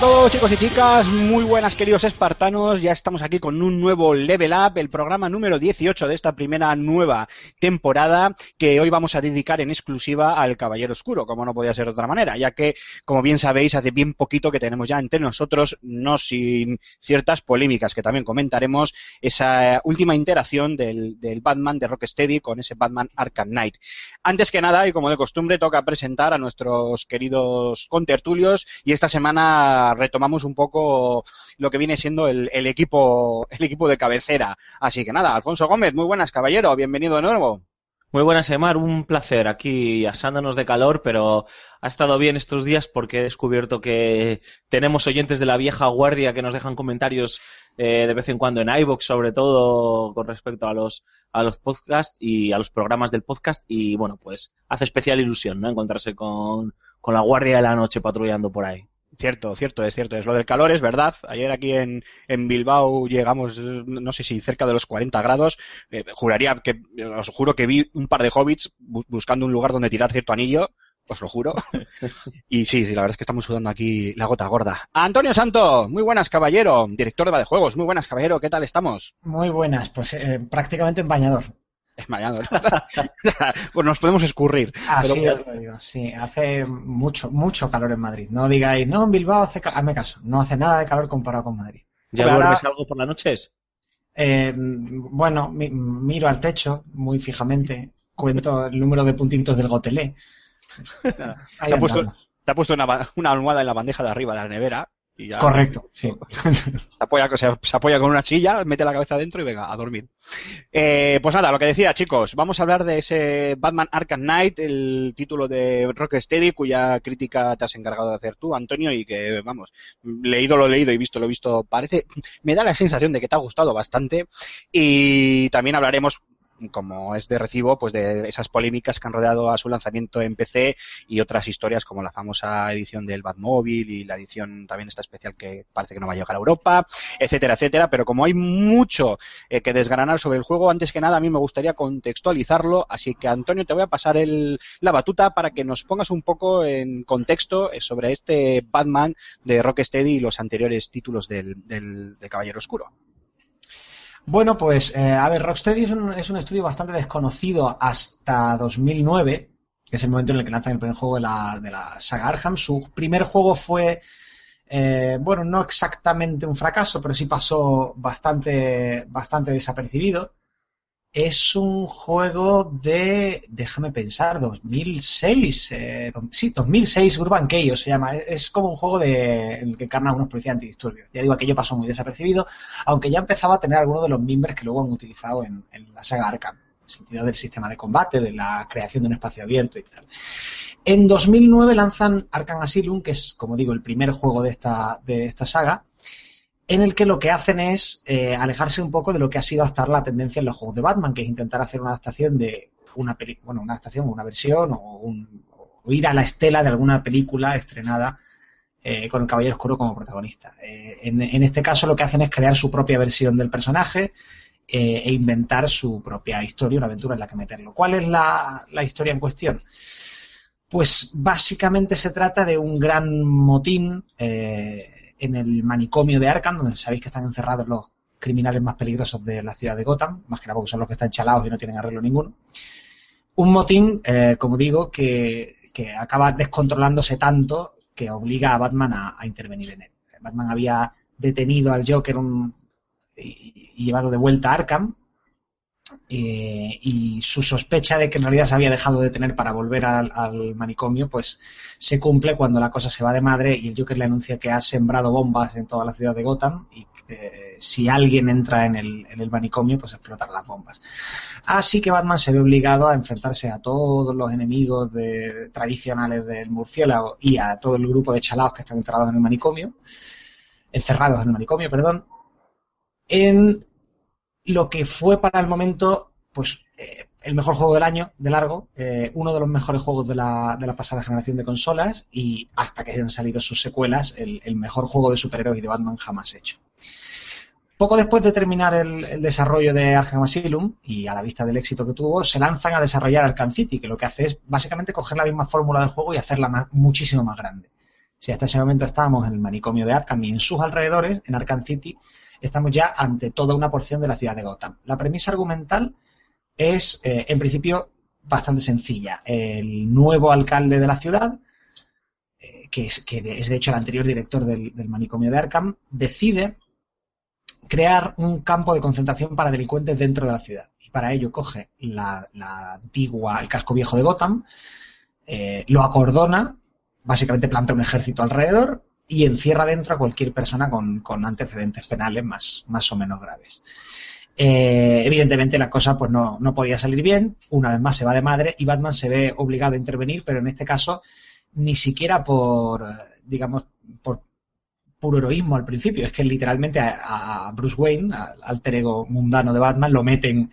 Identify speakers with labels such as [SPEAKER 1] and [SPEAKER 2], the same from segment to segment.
[SPEAKER 1] A
[SPEAKER 2] todos chicos y chicas, muy buenas queridos espartanos, ya estamos aquí con un nuevo Level Up, el programa número 18 de esta primera nueva temporada que hoy vamos a dedicar en exclusiva al Caballero Oscuro, como no podía ser de otra manera, ya que, como bien sabéis, hace bien poquito que tenemos ya entre nosotros, no sin ciertas polémicas que también comentaremos, esa última interacción del, del Batman de Rocksteady con ese Batman Arkham Knight. Antes que nada, y como de costumbre, toca presentar a nuestros queridos contertulios y esta semana retomamos un poco lo que viene siendo el, equipo el equipo de cabecera. Así que nada, Alfonso Gómez, muy buenas, caballero, bienvenido de nuevo.
[SPEAKER 3] Muy buenas, Emar. Un placer aquí asándonos de calor, pero ha estado bien estos días porque he descubierto que tenemos oyentes de la vieja guardia que nos dejan comentarios eh, de vez en cuando en iVoox, sobre todo con respecto a los, a los podcasts y a los programas del podcast. Y bueno, pues hace especial ilusión, ¿no? Encontrarse con, con la guardia de la noche patrullando por ahí.
[SPEAKER 2] Cierto, cierto, es cierto. Es lo del calor, es verdad. Ayer aquí en, en Bilbao llegamos, no sé si cerca de los 40 grados. Eh, juraría que, os juro que vi un par de hobbits bu- buscando un lugar donde tirar cierto anillo. Os lo juro. y sí, sí, la verdad es que estamos sudando aquí la gota gorda. Antonio Santo, muy buenas, caballero. Director de Juegos, muy buenas, caballero. ¿Qué tal estamos?
[SPEAKER 4] Muy buenas, pues eh, prácticamente en bañador.
[SPEAKER 2] Es mañana. pues nos podemos escurrir.
[SPEAKER 4] Así
[SPEAKER 2] Pero-
[SPEAKER 4] os lo digo, sí, hace mucho, mucho calor en Madrid. No digáis, no, en Bilbao hace calor, hazme caso, no hace nada de calor comparado con Madrid.
[SPEAKER 3] ¿Ya
[SPEAKER 2] Hombre,
[SPEAKER 3] duermes
[SPEAKER 2] ahora-
[SPEAKER 3] algo por las noches?
[SPEAKER 4] Eh, bueno, mi- miro al techo muy fijamente, cuento el número de puntitos del gotelé. Ahí
[SPEAKER 2] Se ha puesto,
[SPEAKER 4] andamos.
[SPEAKER 2] se ha puesto una, ba- una almohada en la bandeja de arriba de la nevera. Y ya
[SPEAKER 4] Correcto, sí.
[SPEAKER 2] Se apoya, se, se apoya con una silla, mete la cabeza dentro y venga, a dormir. Eh, pues nada, lo que decía, chicos, vamos a hablar de ese Batman Arkham Knight, el título de Rocksteady, cuya crítica te has encargado de hacer tú, Antonio, y que, vamos, leído lo leído y visto lo visto, parece, me da la sensación de que te ha gustado bastante. Y también hablaremos como es de recibo, pues de esas polémicas que han rodeado a su lanzamiento en PC y otras historias como la famosa edición del Batmóvil y la edición también esta especial que parece que no va a llegar a Europa, etcétera, etcétera. Pero como hay mucho eh, que desgranar sobre el juego, antes que nada a mí me gustaría contextualizarlo, así que Antonio te voy a pasar el, la batuta para que nos pongas un poco en contexto eh, sobre este Batman de Rocksteady y los anteriores títulos del, del, del Caballero Oscuro.
[SPEAKER 4] Bueno, pues eh, a ver, Rocksteady es un, es un estudio bastante desconocido hasta 2009, que es el momento en el que lanzan el primer juego de la, de la saga Arkham. Su primer juego fue, eh, bueno, no exactamente un fracaso, pero sí pasó bastante, bastante desapercibido. Es un juego de, déjame pensar, 2006, eh, sí, 2006 Urban Chaos se llama. Es como un juego de, en el que encarna unos policías antidisturbios. Ya digo, aquello pasó muy desapercibido aunque ya empezaba a tener algunos de los mimbres que luego han utilizado en, en la saga Arkham, en el sentido del sistema de combate, de la creación de un espacio abierto y tal. En 2009 lanzan Arkham Asylum, que es, como digo, el primer juego de esta, de esta saga, en el que lo que hacen es eh, alejarse un poco de lo que ha sido hasta ahora la tendencia en los juegos de Batman, que es intentar hacer una adaptación de una película, bueno, una adaptación, una versión o, ir a la estela de alguna película estrenada eh, con el Caballero Oscuro como protagonista. Eh, en, este caso lo que hacen es crear su propia versión del personaje e inventar su propia historia, una aventura en la que meterlo. ¿Cuál es la, historia en cuestión? Pues básicamente se trata de un gran motín en el manicomio de Arkham, donde sabéis que están encerrados los criminales más peligrosos de la ciudad de Gotham, más que nada porque son los que están chalados y no tienen arreglo ninguno. Un motín, eh, como digo, que, que acaba descontrolándose tanto que obliga a Batman a, intervenir en él. Batman había detenido al Joker un- y, y llevado de vuelta a Arkham eh, y su sospecha de que en realidad se había dejado de tener para volver al, manicomio, pues se cumple cuando la cosa se va de madre y el Joker le anuncia que ha sembrado bombas en toda la ciudad de Gotham y que si alguien entra en el, manicomio, pues explotar las bombas. Así que Batman se ve obligado a enfrentarse a todos los enemigos de- tradicionales del murciélago y a todo el grupo de chalaos que están enterrados en el manicomio, encerrados en el manicomio, perdón, en lo que fue para el momento, pues, eh, el mejor juego del año, de largo, eh, uno de los mejores juegos de la, de la pasada generación de consolas y hasta que hayan salido sus secuelas, el, mejor juego de superhéroes y de Batman jamás hecho. Poco después de terminar el, el desarrollo de Arkham Asylum y a la vista del éxito que tuvo, se lanzan a desarrollar Arkham City, que lo que hace es básicamente coger la misma fórmula del juego y hacerla más- muchísimo más grande. Si hasta ese momento estábamos en el manicomio de Arkham y en sus alrededores, en Arkham City, estamos ya ante toda una porción de la ciudad de Gotham. La premisa argumental es, eh, en principio, bastante sencilla. El nuevo alcalde de la ciudad, eh, que, es, que es de hecho el anterior director del, manicomio de Arkham, decide crear un campo de concentración para delincuentes dentro de la ciudad. Y para ello coge la, la antigua, el casco viejo de Gotham, eh, lo acordona, básicamente planta un ejército alrededor y encierra dentro a cualquier persona con, antecedentes penales más, más o menos graves. Eh, evidentemente la cosa pues no, no podía salir bien, una vez más se va de madre y Batman se ve obligado a intervenir, pero en este caso ni siquiera por, digamos, por puro heroísmo al principio, es que literalmente a, a Bruce Wayne, al alter ego mundano de Batman, lo meten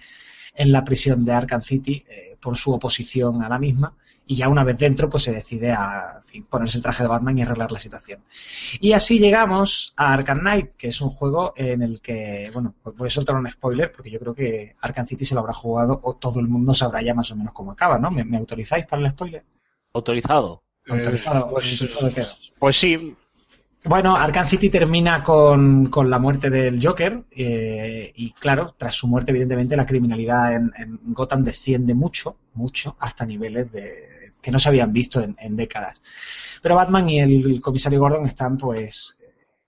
[SPEAKER 4] en la prisión de Arkham City eh, por su oposición a la misma y ya una vez dentro pues se decide a en fin, ponerse el traje de Batman y arreglar la situación. Y así llegamos a Arkham Knight, que es un juego en el que, bueno, pues voy a soltar un spoiler porque yo creo que Arkham City se lo habrá jugado o todo el mundo sabrá ya más o menos cómo acaba, ¿no? ¿Me, me autorizáis para el spoiler?
[SPEAKER 3] Autorizado.
[SPEAKER 4] Autorizado,
[SPEAKER 2] pues,
[SPEAKER 4] autorizado quedo.
[SPEAKER 2] Pues sí,
[SPEAKER 4] Bueno, Arkham City termina con, con la muerte del Joker eh, y claro, tras su muerte evidentemente la criminalidad en, en Gotham desciende mucho, mucho, hasta niveles de, que no se habían visto en, en décadas. Pero Batman y el, comisario Gordon están pues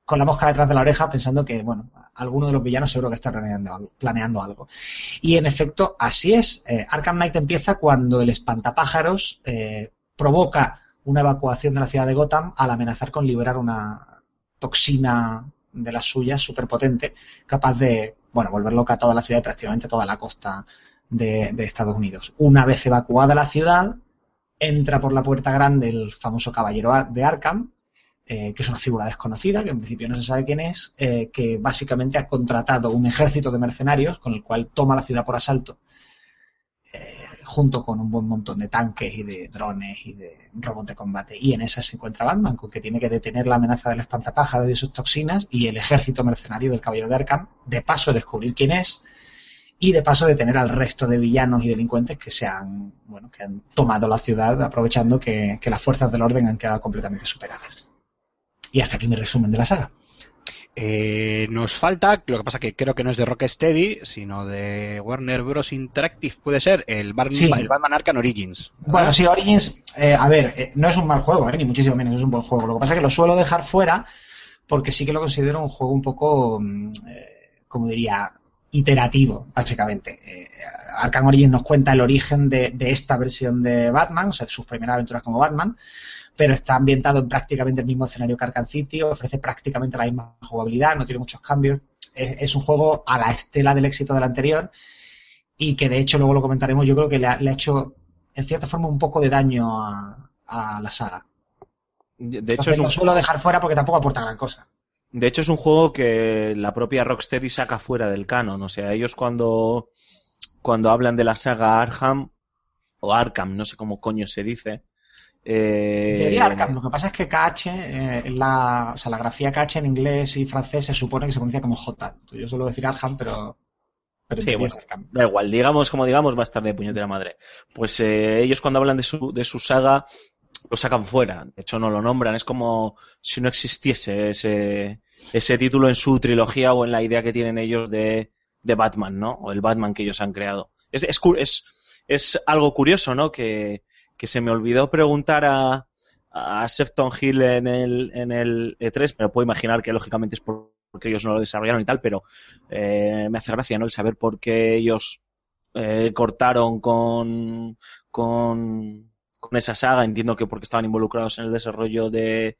[SPEAKER 4] con la mosca detrás de la oreja pensando que, bueno, alguno de los villanos seguro que está planeando algo. Planeando algo. Y en efecto, así es. Eh, Arkham Knight empieza cuando el espantapájaros eh, provoca una evacuación de la ciudad de Gotham al amenazar con liberar una toxina de las suyas súper potente, capaz de, bueno, volver loca a toda la ciudad y prácticamente toda la costa de, Estados Unidos. Una vez evacuada la ciudad, entra por la puerta grande el famoso caballero de Arkham, eh, que es una figura desconocida, que en principio no se sabe quién es, eh, que básicamente ha contratado un ejército de mercenarios con el cual toma la ciudad por asalto, junto con un buen montón de tanques y de drones y de robots de combate. Y en esa se encuentra Batman, con que tiene que detener la amenaza del espantapájaros y sus toxinas y el ejército mercenario del caballero de Arkham, de paso descubrir quién es y de paso detener al resto de villanos y delincuentes que se han, bueno, que han tomado la ciudad aprovechando que, que las fuerzas del orden han quedado completamente superadas. Y hasta aquí mi resumen de la saga.
[SPEAKER 2] Eh, nos falta, lo que pasa que creo que no es de Rocksteady, sino de Warner Bros. Interactive, puede ser, el, Bar-
[SPEAKER 4] Sí.
[SPEAKER 2] el Batman Arkham Origins.
[SPEAKER 4] Bueno, sí, Origins, eh, a ver, eh, no es un mal juego, eh, ni muchísimo menos es un buen juego. Lo que pasa es que lo suelo dejar fuera porque sí que lo considero un juego un poco, mm, eh, como diría, iterativo, básicamente. Eh, Arkham Origins nos cuenta el origen de, de esta versión de Batman, o sea, sus primeras aventuras como Batman, pero está ambientado en prácticamente el mismo escenario que Arkham City, ofrece prácticamente la misma jugabilidad, no tiene muchos cambios. Es, es un juego a la estela del éxito del anterior y que de hecho luego lo comentaremos, yo creo que le ha, le ha hecho en cierta forma un poco de daño a, a la saga.
[SPEAKER 3] De hecho,
[SPEAKER 4] Entonces,
[SPEAKER 3] es un,
[SPEAKER 4] lo suelo dejar fuera porque tampoco aporta gran cosa.
[SPEAKER 3] de hecho, es un juego que la propia Rocksteady saca fuera del canon. O sea, ellos cuando, cuando hablan de la saga Arkham, o Arkham, no sé cómo coño se dice. Eh,
[SPEAKER 4] En teoría Arkham, lo que pasa es que KH, eh, la, o sea, la grafía KH en inglés y francés se supone que se pronuncia como J. Yo suelo decir Arkham, pero,
[SPEAKER 3] Sí, bueno. Da igual, digamos como digamos, va a estar de puñetera madre. Pues eh, ellos cuando hablan de su, de su saga, lo sacan fuera. De hecho, no lo nombran. Es como si no existiese ese, ese título en su trilogía o en la idea que tienen ellos de, de Batman, ¿no? O el Batman que ellos han creado. Es, es, es, es algo curioso, ¿no? Que, que se me olvidó preguntar a, a Sefton Hill en el, en el E3, pero puedo imaginar que lógicamente es por- porque ellos no lo desarrollaron y tal, pero eh, me hace gracia, ¿no? El saber por qué ellos eh, cortaron con, con, con esa saga, entiendo que porque estaban involucrados en el desarrollo de,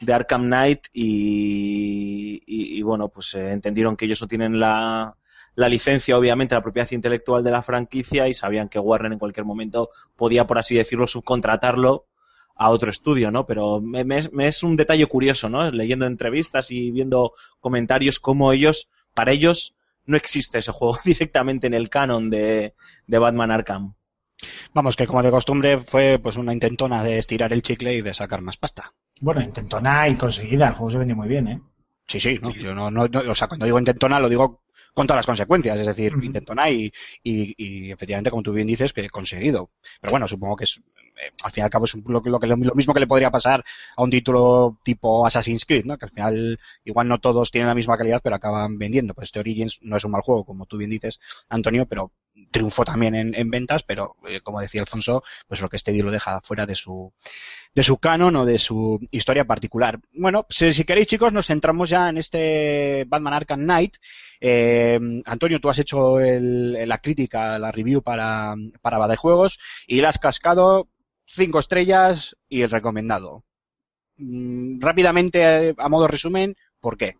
[SPEAKER 3] de Arkham Knight y, y- y, bueno, pues eh, entendieron que ellos no tienen la, la licencia, obviamente, la propiedad intelectual de la franquicia y sabían que Warner en cualquier momento podía, por así decirlo, subcontratarlo a otro estudio, ¿no? Pero me, me es, me es un detalle curioso, ¿no? Leyendo entrevistas y viendo comentarios como ellos, para ellos no existe ese juego directamente en el canon de, de Batman Arkham.
[SPEAKER 2] Vamos, que como de costumbre fue pues una intentona de estirar el chicle y de sacar más pasta.
[SPEAKER 4] Bueno, intentona y conseguida. El juego se vendió muy bien, ¿eh?
[SPEAKER 2] Sí, sí, ¿no? Yo no, no- no- o sea, cuando digo intentona lo digo con todas las consecuencias, es decir,
[SPEAKER 4] Ujú.
[SPEAKER 2] intentona y, y, y efectivamente, como tú bien dices, que conseguido. Pero bueno, supongo que es, eh, al fin y al cabo es un- lo, que- lo, lo mismo que le podría pasar a un título tipo Assassin's Creed, ¿no? Que al final igual no todos tienen la misma calidad, pero acaban vendiendo. Pues este Origins no es un mal juego, como tú bien dices, Antonio, pero triunfó también en, en ventas, pero eh, como decía Alfonso, pues lo que este día lo deja fuera de su, de su canon o de su historia particular. Bueno, si, si queréis chicos, nos centramos ya en este Batman Arkham Knight. Eh, Antonio, tú has hecho el- la crítica, la review para, para Bada Juegos y le has cascado cinco estrellas y el recomendado. Mm, rápidamente, a modo resumen, ¿por qué?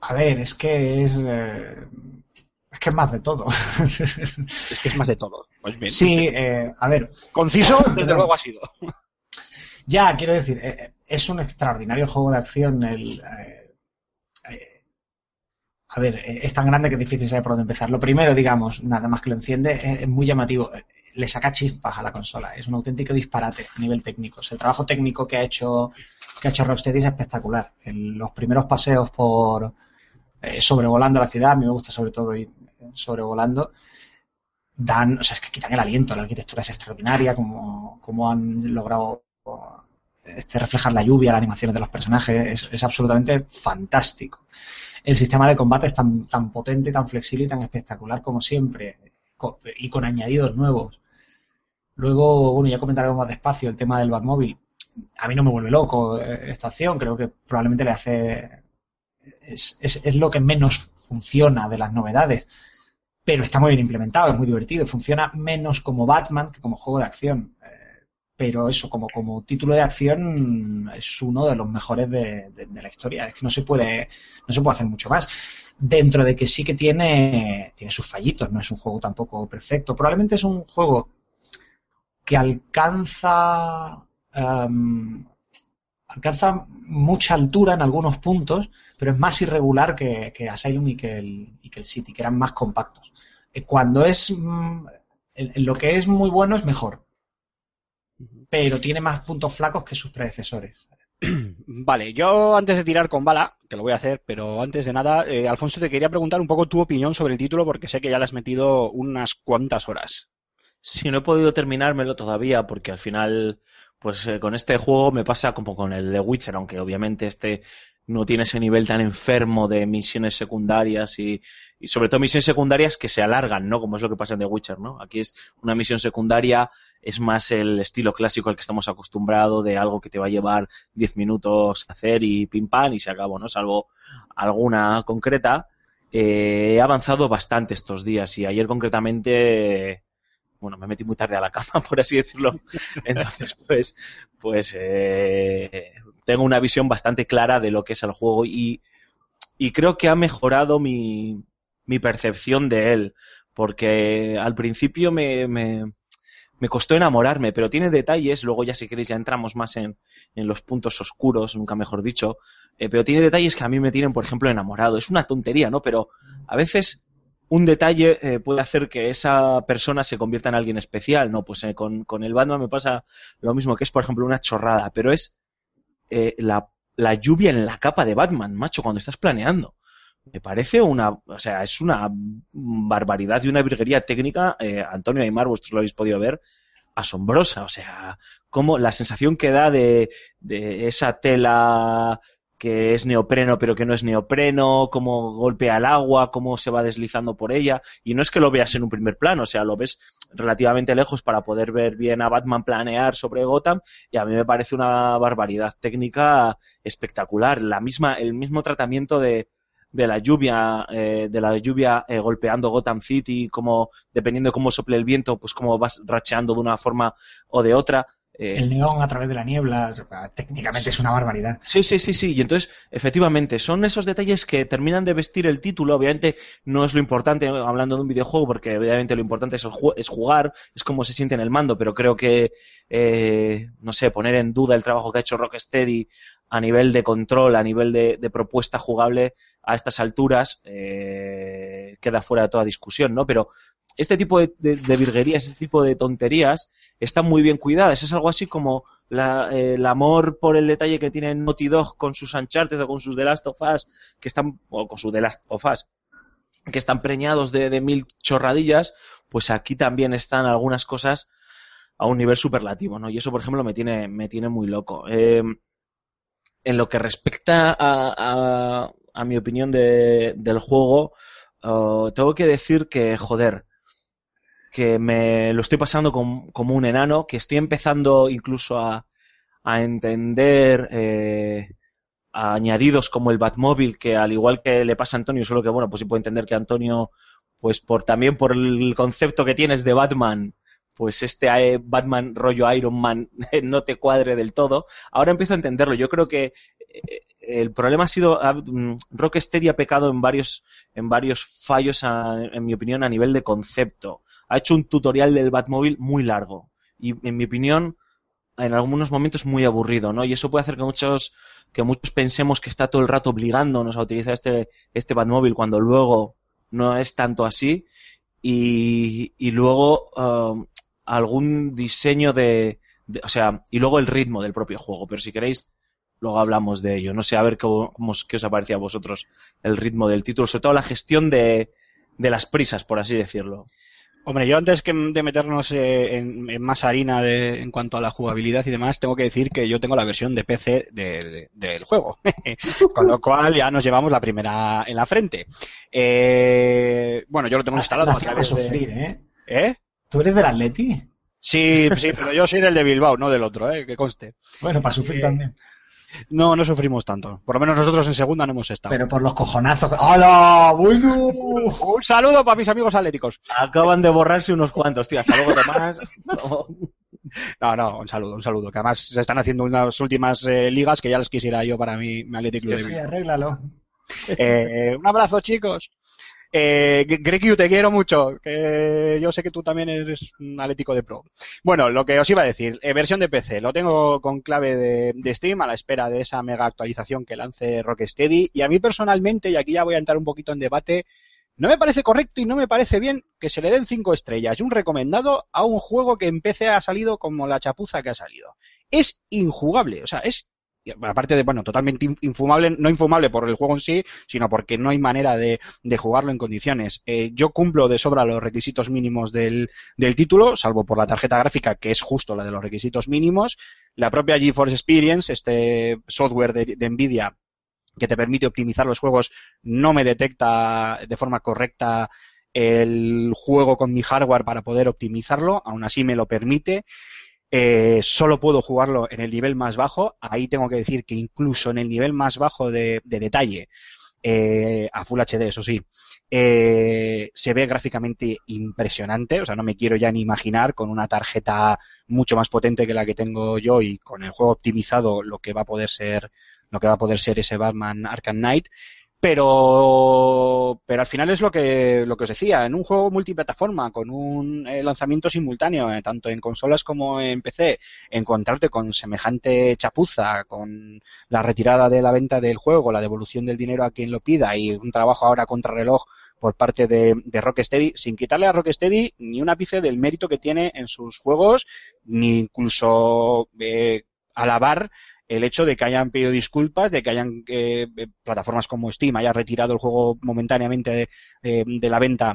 [SPEAKER 4] A ver, es que es. eh, es que es más de todo.
[SPEAKER 2] Es que es más de todo. Pues bien.
[SPEAKER 4] sí, eh, a ver,
[SPEAKER 2] Conciso, desde luego ha sido.
[SPEAKER 4] Ya, quiero decir, eh, es un extraordinario juego de acción. El, eh, a ver, eh, es tan grande que es difícil saber por dónde empezar. Lo primero, digamos, nada más que lo enciende, es, muy llamativo. Eh, Le saca chispas a la consola. Es un auténtico disparate a nivel técnico. El trabajo técnico que ha hecho, que ha hecho Rocksteady es espectacular. Los primeros paseos por eh, sobrevolando la ciudad, a mí me gusta sobre todo ir eh, sobrevolando dan, o sea, es que quitan el aliento, la arquitectura es extraordinaria, como, como han logrado este, reflejar la lluvia, las animaciones de los personajes, es, es absolutamente fantástico. El sistema de combate es tan, tan potente, tan flexible y tan espectacular como siempre, y con añadidos nuevos. Luego, bueno, ya comentaremos más despacio el tema del Batmóvil. A mí no me vuelve loco eh, esta acción, creo que probablemente le hace... Es, es, es lo que menos funciona de las novedades pero está muy bien implementado, es muy divertido, funciona menos como Batman que como juego de acción. Pero eso, como, como título de acción, es uno de los mejores de, la historia. Es que no se puede, no se puede hacer mucho más. Dentro de que sí que tiene, tiene sus fallitos, no es un juego tampoco perfecto. Probablemente es un juego que alcanza em, alcanza mucha altura en algunos puntos, pero es más irregular que, que Asylum y que, el, y que el City, que eran más compactos. Eh, Cuando es mm, lo que es muy bueno es mejor, pero tiene más puntos flacos que sus predecesores.
[SPEAKER 2] Vale, yo antes de tirar con bala, que lo voy a hacer, pero antes de nada, eh, Alfonso, te quería preguntar un poco tu opinión sobre el título, porque sé que ya le has metido unas cuantas horas.
[SPEAKER 3] Sí, no he podido terminármelo todavía porque al final, pues eh, con este juego me pasa como con el de Witcher, aunque obviamente este no tiene ese nivel tan enfermo de misiones secundarias y, y sobre todo misiones secundarias que se alargan, ¿no? Como es lo que pasa en The Witcher, ¿no? Aquí es una misión secundaria, es más el estilo clásico al que estamos acostumbrados de algo que te va a llevar 10 minutos hacer y pim pam y se acabó, ¿no? Salvo alguna concreta. Eh, he avanzado bastante estos días y ayer concretamente bueno, me metí muy tarde a la cama, por así decirlo. Entonces, pues, pues eh, tengo una visión bastante clara de lo que es el juego y, y creo que ha mejorado mi, mi percepción de él, porque al principio me, me, me costó enamorarme, pero tiene detalles, luego ya si queréis ya entramos más en, en los puntos oscuros, nunca mejor dicho, eh, pero tiene detalles que a mí me tienen, por ejemplo, enamorado. Es una tontería, ¿no? Pero a veces un detalle eh, puede hacer que esa persona se convierta en alguien especial, ¿no? Pues eh, con, el Batman me pasa lo mismo, que es, por ejemplo, una chorrada, pero es la lluvia en la capa de Batman, macho, cuando estás planeando. Me parece una, o sea, es una barbaridad y una virguería técnica, eh, Antonio Aymar, vosotros lo habéis podido ver, asombrosa, o sea, como la sensación que da de, de esa tela que es neopreno pero que no es neopreno, cómo golpea el agua, cómo se va deslizando por ella, y no es que lo veas en un primer plano, o sea, lo ves relativamente lejos para poder ver bien a Batman planear sobre Gotham, y a mí me parece una barbaridad técnica espectacular, la misma, el mismo tratamiento de, de la lluvia, eh, de la lluvia eh, golpeando Gotham City, como dependiendo de cómo sople el viento, pues cómo vas racheando de una forma o de otra. Eh,
[SPEAKER 4] El neón a través de la niebla, técnicamente es una barbaridad.
[SPEAKER 3] Sí, sí, sí, sí. Y entonces, efectivamente, son esos detalles que terminan de vestir el título. Obviamente, no es lo importante hablando de un videojuego, porque obviamente lo importante es, el ju- es jugar, es cómo se siente en el mando, pero creo que, eh, no sé, poner en duda el trabajo que ha hecho Rocksteady a nivel de control, a nivel de, de propuesta jugable a estas alturas, eh, queda fuera de toda discusión, ¿no? Pero este tipo de, de- virguerías, este tipo de tonterías, están muy bien cuidadas. Es algo así como eh, el amor por el detalle que tiene Naughty Dog con sus Uncharted o con sus The Last of Us, que están, o con su The Last of Us, que están preñados de, mil chorradillas, pues aquí también están algunas cosas a un nivel superlativo, ¿no? Y eso, por ejemplo, me tiene, me tiene muy loco. Eh, en lo que respecta a, a- a mi opinión de- del juego, tengo que decir que, joder, que me lo estoy pasando com- como un enano, que estoy empezando incluso a, a entender eh, añadidos como el Batmóvil, que al igual que le pasa a Antonio, solo que bueno, pues sí puedo entender que Antonio, pues por también por el concepto que tienes de Batman, pues este Batman rollo Iron Man no te cuadre del todo. Ahora empiezo a entenderlo. Yo creo que eh, el problema ha sido mm, Rocksteady ha pecado en varios en varios fallos en mi opinión a nivel de concepto. Ha hecho un tutorial del Batmóvil muy largo y en mi opinión en algunos momentos muy aburrido, ¿no? Y eso puede hacer que muchos que muchos pensemos que está todo el rato obligándonos a utilizar este este Batmóvil cuando luego no es tanto así y, y luego um, algún diseño de, de- o sea, y luego el ritmo del propio juego, pero si queréis luego hablamos de ello. No sé, a ver cómo, cómo qué os ha parecido a vosotros el ritmo del título, sobre todo la gestión de, de las prisas, por así decirlo.
[SPEAKER 2] Hombre, yo antes que de meternos eh, en, en más harina de- en cuanto a la jugabilidad y demás, tengo que decir que yo tengo la versión de PC de- de- del juego. Con lo cual ya nos llevamos la primera en la frente. Eh, bueno, yo lo tengo instalado
[SPEAKER 4] La
[SPEAKER 2] a
[SPEAKER 4] sufrir, ¿eh?
[SPEAKER 2] ¿Eh?
[SPEAKER 4] ¿Tú eres del Atleti?
[SPEAKER 2] Sí, sí, pero yo soy del de Bilbao, no del otro, ¿eh? que conste.
[SPEAKER 4] Bueno, para sufrir
[SPEAKER 2] Eh,
[SPEAKER 4] también.
[SPEAKER 2] No, no sufrimos tanto. Por lo menos nosotros en segunda no hemos estado.
[SPEAKER 4] Pero por los cojonazos. ¡Hola! ¡Bueno!
[SPEAKER 2] Un saludo para mis amigos atléticos.
[SPEAKER 3] Acaban de borrarse unos cuantos, tío. Hasta luego, Tomás. No.
[SPEAKER 2] No, no, un saludo, un saludo. Que además se están haciendo unas últimas eh, ligas que ya las quisiera yo para mi, mi Athletic Club
[SPEAKER 4] Sí,
[SPEAKER 2] Bilbao.
[SPEAKER 4] arréglalo.
[SPEAKER 2] Eh, un abrazo, chicos. Eh, Grekiu, te quiero mucho. Que yo sé que tú también eres un atlético de pro. Bueno, lo que os iba a decir, eh, versión de PC, lo tengo con clave de, de Steam a la espera de esa mega actualización que lance Rocksteady. Y a mí personalmente, y aquí ya voy a entrar un poquito en debate, no me parece correcto y no me parece bien que se le den cinco estrellas y un recomendado a un juego que en PC ha salido como la chapuza que ha salido. Es injugable, o sea, es aparte de, bueno, totalmente in- infumable, no infumable por el juego en sí, sino porque no hay manera de, de jugarlo en condiciones. Eh, yo cumplo de sobra los requisitos mínimos del, del título, salvo por la tarjeta gráfica, que es justo la de los requisitos mínimos. La propia GeForce Experience, este software de, de Nvidia que te permite optimizar los juegos, no me detecta de forma correcta el juego con mi hardware para poder optimizarlo, aún así me lo permite. Eh, solo puedo jugarlo en el nivel más bajo. Ahí tengo que decir que incluso en el nivel más bajo de, de detalle, eh, a Full HD, eso sí, eh, se ve gráficamente impresionante. O sea, no me quiero ya ni imaginar con una tarjeta mucho más potente que la que tengo yo y con el juego optimizado lo que va a poder ser, lo que va a poder ser ese Batman Arkham Knight. Pero, pero al final es lo que, lo que os decía, en un juego multiplataforma, con un eh, lanzamiento simultáneo, eh, tanto en consolas como en PC, encontrarte con semejante chapuza, con la retirada de la venta del juego, la devolución del dinero a quien lo pida y un trabajo ahora contra reloj por parte de, de Rocksteady, sin quitarle a Rocksteady ni un ápice del mérito que tiene en sus juegos, ni incluso eh, alabar el hecho de que hayan pedido disculpas, de que hayan eh, eh, plataformas como Steam haya retirado el juego momentáneamente de, eh, la venta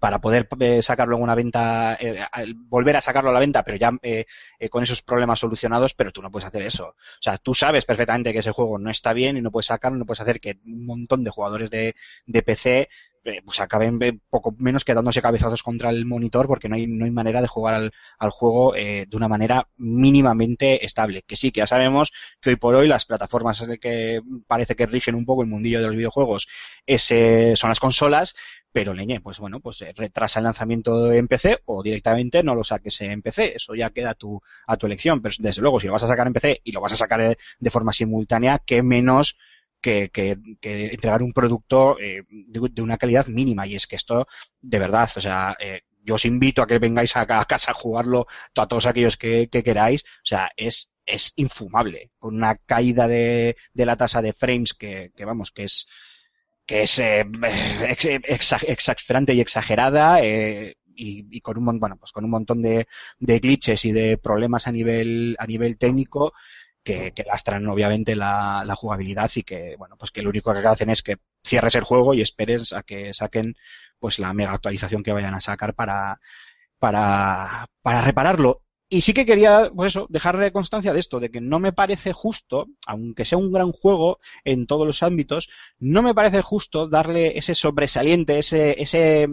[SPEAKER 2] para poder eh, sacarlo en una venta, eh, volver a sacarlo a la venta, pero ya eh, eh, con esos problemas solucionados, pero tú no puedes hacer eso. O sea, tú sabes perfectamente que ese juego no está bien y no puedes sacarlo, no puedes hacer que un montón de jugadores de, de PC eh, pues acaben eh, poco menos quedándose cabezazos contra el monitor porque no hay, no hay manera de jugar al, al juego eh, de una manera mínimamente estable. Que sí, que ya sabemos que hoy por hoy las plataformas que parece que rigen un poco el mundillo de los videojuegos ese, son las consolas, pero leñe, pues bueno, pues retrasa el lanzamiento en PC o directamente no lo saques en PC. Eso ya queda a tu, a tu elección. Pero desde luego, si lo vas a sacar en PC y lo vas a sacar eh, de forma simultánea, qué menos que, que, que entregar un producto eh, de, de una calidad mínima. Y es que esto, de verdad, o sea, eh, yo os invito a que vengáis a, a casa a jugarlo a todos aquellos que, que queráis. O sea, es, es infumable. Con una caída de, de la tasa de frames que, que vamos, que es, que es eh, ex- exa- exasperante y exagerada eh, y, y con un bueno pues con un montón de, de glitches y de problemas a nivel a nivel técnico que, que lastran obviamente la, la jugabilidad y que bueno pues que lo único que hacen es que cierres el juego y esperes a que saquen pues la mega actualización que vayan a sacar para para para repararlo. Y sí que quería, pues eso, dejarle constancia de esto, de que no me parece justo, aunque sea un gran juego en todos los ámbitos, no me parece justo darle ese sobresaliente, ese, ese,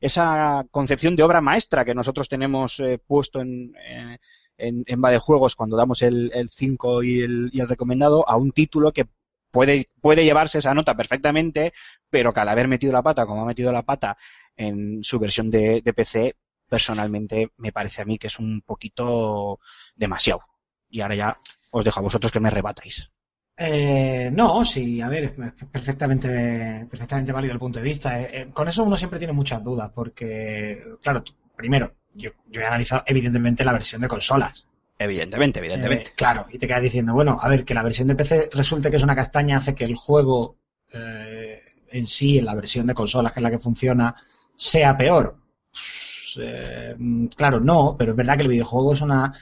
[SPEAKER 2] esa concepción de obra maestra que nosotros tenemos eh, puesto en, eh, en, en juegos cuando damos el, el 5 y el, y el recomendado a un título que puede, puede llevarse esa nota perfectamente, pero que al haber metido la pata, como ha metido la pata en su versión de, PC, personalmente me parece a mí que es un poquito demasiado. Y ahora ya os dejo a vosotros que me rebatáis.
[SPEAKER 4] Eh, no, sí, a ver, es perfectamente, perfectamente válido el punto de vista. Eh, eh, con eso uno siempre tiene muchas dudas, porque, claro, primero, yo, yo he analizado evidentemente la versión de consolas.
[SPEAKER 2] Evidentemente, evidentemente.
[SPEAKER 4] Eh, claro, y te quedas diciendo, bueno, a ver, que la versión de PC resulte que es una castaña hace que el juego eh, en sí, en la versión de consolas, que es la que funciona, sea peor. Pues, eh, claro, no, pero es verdad que el videojuego es una.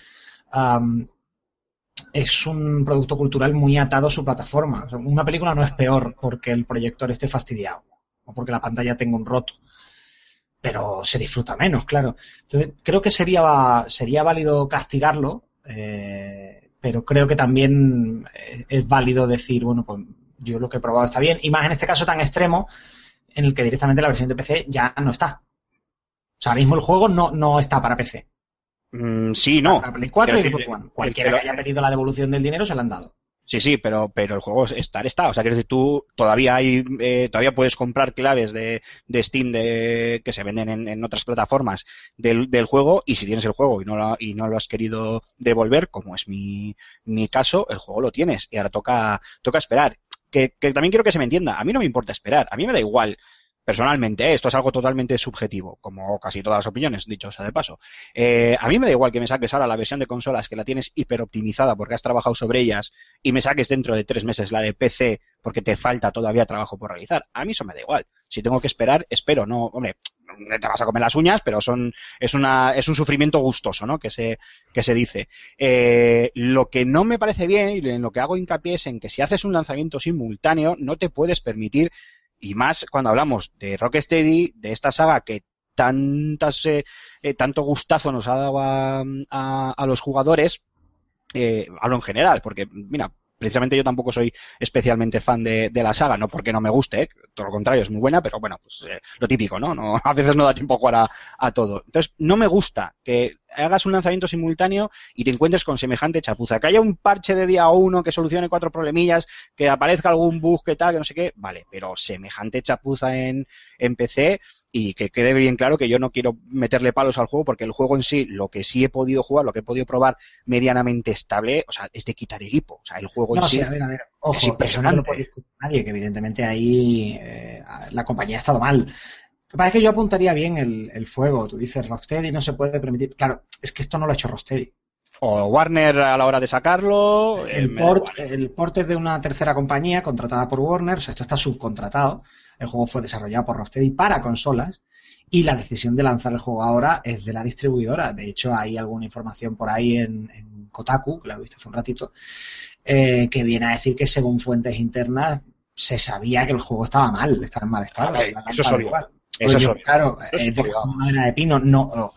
[SPEAKER 4] es un producto cultural muy atado a su plataforma. O sea, una película no es peor porque el proyector esté fastidiado o porque la pantalla tenga un roto. Pero se disfruta menos, claro. Entonces, creo que sería, sería válido castigarlo, eh, pero creo que también eh, es válido decir, bueno, pues yo lo que he probado está bien. Y más en este caso tan extremo, en el que directamente la versión de PC ya no está. O sea, ahora mismo el juego no, no está para PC.
[SPEAKER 2] Mm, sí, no.
[SPEAKER 4] Para Play 4 y Xbox One. Cualquiera
[SPEAKER 2] pero-
[SPEAKER 4] que haya pedido la devolución del dinero se la han dado.
[SPEAKER 2] Sí, sí, pero, pero el juego estar está. O sea, quiero decir, tú todavía hay, eh, todavía puedes comprar claves de, de Steam de, que se venden en, en otras plataformas del, del juego y si tienes el juego y no, lo, y no lo has querido devolver, como es mi, mi caso, el juego lo tienes y ahora toca, toca esperar. Que, que también quiero que se me entienda. A mí no me importa esperar. A mí me da igual. Personalmente, esto es algo totalmente subjetivo, como casi todas las opiniones, dicho sea de paso. Eh, a mí me da igual que me saques ahora la versión de consolas que la tienes hiper optimizada porque has trabajado sobre ellas y me saques dentro de tres meses la de PC porque te falta todavía trabajo por realizar. A mí eso me da igual. Si tengo que esperar, espero. No, hombre, te vas a comer las uñas, pero son es una es un sufrimiento gustoso, ¿no? Que se que se dice. Eh, lo que no me parece bien y en lo que hago hincapié es en que si haces un lanzamiento simultáneo no te puedes permitir y más cuando hablamos de Rocksteady, de esta saga que tantas eh, eh, tanto gustazo nos ha dado a, a, a los jugadores eh, hablo en general, porque, mira, precisamente yo tampoco soy especialmente fan de, de la saga, no porque no me guste, ¿eh? todo lo contrario, es muy buena, pero bueno, pues eh, lo típico, ¿no? a veces no da tiempo a jugar a todo. Entonces, no me gusta que hagas un lanzamiento simultáneo y te encuentres con semejante chapuza. Que haya un parche de día uno que solucione cuatro problemillas, que aparezca algún bug que tal, que no sé qué, vale, pero semejante chapuza en, en PC y que quede bien claro que yo no quiero meterle palos al juego porque el juego en sí, lo que sí he podido jugar, lo que he podido probar medianamente estable, o sea, es de quitar el hipo. O sea, el juego
[SPEAKER 4] No,
[SPEAKER 2] en sí.
[SPEAKER 4] sí, a ver, a ver. Ojo,
[SPEAKER 2] es
[SPEAKER 4] eso no lo puede nadie, que evidentemente ahí eh, la compañía ha estado mal. Lo que pasa es que yo apuntaría bien el, el fuego. Tú dices Rocksteady no se puede permitir. Claro, es que esto no lo ha hecho Rocksteady.
[SPEAKER 2] O Warner a la hora de sacarlo. eh,
[SPEAKER 4] El port, el port es de una tercera compañía contratada por Warner, o sea, esto está subcontratado. El juego fue desarrollado por Rocksteady para consolas y la decisión de lanzar el juego ahora es de la distribuidora. De hecho, hay alguna información por ahí en, en Kotaku, que la he visto hace un ratito, eh, que viene a decir que según fuentes internas se sabía que el juego estaba mal, estaba en mal estado.
[SPEAKER 2] Eso es
[SPEAKER 4] igual.
[SPEAKER 2] Eso es
[SPEAKER 4] Oye. Claro,
[SPEAKER 2] es
[SPEAKER 4] es de
[SPEAKER 2] obvio.
[SPEAKER 4] coger madera de pino, no, o-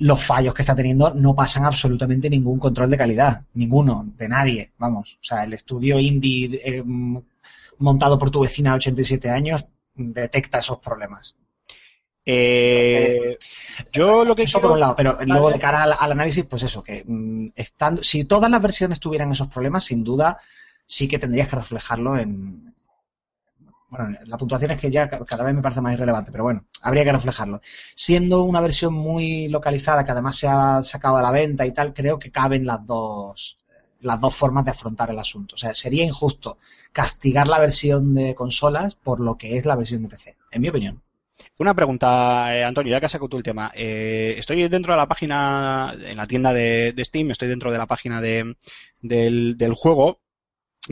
[SPEAKER 4] los fallos que está teniendo no pasan absolutamente ningún control de calidad, ninguno, de nadie, vamos. O sea, el estudio indie eh, montado por tu vecina de 87 años detecta esos problemas.
[SPEAKER 2] Eh, yo lo que
[SPEAKER 4] Eso por un lado, pero luego de cara al, al análisis, pues eso, que mm, estando, si todas las versiones tuvieran esos problemas, sin duda sí que tendrías que reflejarlo en... Bueno, la puntuación es que ya ca- cada vez me parece más irrelevante, pero bueno, habría que reflejarlo. Siendo una versión muy localizada, que además se ha sacado a la venta y tal, creo que caben las dos las dos formas de afrontar el asunto. O sea, sería injusto castigar la versión de consolas por lo que es la versión de PC, en mi opinión.
[SPEAKER 2] Una pregunta, eh, Antonio, ya que has sacado tú el tema. Eh, estoy dentro de la página, en la tienda de, de Steam, estoy dentro de la página de, del, del juego.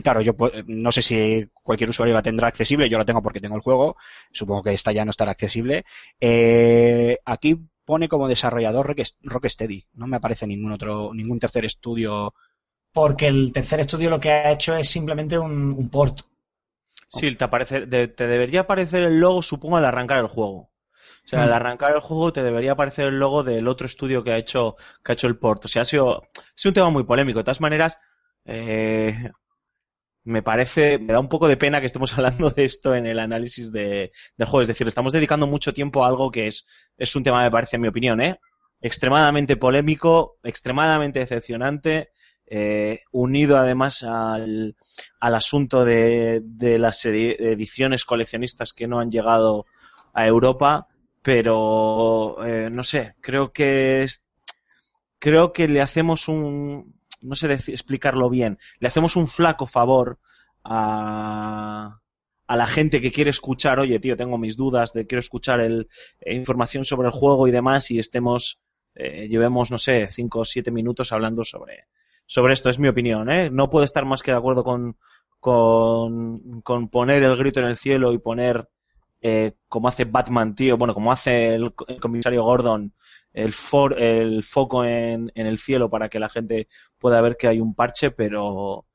[SPEAKER 2] Claro, yo no sé si cualquier usuario la tendrá accesible, yo la tengo porque tengo el juego, supongo que esta ya no estará accesible. Eh, aquí pone como desarrollador Rock- Rocksteady, no me aparece ningún otro, ningún tercer estudio.
[SPEAKER 4] Porque el tercer estudio lo que ha hecho es simplemente un, un port.
[SPEAKER 3] Sí, te, aparece, de- te debería aparecer el logo, supongo, al arrancar el juego. O sea, al
[SPEAKER 4] Mm.
[SPEAKER 3] arrancar el juego te debería aparecer el logo del otro estudio que ha hecho, que ha hecho el port. O sea, ha sido, ha sido un tema muy polémico. De todas maneras, eh, me parece, me da un poco de pena que estemos hablando de esto en el análisis de, del juego. Es decir, estamos dedicando mucho tiempo a algo que es, es un tema, me parece, en mi opinión, ¿eh? extremadamente polémico, extremadamente decepcionante, eh, unido además al, al asunto de, de las edi- ediciones coleccionistas que no han llegado a Europa, pero eh, no sé, creo que es, creo que le hacemos un, no sé explicarlo bien, le hacemos un flaco favor a, a la gente que quiere escuchar, oye, tío, tengo mis dudas, de quiero escuchar el, eh, información sobre el juego y demás, y estemos, eh, llevemos, no sé, cinco o siete minutos hablando sobre, sobre esto, es mi opinión, ¿eh? No puedo estar más que de acuerdo con, con, con poner el grito en el cielo y poner, eh, como hace Batman, tío, bueno, como hace el comisario Gordon, el, for- el foco en, en el cielo para que la gente pueda ver que hay un parche, pero,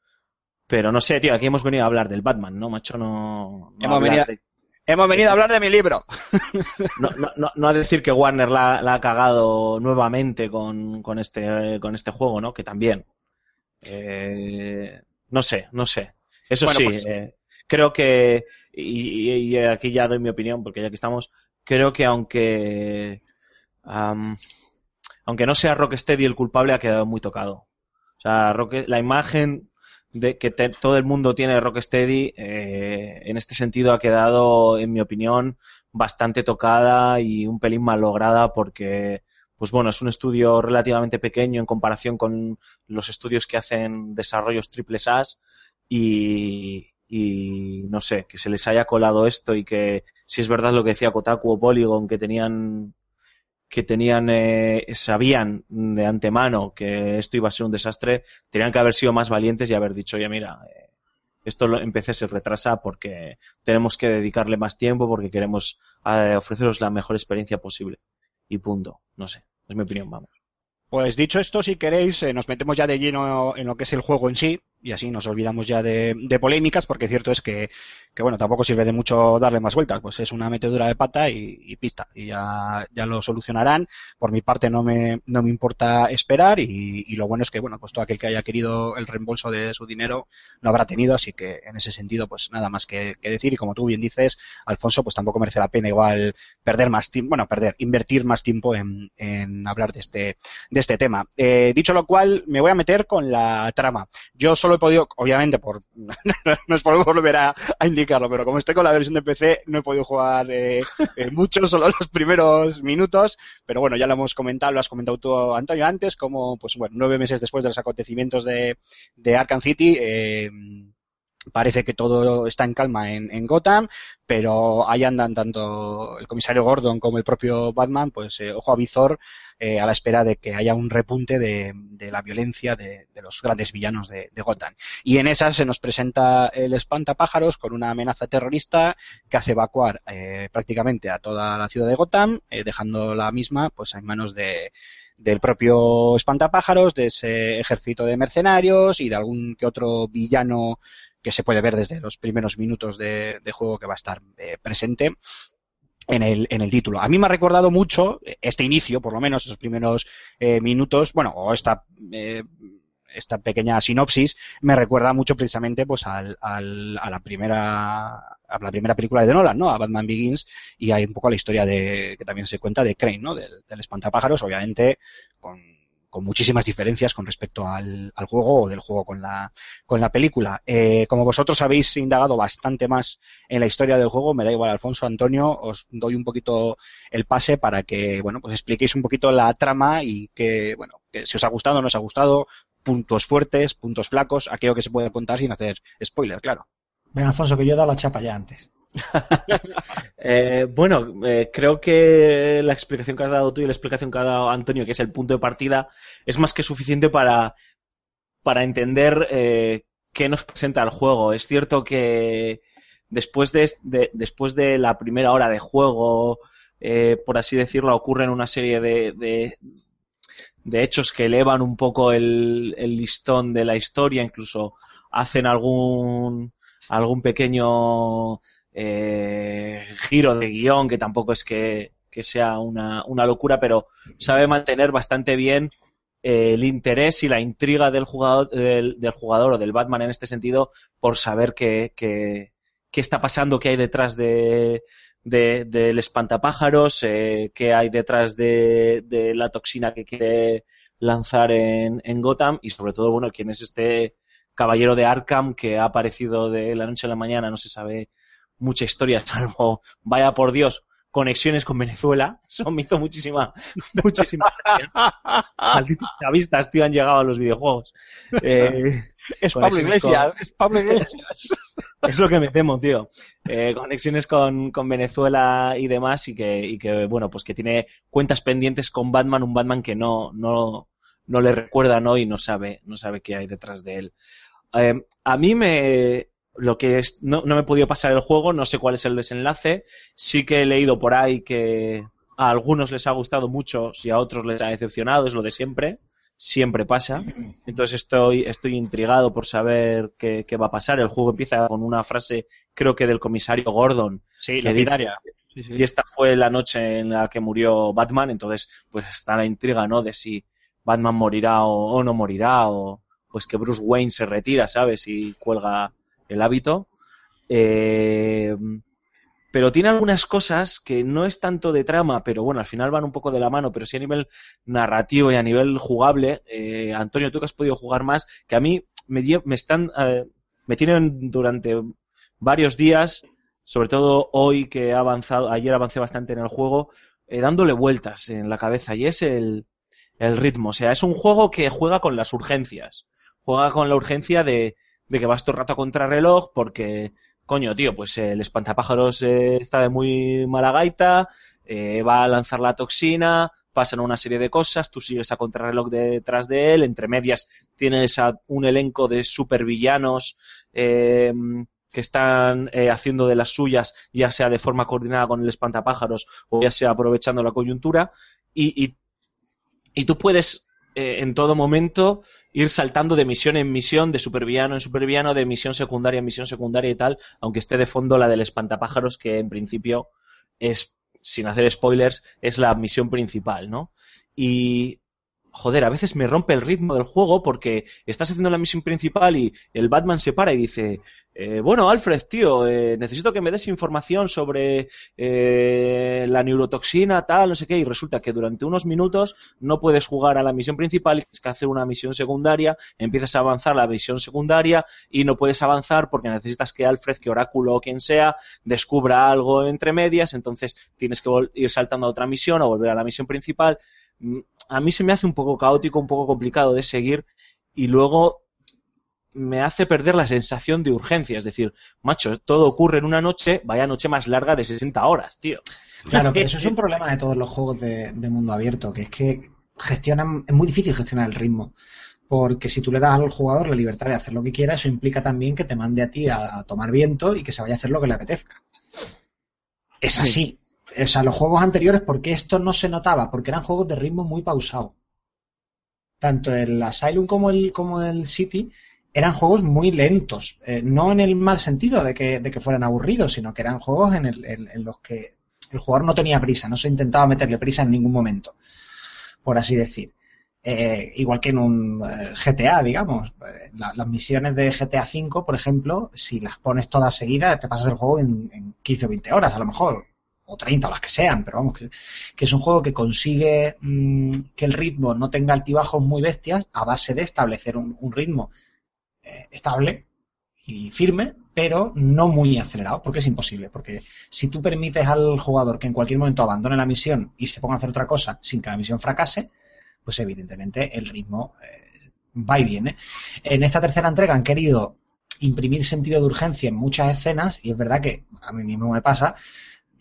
[SPEAKER 3] pero no sé, tío, aquí hemos venido a hablar del Batman, ¿no, macho? No, no
[SPEAKER 2] Hemos venido-
[SPEAKER 3] de-
[SPEAKER 2] Hemos venido a hablar de mi libro.
[SPEAKER 3] no, no, no, no a decir que Warner la, la ha cagado nuevamente con, con, este, con este juego, ¿no? Que también. Eh, no sé, no sé. Eso
[SPEAKER 2] Bueno,
[SPEAKER 3] sí,
[SPEAKER 2] pues-
[SPEAKER 3] eh, creo que, y, y- y aquí ya doy mi opinión, porque ya que estamos, creo que aunque, aunque no sea Rocksteady el culpable, ha quedado muy tocado. O sea, Rock- la imagen de que todo el mundo tiene de Rocksteady, eh, en este sentido ha quedado, en mi opinión, bastante tocada y un pelín mal lograda porque, pues bueno, es un estudio relativamente pequeño en comparación con los estudios que hacen desarrollos triples A y, y no sé, que se les haya colado esto y que si es verdad lo que decía Kotaku o Polygon que tenían que tenían eh, sabían de antemano que esto iba a ser un desastre, tenían que haber sido más valientes y haber dicho, oye, mira, eh, esto lo, en PC se retrasa porque tenemos que dedicarle más tiempo, porque queremos eh, ofreceros la mejor experiencia posible. Y punto. No sé. Es mi opinión, vamos.
[SPEAKER 2] Pues dicho esto, si queréis, eh, nos metemos ya de lleno en lo que es el juego en sí y así nos olvidamos ya de, polémicas porque cierto es que, que, bueno, tampoco sirve de mucho darle más vueltas, pues es una metedura de pata y, pista y ya, ya lo solucionarán. Por mi parte no me, no me importa esperar y, y lo bueno es que, bueno, pues todo aquel que haya querido el reembolso de su dinero lo habrá tenido, así que en ese sentido pues nada más que, que decir y como tú bien dices, Alfonso, pues tampoco merece la pena igual perder más tiempo, bueno, perder, invertir más tiempo en, en hablar de este, de este tema. Eh, dicho lo cual, me voy a meter con la trama. Yo solo he podido, obviamente, por no es por volver a, a, indicarlo, pero como estoy con la versión de PC, no he podido jugar eh, eh, mucho, solo los primeros minutos, pero bueno, ya lo hemos comentado, lo has comentado tú, Antonio, antes, como, pues bueno, nueve meses después de los acontecimientos de, de Arkham City, eh, parece que todo está en calma en, en, Gotham, pero ahí andan tanto el comisario Gordon como el propio Batman, pues eh, ojo a visor eh, a la espera de que haya un repunte de, de la violencia de, de, los grandes villanos de, de, Gotham. Y en esa se nos presenta el espantapájaros con una amenaza terrorista que hace evacuar eh, prácticamente a toda la ciudad de Gotham, eh, dejando la misma pues en manos de del propio espantapájaros, de ese ejército de mercenarios y de algún que otro villano que se puede ver desde los primeros minutos de, juego que va a estar eh, presente en el, en el título. A mí me ha recordado mucho este inicio, por lo menos esos primeros eh, minutos, bueno, o esta, eh, esta pequeña sinopsis, me recuerda mucho precisamente pues al, al, a la primera a la primera película de Nolan, ¿no? A Batman Begins, y hay un poco la historia de, que también se cuenta de Crane, ¿no? Del, del espantapájaros, obviamente, con, con muchísimas diferencias con respecto al, al, juego o del juego con la, con la película. Eh, como vosotros habéis indagado bastante más en la historia del juego, me da igual, Alfonso, Antonio, os doy un poquito el pase para que, bueno, pues expliquéis un poquito la trama y que, bueno, que si os ha gustado o no os ha gustado, puntos fuertes, puntos flacos, aquello que se puede contar sin hacer spoiler, claro.
[SPEAKER 4] Venga, Alfonso, que yo he dado la chapa ya antes.
[SPEAKER 3] eh, bueno, eh, creo que la explicación que has dado tú y la explicación que ha dado Antonio, que es el punto de partida, es más que suficiente para, para entender eh, qué nos presenta el juego. Es cierto que después de, de después de la primera hora de juego, eh, por así decirlo, ocurren una serie de, de, de hechos que elevan un poco el, el listón de la historia, incluso hacen algún algún pequeño eh, giro de guion que tampoco es que, que sea una, una, locura, pero sabe mantener bastante bien eh, el interés y la intriga del jugador, del, del, jugador o del Batman en este sentido por saber qué, qué, qué está pasando, qué hay detrás de, de, del espantapájaros, eh, qué hay detrás de, de, la toxina que quiere lanzar en, en, Gotham y sobre todo, bueno, quién es este caballero de Arkham que ha aparecido de la noche a la mañana, no se sabe mucha historia, salvo, vaya por Dios, conexiones con Venezuela. Eso me hizo muchísima, muchísima Malditos chavistas, tío, han llegado a los videojuegos. Eh,
[SPEAKER 2] es Pablo Iglesias, con... es Pablo Iglesias.
[SPEAKER 3] es lo que me temo, tío. Eh, conexiones con, con, Venezuela y demás, y que, y que, bueno, pues que tiene cuentas pendientes con Batman, un Batman que no, no, no le recuerda, ¿no? Y no sabe, no sabe qué hay detrás de él. Eh, a mí me, lo que es, no, no me he podido pasar el juego, no sé cuál es el desenlace. Sí que he leído por ahí que a algunos les ha gustado mucho, si a otros les ha decepcionado, es lo de siempre. Siempre pasa. Entonces estoy, estoy intrigado por saber qué, qué va a pasar. El juego empieza con una frase, creo que del comisario Gordon.
[SPEAKER 2] Sí, legendaria.
[SPEAKER 3] Sí, sí. Y esta fue la noche en la que murió Batman, entonces pues está la intriga, ¿no? De si Batman morirá o, o no morirá, o pues que Bruce Wayne se retira, ¿sabes? Y cuelga el hábito. Eh, pero tiene algunas cosas que no es tanto de trama, pero bueno, al final van un poco de la mano, pero sí a nivel narrativo y a nivel jugable. Eh, Antonio, tú que has podido jugar más, que a mí me, me están, eh, me tienen durante varios días, sobre todo hoy que he avanzado, ayer avancé bastante en el juego, eh, dándole vueltas en la cabeza y es el, el ritmo. O sea, es un juego que juega con las urgencias. Juega con la urgencia de, de que vas todo el rato a contrarreloj porque, coño, tío, pues el espantapájaros eh, está de muy mala gaita, eh, va a lanzar la toxina, pasan una serie de cosas, tú sigues a contrarreloj detrás de él, entre medias tienes a un elenco de supervillanos eh, que están eh, haciendo de las suyas, ya sea de forma coordinada con el espantapájaros o ya sea aprovechando la coyuntura, y, y, y tú puedes eh, en todo momento ir saltando de misión en misión, de supervillano en supervillano, de misión secundaria en misión secundaria y tal, aunque esté de fondo la del espantapájaros, que en principio es, sin hacer spoilers, es la misión principal, ¿no? Y, joder, a veces me rompe el ritmo del juego porque estás haciendo la misión principal y el Batman se para y dice, eh, bueno, Alfred, tío, eh, necesito que me des información sobre eh, la neurotoxina, tal, no sé qué, y resulta que durante unos minutos no puedes jugar a la misión principal, tienes que hacer una misión secundaria, empiezas a avanzar la misión secundaria y no puedes avanzar porque necesitas que Alfred, que Oráculo o quien sea, descubra algo entre medias, entonces tienes que ir saltando a otra misión o volver a la misión principal a mí se me hace un poco caótico, un poco complicado de seguir y luego me hace perder la sensación de urgencia. Es decir, macho, todo ocurre en una noche, vaya noche más larga de 60 horas, tío.
[SPEAKER 4] Claro, pero eso es un problema de todos los juegos de, de mundo abierto, que es que gestionan, es muy difícil gestionar el ritmo. Porque si tú le das al jugador la libertad de hacer lo que quiera, eso implica también que te mande a ti a, a tomar viento y que se vaya a hacer lo que le apetezca. Es así o sea, los juegos anteriores, ¿por qué esto no se notaba? Porque eran juegos de ritmo muy pausado. Tanto el Asylum como el, como el City eran juegos muy lentos. Eh, no en el mal sentido de que, de que, fueran aburridos, sino que eran juegos en, el, en, los que el jugador no tenía prisa, no se intentaba meterle prisa en ningún momento, por así decir. eh, igual que en un eh, GTA, digamos. La- las misiones de GTA V, por ejemplo, si las pones todas seguidas, te pasas el juego en, en 15 o 20 horas, a lo mejor. O 30, o las que sean, pero vamos, que, es un juego que consigue mm, que el ritmo no tenga altibajos muy bestias a base de establecer un, un ritmo eh, estable y firme, pero no muy acelerado, porque es imposible. Porque si tú permites al jugador que en cualquier momento abandone la misión y se ponga a hacer otra cosa sin que la misión fracase, pues evidentemente el ritmo eh, va y viene. En esta tercera entrega han querido imprimir sentido de urgencia en muchas escenas y es verdad que a mí mismo me pasa.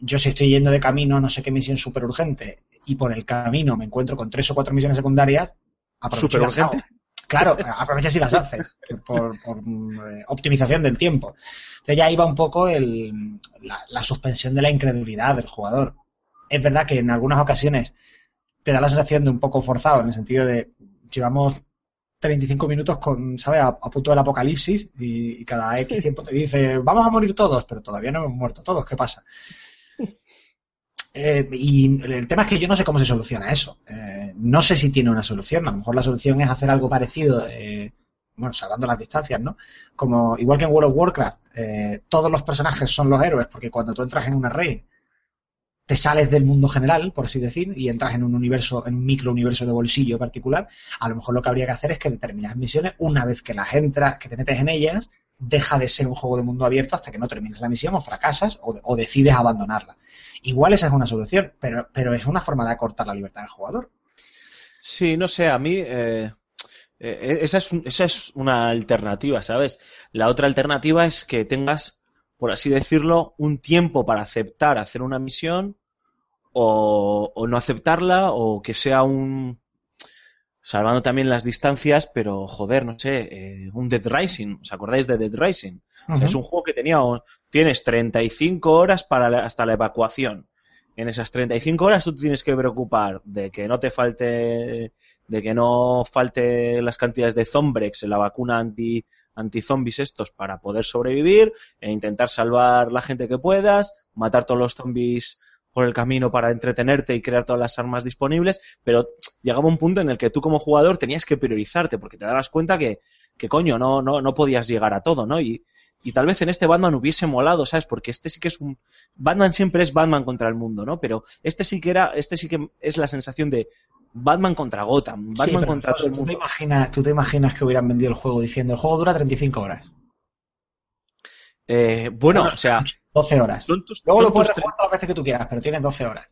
[SPEAKER 4] Yo si estoy yendo de camino a no sé qué misión súper urgente y por el camino me encuentro con tres o cuatro misiones secundarias, hago.
[SPEAKER 2] ¿Superurgente?
[SPEAKER 4] Claro, aprovechas y las haces por, por, eh, optimización del tiempo. Entonces ya iba un poco el, la, la suspensión de la incredulidad del jugador. Es verdad que en algunas ocasiones te da la sensación de un poco forzado, en el sentido de llevamos 35 minutos con, ¿sabes?, a, a punto del apocalipsis y, y cada X tiempo te dice, vamos a morir todos, pero todavía no hemos muerto todos, ¿qué pasa? Eh, y el tema es que yo no sé cómo se soluciona eso. Eh, no sé si tiene una solución. A lo mejor la solución es hacer algo parecido, eh, bueno, salvando las distancias, ¿no? Como igual que en World of Warcraft, eh, todos los personajes son los héroes, porque cuando tú entras en una array, te sales del mundo general, por así decir, y entras en un universo, en un micro universo de bolsillo particular. A lo mejor lo que habría que hacer es que determinadas misiones, una vez que las entras, que te metes en ellas, deja de ser un juego de mundo abierto hasta que no termines la misión o fracasas o, decides abandonarla. Igual esa es una solución, pero, pero es una forma de acortar la libertad del jugador.
[SPEAKER 3] Sí, no sé, a mí eh, eh, esa, es, esa es una alternativa, ¿sabes? La otra alternativa es que tengas, por así decirlo, un tiempo para aceptar hacer una misión o no aceptarla o que sea un... Salvando también las distancias, pero joder, no sé, eh, un Dead Rising, ¿os acordáis de Dead Rising? O sea, es un juego que tenía, tienes 35 horas para la- hasta la evacuación. En esas 35 horas tú te tienes que preocupar de que no te falte, de que no falte las cantidades de Zombrex en la vacuna anti, anti-zombies estos para poder sobrevivir e intentar salvar la gente que puedas, matar todos los zombies por el camino para entretenerte y crear todas las armas disponibles, pero llegaba un punto en el que tú como jugador tenías que priorizarte porque te dabas cuenta que, que coño, no, no, no podías llegar a todo, ¿no? Y, y tal vez en este Batman hubiese molado, ¿sabes? Porque este sí que es un... Batman siempre es Batman contra el mundo, ¿no? Pero este sí que era, este sí que es la sensación de Batman contra Gotham,
[SPEAKER 4] Sí,
[SPEAKER 3] Batman
[SPEAKER 4] pero
[SPEAKER 3] contra todo el
[SPEAKER 4] ¿tú te,
[SPEAKER 3] mundo.
[SPEAKER 4] imaginas, tú te imaginas que hubieran vendido el juego diciendo el juego dura 35 horas,
[SPEAKER 3] Eh, bueno, o sea,
[SPEAKER 4] 12 horas.
[SPEAKER 3] son tus,
[SPEAKER 4] Luego
[SPEAKER 3] son
[SPEAKER 4] lo puedes
[SPEAKER 3] tus
[SPEAKER 4] todas las veces que tú quieras, pero tienes 12 horas.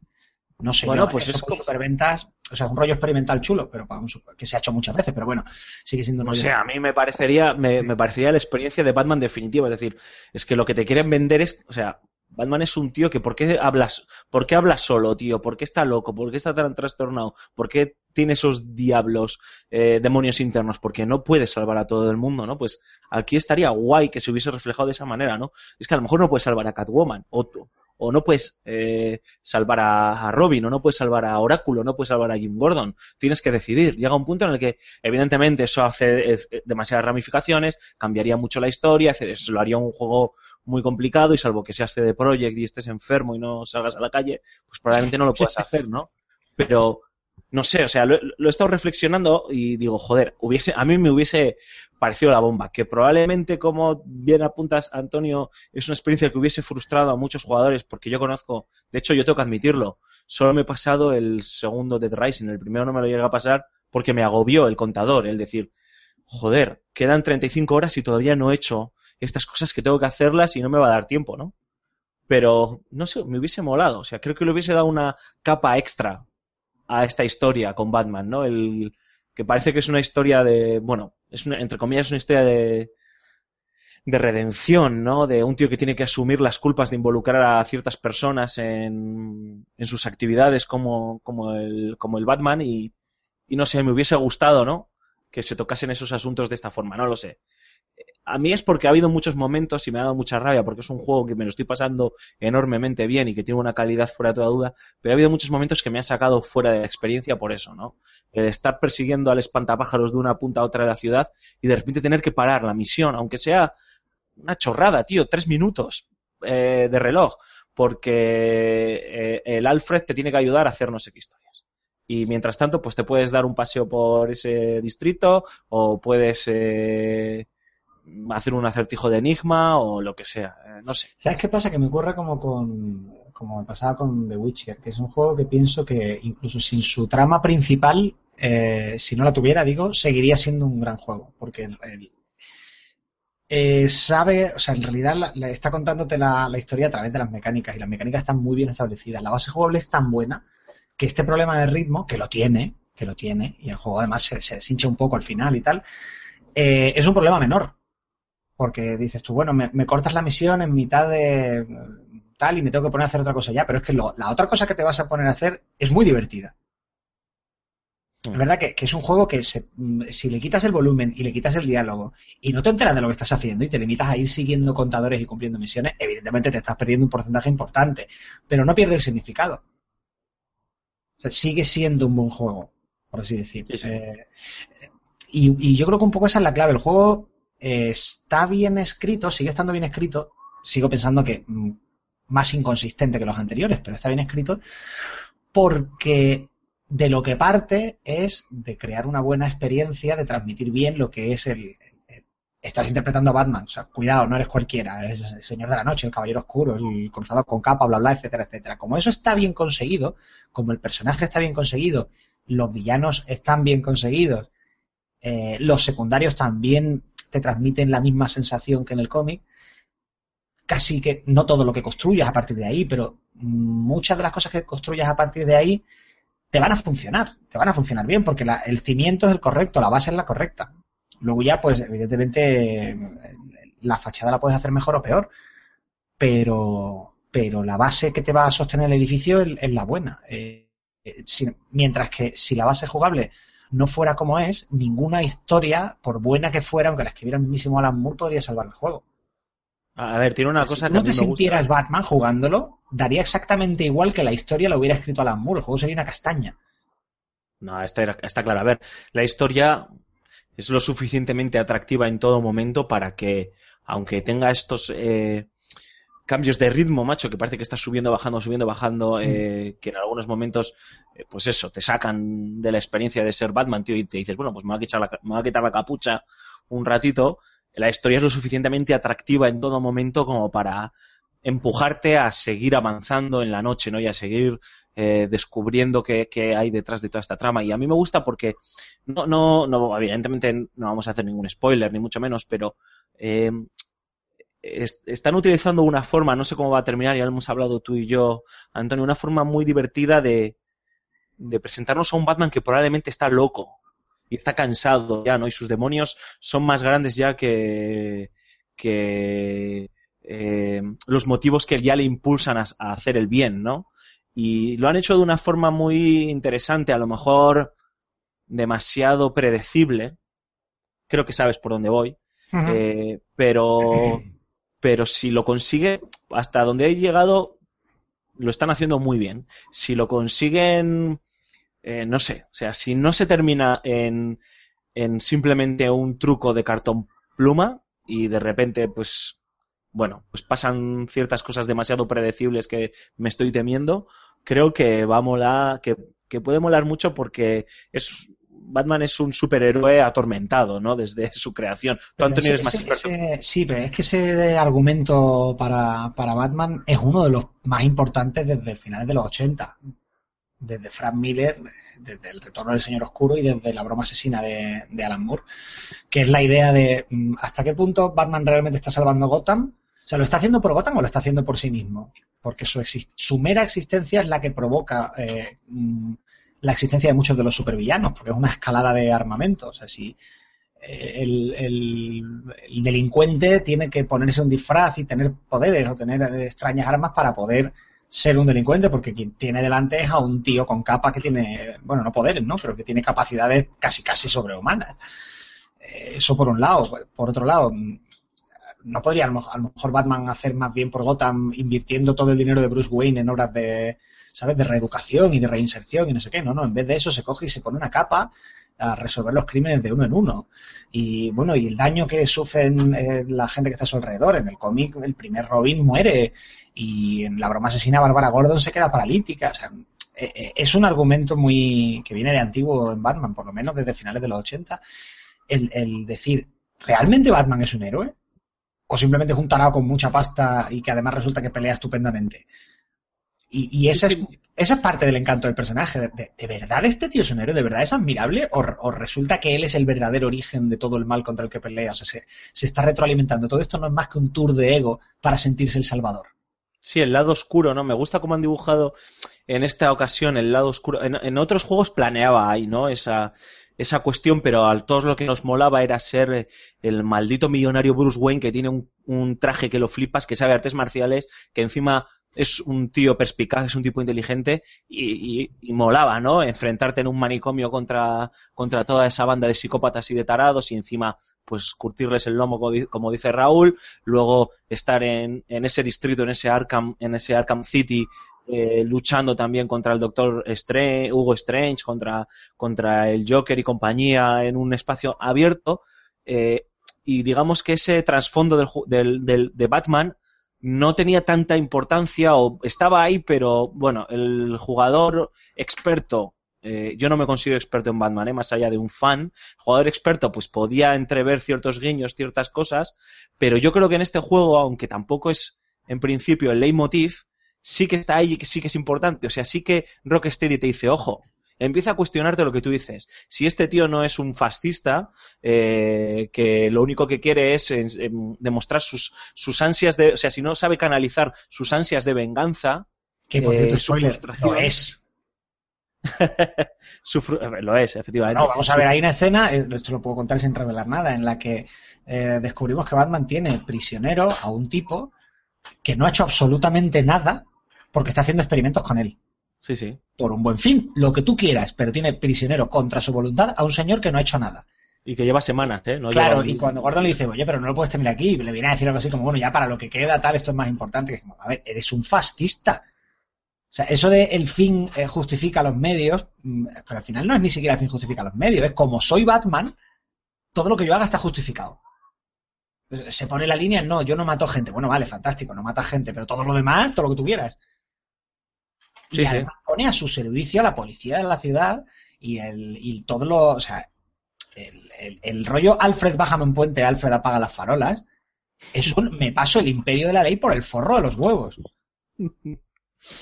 [SPEAKER 4] No sé,
[SPEAKER 3] Bueno,
[SPEAKER 4] yo,
[SPEAKER 3] pues es como-
[SPEAKER 4] superventas, o sea, es un rollo experimental chulo, pero para un super- que se ha hecho muchas veces, pero bueno, sigue siendo un
[SPEAKER 3] O
[SPEAKER 4] rollo.
[SPEAKER 3] sea, a mí me parecería, me, me parecería la experiencia de Batman definitiva. Es decir, es que lo que te quieren vender es, o sea, Batman es un tío que ¿por qué hablas, por qué habla solo, tío? ¿Por qué está loco? ¿Por qué está tan trastornado? ¿Por qué tiene esos diablos, eh, demonios internos? Porque no puede salvar a todo el mundo, ¿no? Pues aquí estaría guay que se hubiese reflejado de esa manera, ¿no? Es que a lo mejor no puedes salvar a Catwoman, o, o no puedes eh, salvar a, a Robin, o no puedes salvar a Oráculo, no puedes salvar a Jim Gordon. Tienes que decidir. Llega un punto en el que Evidentemente, eso hace eh, demasiadas ramificaciones, cambiaría mucho la historia, eso lo haría un juego muy complicado y salvo que seas CD Projekt y estés enfermo y no salgas a la calle, pues probablemente no lo puedas hacer, ¿no? Pero, no sé, o sea, lo, lo he estado reflexionando y digo, joder, hubiese, a mí me hubiese parecido la bomba, que probablemente, como bien apuntas, Antonio, es una experiencia que hubiese frustrado a muchos jugadores, porque yo conozco, de hecho yo tengo que admitirlo, solo me he pasado el segundo Dead Rising, el primero no me lo llegué a pasar porque me agobió el contador, el decir, joder, quedan 35 horas y todavía no he hecho estas cosas que tengo que hacerlas y no me va a dar tiempo, ¿no? Pero, no sé, me hubiese molado, o sea, creo que le hubiese dado una capa extra a esta historia con Batman, ¿no? El que parece que es una historia de, bueno, es una, entre comillas, es una historia de de redención, ¿no? De un tío que tiene que asumir las culpas de involucrar a ciertas personas en, en sus actividades como, como, el, como el Batman y, y no sé, me hubiese gustado, ¿no? Que se tocasen esos asuntos de esta forma, no lo sé. A mí es porque ha habido muchos momentos y me ha dado mucha rabia porque es un juego que me lo estoy pasando enormemente bien y que tiene una calidad fuera de toda duda, pero ha habido muchos momentos que me han sacado fuera de la experiencia por eso, ¿no? El estar persiguiendo al espantapájaros de una punta a otra de la ciudad y de repente tener que parar la misión, aunque sea una chorrada, tío, tres minutos eh, de reloj, porque eh, el Alfred te tiene que ayudar a hacer no sé qué historias. y mientras tanto pues te puedes dar un paseo por ese distrito o puedes eh, hacer un acertijo de enigma o lo que sea, eh, no sé.
[SPEAKER 4] ¿Sabes qué pasa? Que me ocurre como con como me pasaba con The Witcher, que es un juego que pienso que incluso sin su trama principal, eh, si no la tuviera, digo, seguiría siendo un gran juego, porque eh, sabe, o sea, en realidad la- está contándote la, la historia a través de las mecánicas y las mecánicas están muy bien establecidas. La base jugable es tan buena que este problema de ritmo, que lo tiene, que lo tiene, y el juego además se, se deshincha un poco al final y tal, eh, es un problema menor. Porque dices tú, bueno, me, me cortas la misión en mitad de tal y me tengo que poner a hacer otra cosa ya, pero es que lo- la otra cosa que te vas a poner a hacer es muy divertida. Es verdad que, que es un juego que se- si le quitas el volumen y le quitas el diálogo y no te enteras de lo que estás haciendo y te limitas a ir siguiendo contadores y cumpliendo misiones, evidentemente te estás perdiendo un porcentaje importante, pero no pierde el significado. O sea, sigue siendo un buen juego, por así decir.
[SPEAKER 3] Sí, sí.
[SPEAKER 4] Eh, y, y yo creo que un poco esa es la clave. El juego está bien escrito, sigue estando bien escrito. Sigo pensando que mm, más inconsistente que los anteriores, pero está bien escrito porque de lo que parte es de crear una buena experiencia, de transmitir bien lo que es el, el- estás interpretando a Batman, o sea, cuidado, no eres cualquiera, eres el Señor de la Noche, el Caballero Oscuro, el cruzado con capa, bla, bla, etcétera, etcétera. Como eso está bien conseguido, como el personaje está bien conseguido, los villanos están bien conseguidos, eh, los secundarios también te transmiten la misma sensación que en el cómic, casi que no todo lo que construyas a partir de ahí, pero muchas de las cosas que construyas a partir de ahí te van a funcionar, te van a funcionar bien, porque la- el cimiento es el correcto, la base es la correcta. Luego ya, pues, evidentemente, la fachada la puedes hacer mejor o peor, pero, pero la base que te va a sostener el edificio es, es la buena. Eh, eh, mientras que si la base jugable no fuera como es, ninguna historia, por buena que fuera, aunque la escribiera el mismísimo Alan Moore, podría salvar el juego.
[SPEAKER 3] A ver, tiene una cosa
[SPEAKER 4] si
[SPEAKER 3] que
[SPEAKER 4] no
[SPEAKER 3] a mí
[SPEAKER 4] te
[SPEAKER 3] me gusta.
[SPEAKER 4] sintieras Batman jugándolo, daría exactamente igual que la historia la hubiera escrito Alan Moore. El juego sería una castaña.
[SPEAKER 3] No, está, está claro. A ver, la historia es lo suficientemente atractiva en todo momento para que, aunque tenga estos eh, cambios de ritmo, macho, que parece que está subiendo, bajando, subiendo, bajando, eh, que en algunos momentos, eh, pues eso, te sacan de la experiencia de ser Batman, tío, y te dices, bueno, pues me voy a quitar la, me voy a quitar la capucha un ratito. La historia es lo suficientemente atractiva en todo momento como para empujarte a seguir avanzando en la noche, ¿no? Y a seguir eh, descubriendo qué, qué hay detrás de toda esta trama. Y a mí me gusta porque no, no, no, evidentemente no vamos a hacer ningún spoiler, ni mucho menos, pero eh, es- están utilizando una forma, no sé cómo va a terminar, ya lo hemos hablado tú y yo, Antonio, una forma muy divertida de, de presentarnos a un Batman que probablemente está loco y está cansado ya, ¿no? Y sus demonios son más grandes ya que, que eh, los motivos que ya le impulsan a, a hacer el bien, ¿no? Y lo han hecho de una forma muy interesante, a lo mejor demasiado predecible. Creo que sabes por dónde voy. Eh, pero, pero si lo consigue, hasta donde he llegado, lo están haciendo muy bien. Si lo consiguen, eh, no sé, o sea, si no se termina en, en simplemente un truco de cartón pluma y de repente, pues, bueno, pues pasan ciertas cosas demasiado predecibles que me estoy temiendo, creo que va a molar, que, que puede molar mucho porque es Batman es un superhéroe atormentado, ¿no? Desde su creación. Tú,
[SPEAKER 4] Pero
[SPEAKER 3] Antonio,
[SPEAKER 4] ese-
[SPEAKER 3] eres más experto.
[SPEAKER 4] ese- sí, pero es que ese argumento para, para Batman es uno de los más importantes desde finales de los 80. Desde Frank Miller, desde El Retorno del Señor Oscuro y desde La Broma Asesina de, de Alan Moore. Que es la idea de mm, hasta qué punto Batman realmente está salvando Gotham. O sea, ¿lo está haciendo por Gotham o lo está haciendo por sí mismo? Porque su, exis- su mera existencia es la que provoca eh, mm, la existencia de muchos de los supervillanos, porque es una escalada de armamento. O eh, el, el- el delincuente tiene que ponerse un disfraz y tener poderes o tener extrañas armas para poder ser un delincuente, porque quien tiene delante es a un tío con capa que tiene, bueno, no poderes, ¿no? Pero que tiene capacidades casi, casi sobrehumanas. Eh, Eso por un lado. Por otro lado, mm, no podría a lo mejor Batman hacer más bien por Gotham invirtiendo todo el dinero de Bruce Wayne en obras de, ¿sabes? De reeducación y de reinserción y no sé qué. No, no, en vez de eso se coge y se pone una capa a resolver los crímenes de uno en uno. Y bueno, y el daño que sufren eh, la gente que está a su alrededor. En el cómic, el primer Robin muere y en la broma asesina Bárbara Gordon se queda paralítica. O sea, eh, eh, es un argumento muy que viene de antiguo en Batman, por lo menos desde finales de los 80, el, el decir, ¿realmente Batman es un héroe? ¿O simplemente es un tarado con mucha pasta y que además resulta que pelea estupendamente? Y, y esa, es, esa es parte del encanto del personaje. De, de- ¿de verdad este tío es un héroe? ¿De verdad es admirable? ¿O, o resulta que él es el verdadero origen de todo el mal contra el que pelea? O sea, se, se está retroalimentando. Todo esto no es más que un tour de ego para sentirse el salvador.
[SPEAKER 3] Sí, el lado oscuro, ¿no? Me gusta cómo han dibujado en esta ocasión el lado oscuro. En, en otros juegos planeaba ahí, ¿no? Esa, esa cuestión, pero a todos lo que nos molaba era ser el maldito millonario Bruce Wayne que tiene un, un traje que lo flipas, que sabe artes marciales, que encima es un tío perspicaz, es un tipo inteligente y, y- y molaba, ¿no? Enfrentarte en un manicomio contra, contra toda esa banda de psicópatas y de tarados y encima, pues, curtirles el lomo, como di- como dice Raúl, luego estar en, en ese distrito, en ese Arkham, en ese Arkham City, eh, luchando también contra el Doctor Strange, Hugo Strange, contra, contra el Joker y compañía en un espacio abierto. eh, y digamos que ese trasfondo del, del, del- de Batman no tenía tanta importancia o estaba ahí, pero bueno, el jugador experto, eh, yo no me considero experto en Batman, ¿eh? más allá de un fan, el jugador experto pues podía entrever ciertos guiños, ciertas cosas, pero yo creo que en este juego, aunque tampoco es en principio el leitmotiv, sí que está ahí y sí que es importante. O sea, sí que Rocksteady te dice, ojo, empieza a cuestionarte lo que tú dices. Si este tío no es un fascista, eh, que lo único que quiere es eh, em, demostrar sus, sus ansias de, o sea, si no sabe canalizar sus ansias de venganza,
[SPEAKER 4] Que por
[SPEAKER 3] Eh,
[SPEAKER 4] cierto,
[SPEAKER 3] su
[SPEAKER 4] spoiler,
[SPEAKER 3] frustración.
[SPEAKER 4] lo es.
[SPEAKER 3] su eh, lo es, efectivamente.
[SPEAKER 4] No, vamos a
[SPEAKER 3] Su-
[SPEAKER 4] ver, hay una escena, eh, esto lo puedo contar sin revelar nada, en la que eh, descubrimos que Batman tiene prisionero a un tipo que no ha hecho absolutamente nada porque está haciendo experimentos con él.
[SPEAKER 3] Sí, sí.
[SPEAKER 4] Por un buen fin, lo que tú quieras, pero tiene prisionero contra su voluntad a un señor que no ha hecho nada.
[SPEAKER 3] Y que lleva semanas, ¿eh? No
[SPEAKER 4] claro,
[SPEAKER 3] lleva
[SPEAKER 4] y cuando Gordon le dice, oye, pero no lo puedes tener aquí, le viene a decir algo así como, bueno, ya para lo que queda, tal, esto es más importante. Que a ver, eres un fascista. O sea, eso de el fin eh, justifica los medios, mm, pero al final no es ni siquiera el fin justifica los medios, es como soy Batman, todo lo que yo haga está justificado. Se pone la línea, no, yo no mato gente. Bueno, vale, fantástico, no matas gente, pero todo lo demás, todo lo que tú quieras.
[SPEAKER 3] Sí,
[SPEAKER 4] y
[SPEAKER 3] sí.
[SPEAKER 4] pone a su servicio a la policía de la ciudad y, el, y todo lo. O sea, el, el- el rollo Alfred bájame un puente, Alfred apaga las farolas. Es un me paso el imperio de la ley por el forro de los huevos.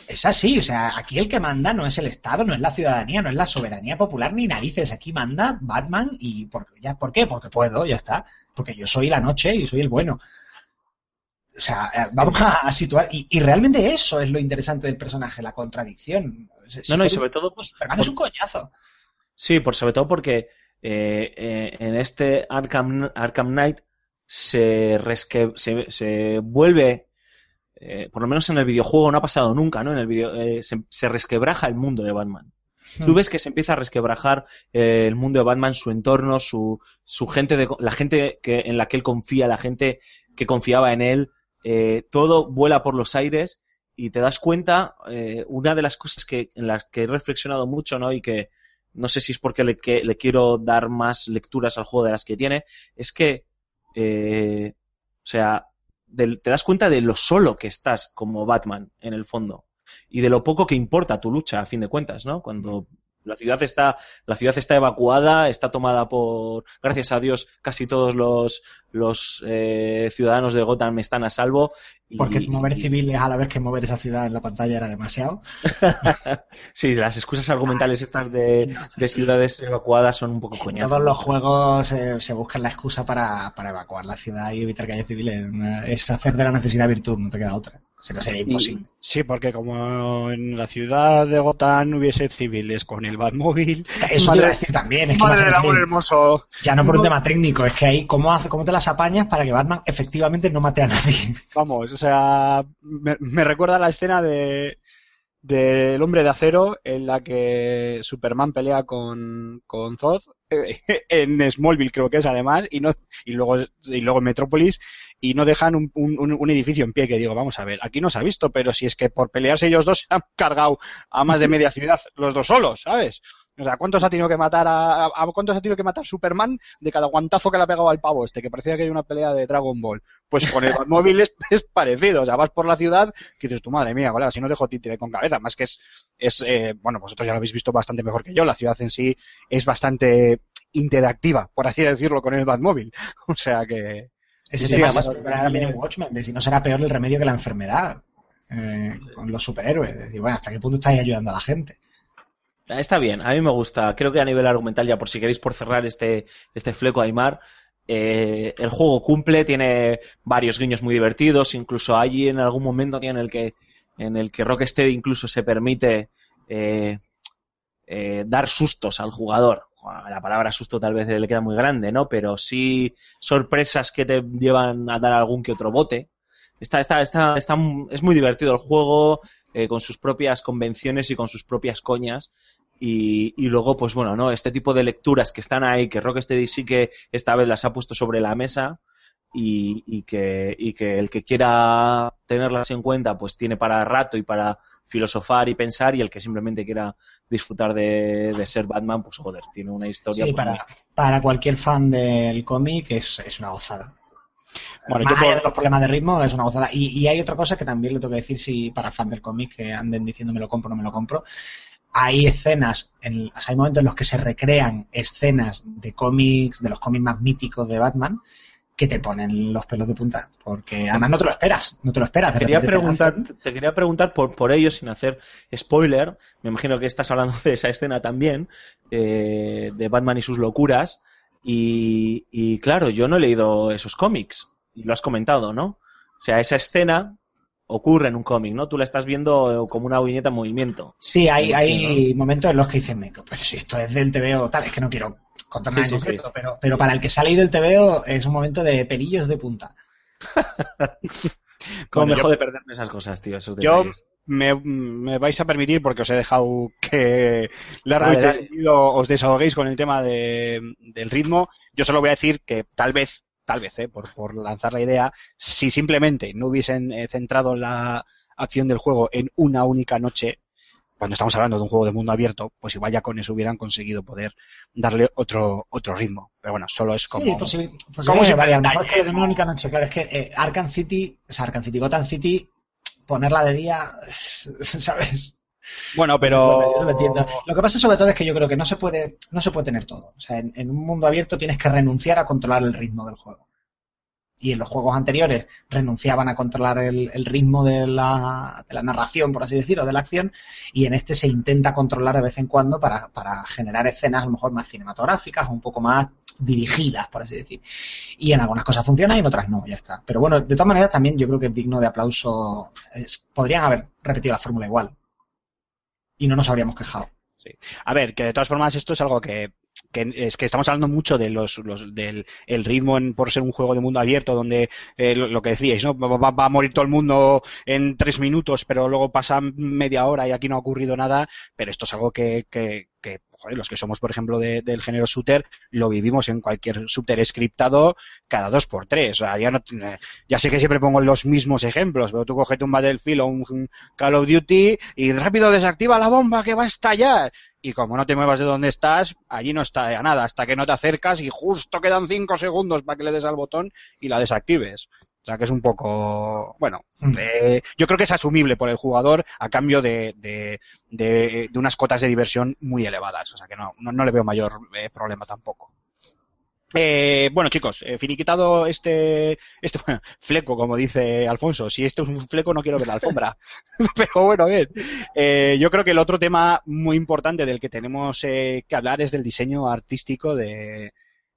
[SPEAKER 4] Es así, o sea, aquí el que manda no es el Estado, no es la ciudadanía, no es la soberanía popular ni narices. Aquí manda Batman y por, ya, ¿por qué? Porque puedo, ya está. Porque yo soy la noche y soy el bueno. O sea, eh, vamos a, situar. Y, y realmente eso es lo interesante del personaje, la contradicción. Si
[SPEAKER 3] No, no, y sobre
[SPEAKER 4] un-
[SPEAKER 3] todo,
[SPEAKER 4] Superman es un coñazo.
[SPEAKER 3] Sí, por sobre todo porque eh, eh, en este Arkham, Arkham Knight se, resque- se, se vuelve, eh, por lo menos en el videojuego no ha pasado nunca, ¿no? En el video, se, se resquebraja el mundo de Batman. Tú ves que se empieza a resquebrajar el mundo de Batman, su entorno, su, su gente, de, la gente que, en la que él confía, la gente que confiaba en él, eh, todo vuela por los aires y te das cuenta, eh, una de las cosas que, en las que he reflexionado mucho, ¿no? Y que no sé si es porque le, quiero dar más lecturas al juego de las que tiene, es que, eh, o sea, te das cuenta de lo solo que estás como Batman en el fondo y de lo poco que importa tu lucha a fin de cuentas, ¿no? Cuando la ciudad está la ciudad está evacuada, está tomada por gracias a Dios casi todos los los eh, ciudadanos de Gotham están a salvo y-
[SPEAKER 4] Porque mover civiles a la vez que mover esa ciudad en la pantalla era demasiado.
[SPEAKER 3] sí, las excusas argumentales estas de, de ciudades evacuadas son un poco coñazos.
[SPEAKER 4] todos los juegos eh, se buscan la excusa para, para evacuar la ciudad y evitar que haya civiles. Es hacer de la necesidad virtud, no te queda otra. Si no sería imposible.
[SPEAKER 2] Sí, porque como en la ciudad de Gotham hubiese civiles con el Batmóvil.
[SPEAKER 4] Eso te iba a decir también. Es que
[SPEAKER 2] Madre del
[SPEAKER 4] imagínate,
[SPEAKER 2] amor hermoso.
[SPEAKER 4] ya no por un tema técnico, es que ahí, ¿cómo, hace, ¿cómo te las apañas para que Batman efectivamente no mate a nadie?
[SPEAKER 2] Vamos, o sea, me, me recuerda la escena de del hombre de acero en la que Superman pelea con, con Zod en Smallville creo que es además y no y luego y luego en Metrópolis y no dejan un- un- un edificio en pie que digo vamos a ver aquí no se ha visto pero si es que por pelearse ellos dos se han cargado a más de media ciudad los dos solos sabes O sea, ¿cuántos ha tenido que matar a, a- a cuántos ha tenido que matar Superman de cada guantazo que le ha pegado al pavo este, que parecía que hay una pelea de Dragon Ball? Pues con el Batmóvil es, es parecido. O sea, vas por la ciudad y dices, tu madre mía, colega, si no dejo títere con cabeza. Más que es, es eh, bueno, vosotros ya lo habéis visto bastante mejor que yo. La ciudad en sí es bastante interactiva, por así decirlo, con el Batmóvil. O sea que,
[SPEAKER 4] Ese
[SPEAKER 2] Sí,
[SPEAKER 4] tema
[SPEAKER 2] además,
[SPEAKER 4] se recuperará también en Watchmen, de si no será peor el remedio que la enfermedad eh, con los superhéroes. Es decir, bueno, ¿hasta qué punto estáis ayudando a la gente?
[SPEAKER 3] Está bien, a mí me gusta. Creo que a nivel argumental, ya por si queréis por cerrar este, este fleco Aymar, eh, el juego cumple, tiene varios guiños muy divertidos, incluso hay en algún momento en el que en el que Rocksteady incluso se permite eh, eh, dar sustos al jugador. La palabra susto tal vez le queda muy grande, ¿no? Pero sí sorpresas que te llevan a dar algún que otro bote. Está, está, está, está, es muy divertido el juego, eh, con sus propias convenciones y con sus propias coñas. Y, y luego, pues bueno, ¿no? Este tipo de lecturas que están ahí, que Rocksteady sí que esta vez las ha puesto sobre la mesa y, y que, y que el que quiera tenerlas en cuenta, pues tiene para rato y para filosofar y pensar, y el que simplemente quiera disfrutar de, de ser Batman, pues joder, tiene una historia.
[SPEAKER 4] Sí,
[SPEAKER 3] pues,
[SPEAKER 4] para, para cualquier fan del cómic es, es una gozada.
[SPEAKER 2] Bueno,
[SPEAKER 4] Más
[SPEAKER 2] yo
[SPEAKER 4] allá de los problemas de ritmo, es una gozada. Y, y hay otra cosa que también le tengo que decir, si para fan del cómic que anden diciendo me lo compro o no me lo compro. Hay escenas, en, o sea, hay momentos en los que se recrean escenas de cómics, de los cómics más míticos de Batman, que te ponen los pelos de punta. Porque además no te lo esperas, no te lo esperas. de
[SPEAKER 3] Quería
[SPEAKER 4] te
[SPEAKER 3] preguntar,
[SPEAKER 4] hacen-
[SPEAKER 3] te quería preguntar por, por ello, sin hacer spoiler. Me imagino que estás hablando de esa escena también, eh, de Batman y sus locuras. Y, y claro, yo no he leído esos cómics. Y lo has comentado, ¿no? O sea, esa escena ocurre en un cómic, ¿no? Tú la estás viendo como una viñeta en movimiento.
[SPEAKER 4] Sí, hay, hay momentos en los que dicen, pero si esto es del TVO tal, es que no quiero contar nada
[SPEAKER 3] Sí,
[SPEAKER 4] en
[SPEAKER 3] sí,
[SPEAKER 4] concreto, Pero, pero para el que se ha leído el TVO es un momento de pelillos de punta.
[SPEAKER 3] ¿Cómo
[SPEAKER 2] Bueno,
[SPEAKER 3] me jode perderme esas cosas, tío? Esos
[SPEAKER 2] Yo me, me vais a permitir, porque os he dejado que largo
[SPEAKER 3] Dale,
[SPEAKER 2] y
[SPEAKER 3] dale.
[SPEAKER 2] tendido os desahoguéis con el tema de- del ritmo. Yo solo voy a decir que tal vez, tal vez, eh, por, por lanzar la idea, si simplemente no hubiesen eh, centrado la acción del juego en una única noche, cuando estamos hablando de un juego de mundo abierto, pues igual ya con eso hubieran conseguido poder darle otro otro ritmo. Pero bueno, solo es como...
[SPEAKER 4] Sí, posible,
[SPEAKER 2] como
[SPEAKER 4] posible
[SPEAKER 2] si
[SPEAKER 4] que varía. A lo mejor es que lo de única noche. Claro, es que eh, Arkham City, o sea, Arkham City, Gotham City, ponerla de día, ¿sabes?
[SPEAKER 2] Bueno, pero...
[SPEAKER 4] Yo lo entiendo. Lo que pasa sobre todo es que yo creo que no se puede, no se puede tener todo. O sea, en, en un mundo abierto tienes que renunciar a controlar el ritmo del juego. Y en los juegos anteriores renunciaban a controlar el, ritmo de la, de la narración, por así decirlo, de la acción, y en este se intenta controlar de vez en cuando para, para generar escenas a lo mejor más cinematográficas, un poco más dirigidas, por así decir. Y en algunas cosas funciona y en otras no, ya está. Pero bueno, de todas maneras también yo creo que es digno de aplauso. Podrían haber repetido la fórmula igual. Y no nos habríamos quejado.
[SPEAKER 2] A ver, que de todas formas esto es algo que, que es que estamos hablando mucho de los, los- del el ritmo en- por ser un juego de mundo abierto donde eh, lo, que decíais, ¿no? Va, va- a morir todo el mundo en tres minutos, pero luego pasa media hora y aquí no ha ocurrido nada, pero esto es algo que, que, que, joder, los que somos, por ejemplo, de- del género shooter, lo vivimos en cualquier shooter scriptado cada dos por tres. O sea, ya no, ya sé que siempre pongo los mismos ejemplos, pero tú cogete un Battlefield o un Call of Duty y rápido desactiva la bomba que va a estallar. Y como no te muevas de donde estás, allí no está ya nada, hasta que no te acercas y justo quedan cinco segundos para que le des al botón y la desactives. O sea que es un poco, bueno,
[SPEAKER 4] Mm.
[SPEAKER 2] eh, yo creo que es asumible por el jugador a cambio de, de, de, de unas cotas de diversión muy elevadas. O sea que no, no, no le veo mayor eh, problema tampoco. Eh, bueno, chicos, eh, finiquitado este, este bueno, fleco, como dice Alfonso. Si esto es un fleco, no quiero ver la alfombra. Pero bueno, bien. Eh, yo creo que el otro tema muy importante del que tenemos eh, que hablar es del diseño artístico de,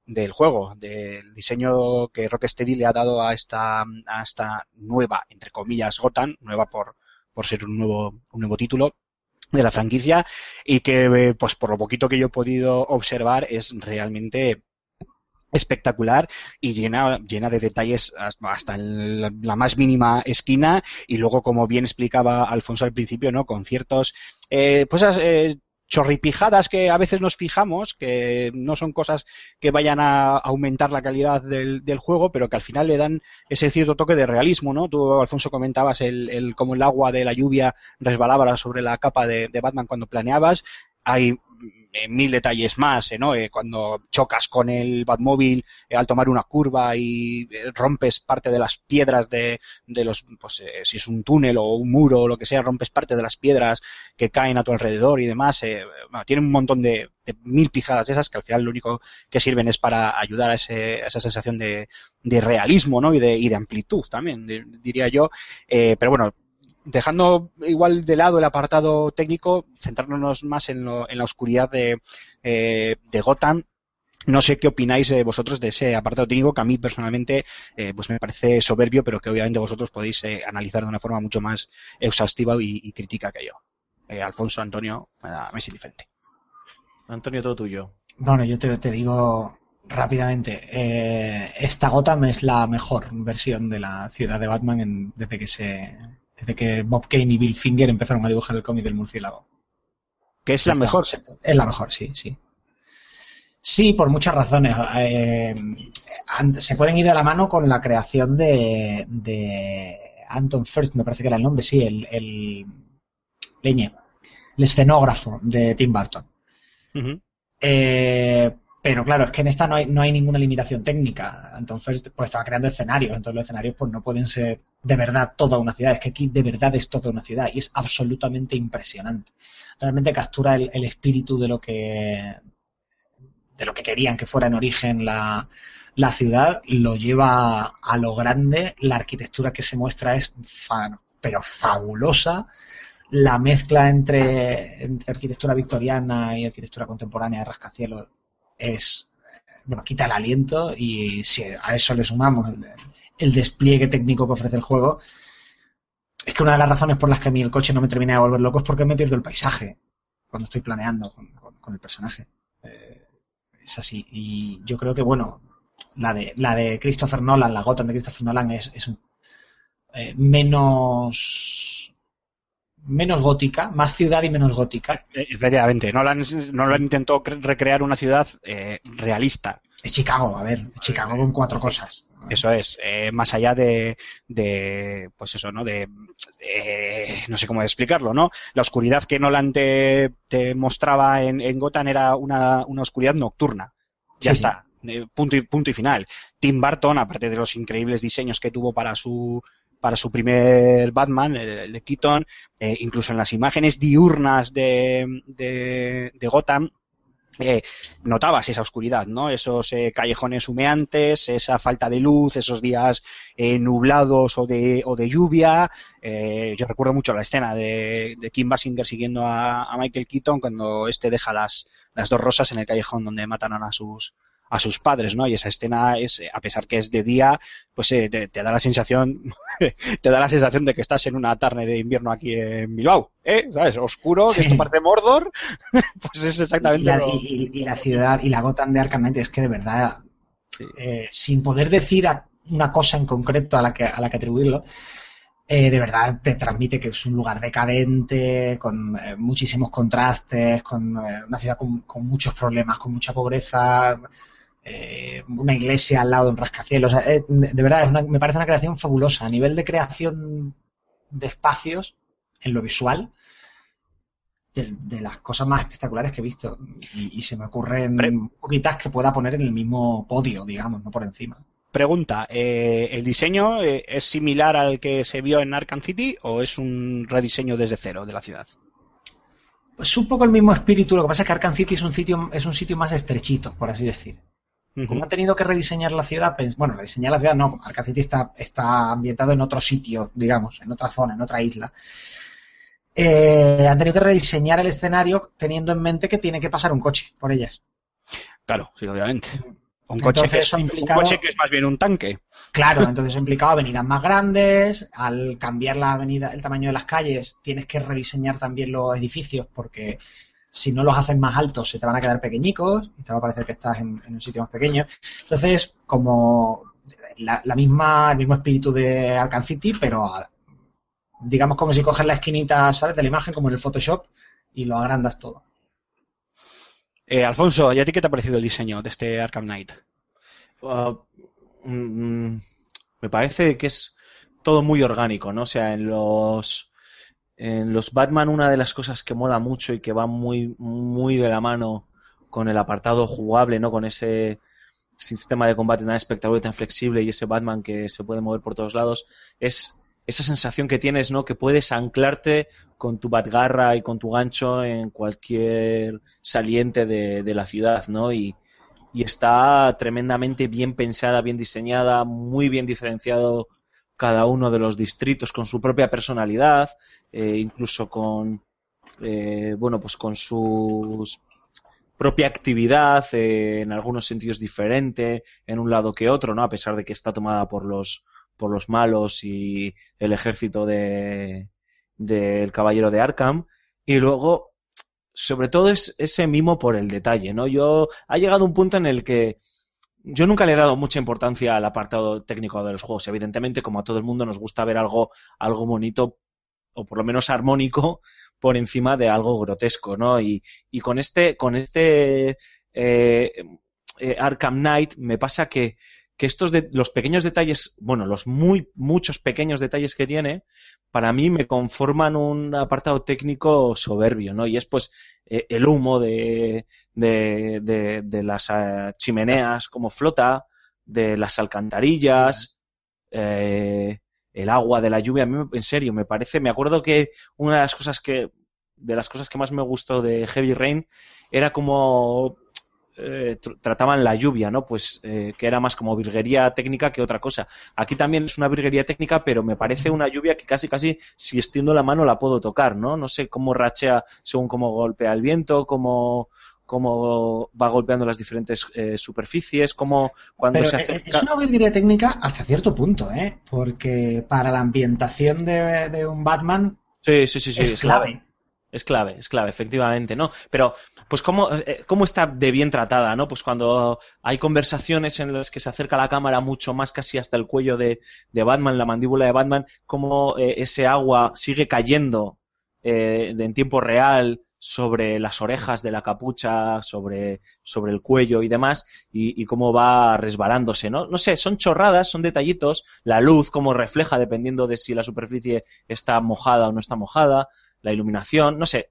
[SPEAKER 2] del juego, del diseño que Rocksteady le ha dado a esta, a esta nueva, entre comillas, Gotham, nueva por, por ser un nuevo, un nuevo título de la franquicia y que, eh, pues por lo poquito que yo he podido observar, es realmente espectacular y llena, llena de detalles hasta la, la más mínima esquina y luego como bien explicaba Alfonso al principio, ¿no? Con ciertos, eh, pues eh, chorripijadas que a veces nos fijamos, que no son cosas que vayan a aumentar la calidad del, del juego, pero que al final le dan ese cierto toque de realismo, ¿no? Tú, Alfonso, comentabas el, el cómo el agua de la lluvia resbalaba sobre la capa de, de Batman cuando planeabas. Hay eh, mil detalles más, eh, ¿no? Eh, cuando chocas con el Batmóvil al tomar una curva y rompes parte de las piedras de, de los, pues si es un túnel o un muro o lo que sea, rompes parte de las piedras que caen a tu alrededor y demás. bueno, tiene un montón de, de mil pijadas de esas que al final lo único que sirven es para ayudar a, ese- esa sensación de, de realismo, ¿no? Y de, y de amplitud también, diría yo. Eh, pero bueno, dejando igual de lado el apartado técnico, centrándonos más en, lo- en la oscuridad de, eh, de Gotham. No sé qué opináis eh, vosotros de ese apartado técnico que a mí personalmente eh, pues me parece soberbio, pero que obviamente vosotros podéis eh, analizar de una forma mucho más exhaustiva y, y crítica que yo. Eh, Alfonso, Antonio, me, da, me es indiferente.
[SPEAKER 3] Antonio, todo tuyo.
[SPEAKER 4] Bueno, yo te, te digo rápidamente, eh, esta Gotham es la mejor versión de la ciudad de Batman en- desde que se desde que Bob Kane y Bill Finger empezaron a dibujar el cómic del murciélago.
[SPEAKER 2] Que es la mejor.
[SPEAKER 4] Es la mejor, sí, sí. Sí, por muchas razones. Eh, se pueden ir de la mano con la creación de, de Anton First, me parece que era el nombre, sí, el, el leñe, el escenógrafo de Tim Burton.
[SPEAKER 2] Ujú.
[SPEAKER 4] Eh, pero claro, es que en esta no hay, no hay ninguna limitación técnica. Entonces, pues estaba creando escenarios. Entonces los escenarios pues no pueden ser de verdad toda una ciudad. Es que aquí de verdad es toda una ciudad y es absolutamente impresionante. Realmente captura el, el espíritu de lo que de lo que querían que fuera en origen la, la ciudad, lo lleva a lo grande. La arquitectura que se muestra es fa- pero fabulosa la mezcla entre, entre arquitectura victoriana y arquitectura contemporánea de rascacielos es, bueno, quita el aliento y si a eso le sumamos el, despliegue técnico que ofrece el juego, es que una de las razones por las que a mí el coche no me termina de volver loco es porque me pierdo el paisaje cuando estoy planeando con, el personaje. Eh, es así. Y yo creo que, bueno, la de, la de Christopher Nolan, la Gotham de Christopher Nolan es, es eh, menos menos gótica, más ciudad y menos gótica.
[SPEAKER 2] Eh, Efectivamente, Nolan, Nolan intentó cre- recrear una ciudad eh, realista.
[SPEAKER 4] Es Chicago, a ver, Chicago con cuatro cosas.
[SPEAKER 2] Eso es, eh, más allá de, de, pues eso, ¿no? De, de- no sé cómo explicarlo, ¿no? La oscuridad que Nolan te, te mostraba en, en Gotham era una, una oscuridad nocturna. Ya
[SPEAKER 4] Sí, sí.
[SPEAKER 2] está. Eh, punto y punto y final. Tim Burton, aparte de los increíbles diseños que tuvo para su para su primer Batman, el, de Keaton, eh, incluso en las imágenes diurnas de, de, de Gotham, eh, notabas esa oscuridad, ¿no? Esos eh, callejones humeantes, esa falta de luz, esos días eh, nublados o de, o de lluvia. Eh, yo recuerdo mucho la escena de, de Kim Basinger siguiendo a, a Michael Keaton cuando este deja las, las dos rosas en el callejón donde mataron a sus a sus padres, ¿no? Y esa escena es, eh, a pesar que es de día, pues eh, te, te da la sensación, te da la sensación de que estás en una tarde de invierno aquí en Bilbao, ¿eh? ¿Sabes? Oscuro, que
[SPEAKER 4] Sí.
[SPEAKER 2] esto parece Mordor, pues es
[SPEAKER 4] Y
[SPEAKER 2] exactamente
[SPEAKER 4] la,
[SPEAKER 2] lo-
[SPEAKER 4] y- y- y la ciudad y la Gotham de Arkham es que de verdad,
[SPEAKER 2] Sí.
[SPEAKER 4] eh, sin poder decir a- una cosa en concreto a la que, a la que atribuirlo, eh, de verdad te transmite que es un lugar decadente, con eh, muchísimos contrastes, con eh, una ciudad con, con muchos problemas, con mucha pobreza, eh, una iglesia al lado de un rascacielos. O sea, eh, de verdad, es una- me parece una creación fabulosa. A nivel de creación de espacios, en lo visual, de, de las cosas más espectaculares que he visto. Y, y se me ocurren
[SPEAKER 2] Pre-
[SPEAKER 4] poquitas que pueda poner en el mismo podio, digamos, no por encima.
[SPEAKER 2] Pregunta, eh, ¿el diseño es similar al que se vio en Arkham City o es un rediseño desde cero de la ciudad?
[SPEAKER 4] Pues un poco el mismo espíritu, lo que pasa es que Arkham City es un sitio, es un sitio más estrechito, por así decir. Como han tenido que rediseñar la ciudad, bueno, rediseñar la ciudad no, Arkham City está, está ambientado en otro sitio, digamos, en otra zona, en otra isla. Eh, han tenido que rediseñar el escenario teniendo en mente que tiene que pasar un coche por ellas.
[SPEAKER 2] Claro, sí, obviamente. Un coche,
[SPEAKER 4] Entonces,
[SPEAKER 2] que es,
[SPEAKER 4] eso ha
[SPEAKER 2] un
[SPEAKER 4] implicado-
[SPEAKER 2] coche que es más bien un tanque.
[SPEAKER 4] Claro, entonces ha implicado avenidas más grandes, al cambiar la avenida, el tamaño de las calles, tienes que rediseñar también los edificios porque si no los haces más altos se te van a quedar pequeñicos y te va a parecer que estás en, en un sitio más pequeño. Entonces, como la, la misma, el mismo espíritu de Arkham City, pero a- digamos como si coges la esquinita, ¿sabes? De la imagen, como en el Photoshop, y lo agrandas todo.
[SPEAKER 2] Eh, Alfonso, ¿y a ti qué te ha parecido el diseño de este Arkham Knight?
[SPEAKER 3] Uh, mm, me parece que es todo muy orgánico, ¿no? O sea, en los En los Batman una de las cosas que mola mucho y que va muy, muy de la mano con el apartado jugable, ¿no? Con ese sistema de combate tan espectacular y tan flexible y ese Batman que se puede mover por todos lados, es esa sensación que tienes, ¿no? Que puedes anclarte con tu batgarra y con tu gancho en cualquier saliente de, la ciudad, ¿no? Y, y está tremendamente bien pensada, bien diseñada, muy bien diferenciado cada uno de los distritos con su propia personalidad, eh, incluso con eh, bueno pues con su propia actividad eh, en algunos sentidos diferente en un lado que otro, ¿no? A pesar de que está tomada por los por los malos y el ejército de del caballero de Arkham y luego sobre todo es ese mimo por el detalle, ¿no? Yo ha llegado un punto en el que yo nunca le he dado mucha importancia al apartado técnico de los juegos. Evidentemente, como a todo el mundo nos gusta ver algo, algo bonito o por lo menos armónico por encima de algo grotesco, ¿no? Y, y con este, con este eh, eh, Arkham Knight me pasa que, que estos de, los pequeños detalles, bueno, los muy muchos pequeños detalles que tiene, para mí me conforman un apartado técnico soberbio, ¿no? Y es pues eh, el humo de, de, de, de las eh, chimeneas como flota, de las alcantarillas, eh, el agua de la lluvia. A mí, en serio, me parece, me acuerdo que una de las cosas que, de las cosas que más me gustó de Heavy Rain era como eh, tr- trataban la lluvia, ¿no? Pues eh, que era más como virguería técnica que otra cosa. Aquí también es una virguería técnica, pero me parece una lluvia que casi casi si extiendo la mano la puedo tocar, ¿no? No sé cómo rachea según cómo golpea el viento, cómo cómo va golpeando las diferentes eh, superficies, cómo cuando
[SPEAKER 4] Pero
[SPEAKER 3] se acerca...
[SPEAKER 4] es una virguería técnica hasta cierto punto, ¿eh? Porque para la ambientación de, de un Batman
[SPEAKER 3] Sí, sí, sí, sí,
[SPEAKER 4] es clave.
[SPEAKER 3] Es clave, es clave, efectivamente, ¿no? Pero, pues, ¿cómo, eh, cómo está de bien tratada, ¿no? Pues cuando hay conversaciones en las que se acerca la cámara mucho más casi hasta el cuello de, de Batman, la mandíbula de Batman, cómo eh, ese agua sigue cayendo eh, en tiempo real sobre las orejas de la capucha, sobre, sobre el cuello y demás, y, y cómo va resbalándose, ¿no? No sé, son chorradas, son detallitos, la luz, cómo refleja dependiendo de si la superficie está mojada o no está mojada, la iluminación, no sé.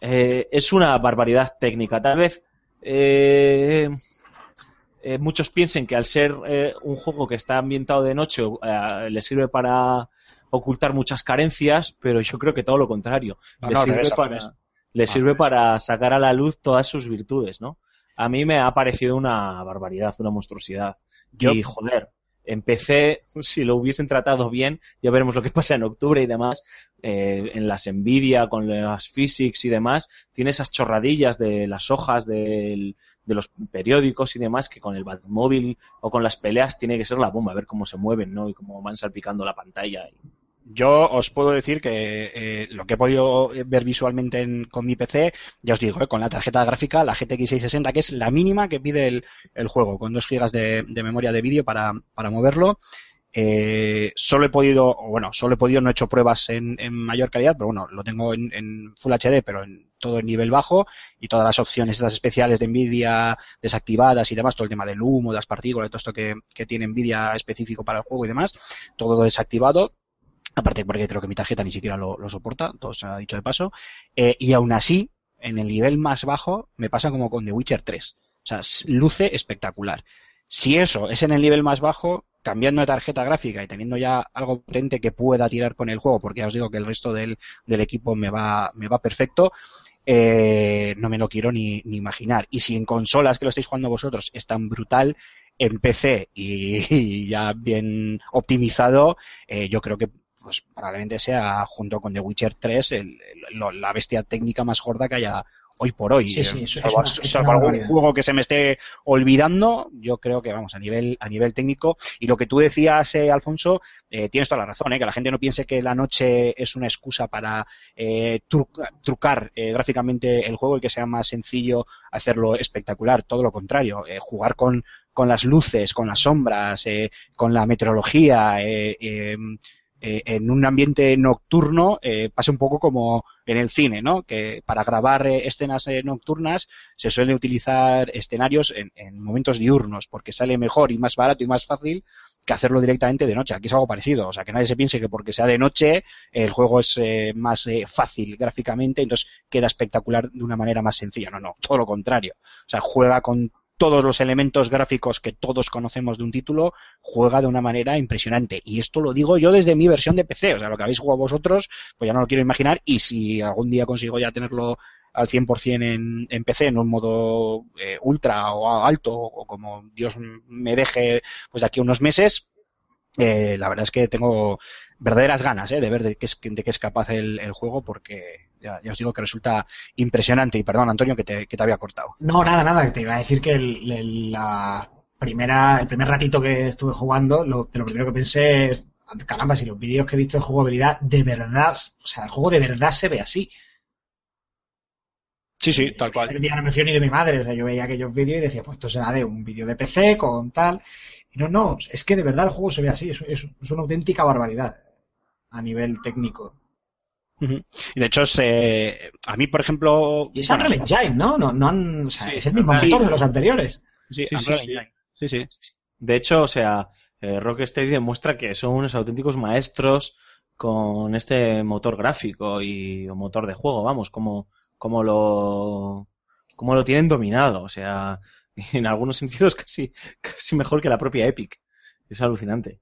[SPEAKER 3] Eh, es una barbaridad técnica. Tal vez eh, eh, muchos piensen que al ser eh, un juego que está ambientado de noche le sirve para ocultar muchas carencias, pero yo creo que todo lo contrario.
[SPEAKER 2] No,
[SPEAKER 3] le
[SPEAKER 2] no,
[SPEAKER 3] sirve, para,
[SPEAKER 2] Ah.
[SPEAKER 3] sirve para sacar a la luz todas sus virtudes, ¿no? A mí me ha parecido una barbaridad, una monstruosidad.
[SPEAKER 2] Yo-
[SPEAKER 3] Y joder, empecé, si lo hubiesen tratado bien, ya veremos lo que pasa en octubre y demás, eh, en las Nvidia, con las physics y demás, tiene esas chorradillas de las hojas de los periódicos y demás, que con el Batmóvil o con las peleas tiene que ser la bomba, a ver cómo se mueven, ¿no? Y cómo van salpicando la pantalla.
[SPEAKER 2] Yo os puedo decir que eh, lo que he podido ver visualmente en- con mi PC, ya os digo, eh, con la tarjeta gráfica, la GTX 660, que es la mínima que pide el, el juego, con 2 GB de, de memoria de vídeo para, para moverlo. Eh, solo he podido, bueno, solo he podido, no he hecho pruebas en, en mayor calidad, pero bueno, lo tengo en, en Full HD, pero en todo en nivel bajo y todas las opciones estas especiales de Nvidia desactivadas y demás, todo el tema del humo, de las partículas, todo esto que, que tiene Nvidia específico para el juego y demás, todo desactivado. Aparte porque creo que mi tarjeta ni siquiera lo, soporta, todo se ha dicho de paso. Eh, y aún así, en el nivel más bajo, me pasa como con The Witcher 3. O sea, luce espectacular. Si eso es en el nivel más bajo, cambiando de tarjeta gráfica y teniendo ya algo potente que pueda tirar con el juego, porque ya os digo que el resto del, equipo me va, me va perfecto, eh, no me lo quiero ni, ni imaginar. Y si en consolas que lo estáis jugando vosotros es tan brutal, en PC y, y ya bien optimizado, eh, yo creo que pues probablemente sea junto con The Witcher 3 el- la bestia técnica más gorda que haya hoy por hoy.
[SPEAKER 4] Sí, sí, eso es
[SPEAKER 2] salvo,
[SPEAKER 4] una- es
[SPEAKER 2] salvo
[SPEAKER 4] una
[SPEAKER 2] algún juego que se me esté olvidando, yo creo que vamos a nivel a nivel técnico. Y lo que tú decías, eh, Alfonso, eh, tienes toda la razón, eh, que la gente no piense que la noche es una excusa para eh, tru- trucar eh, gráficamente el juego y que sea más sencillo hacerlo espectacular. Todo lo contrario, eh, jugar con, con las luces, con las sombras, eh, con la meteorología, eh, en un ambiente nocturno eh, pasa un poco como en el cine, ¿no? Que para grabar eh, escenas eh, nocturnas se suele utilizar escenarios en, en momentos diurnos porque sale mejor y más barato y más fácil que hacerlo directamente de noche. Aquí es algo parecido, o sea, que nadie se piense que porque sea de noche el juego es eh, más eh, fácil gráficamente, entonces queda espectacular de una manera más sencilla. No, no, todo lo contrario. O sea, juega con todos los elementos gráficos que todos conocemos de un título, juega de una manera impresionante. Y esto lo digo yo desde mi versión de PC, o sea, lo que habéis jugado vosotros, pues ya no lo quiero imaginar, y si algún día consigo ya tenerlo al 100% en, en PC, en un modo eh, ultra o alto, o como Dios me deje, pues de aquí a unos meses, eh, la verdad es que tengo verdaderas ganas eh, de ver de qué es, de qué es capaz el, el juego, porque ya, ya, os digo que resulta impresionante. Y perdón, Antonio, que te, que te había cortado.
[SPEAKER 4] No, nada, nada, te iba a decir que el, el, la primera, el primer ratito que estuve jugando, lo, lo primero que pensé es, caramba, si los vídeos que he visto de jugabilidad, de verdad, o sea, el juego de verdad se ve así.
[SPEAKER 2] Sí, sí, tal cual.
[SPEAKER 4] El día no me fío ni de mi madre, o sea, yo veía aquellos vídeos y decía, pues esto será de un vídeo de PC con tal. Y no, no, es que de verdad el juego se ve así, es, es, es una auténtica barbaridad a nivel técnico.
[SPEAKER 2] Uh -huh. Y de hecho, se, a mí, por ejemplo.
[SPEAKER 4] Y es bueno, Unreal Engine, ¿no? No, no han, o sea, sí, es el mismo motor de los anteriores.
[SPEAKER 2] Sí, sí, sí, sí, sí.
[SPEAKER 3] De hecho, o sea, eh, Rocksteady demuestra que son unos auténticos maestros con este motor gráfico y o motor de juego, vamos, como, como lo como lo tienen dominado, o sea, en algunos sentidos casi, casi mejor que la propia Epic. Es alucinante.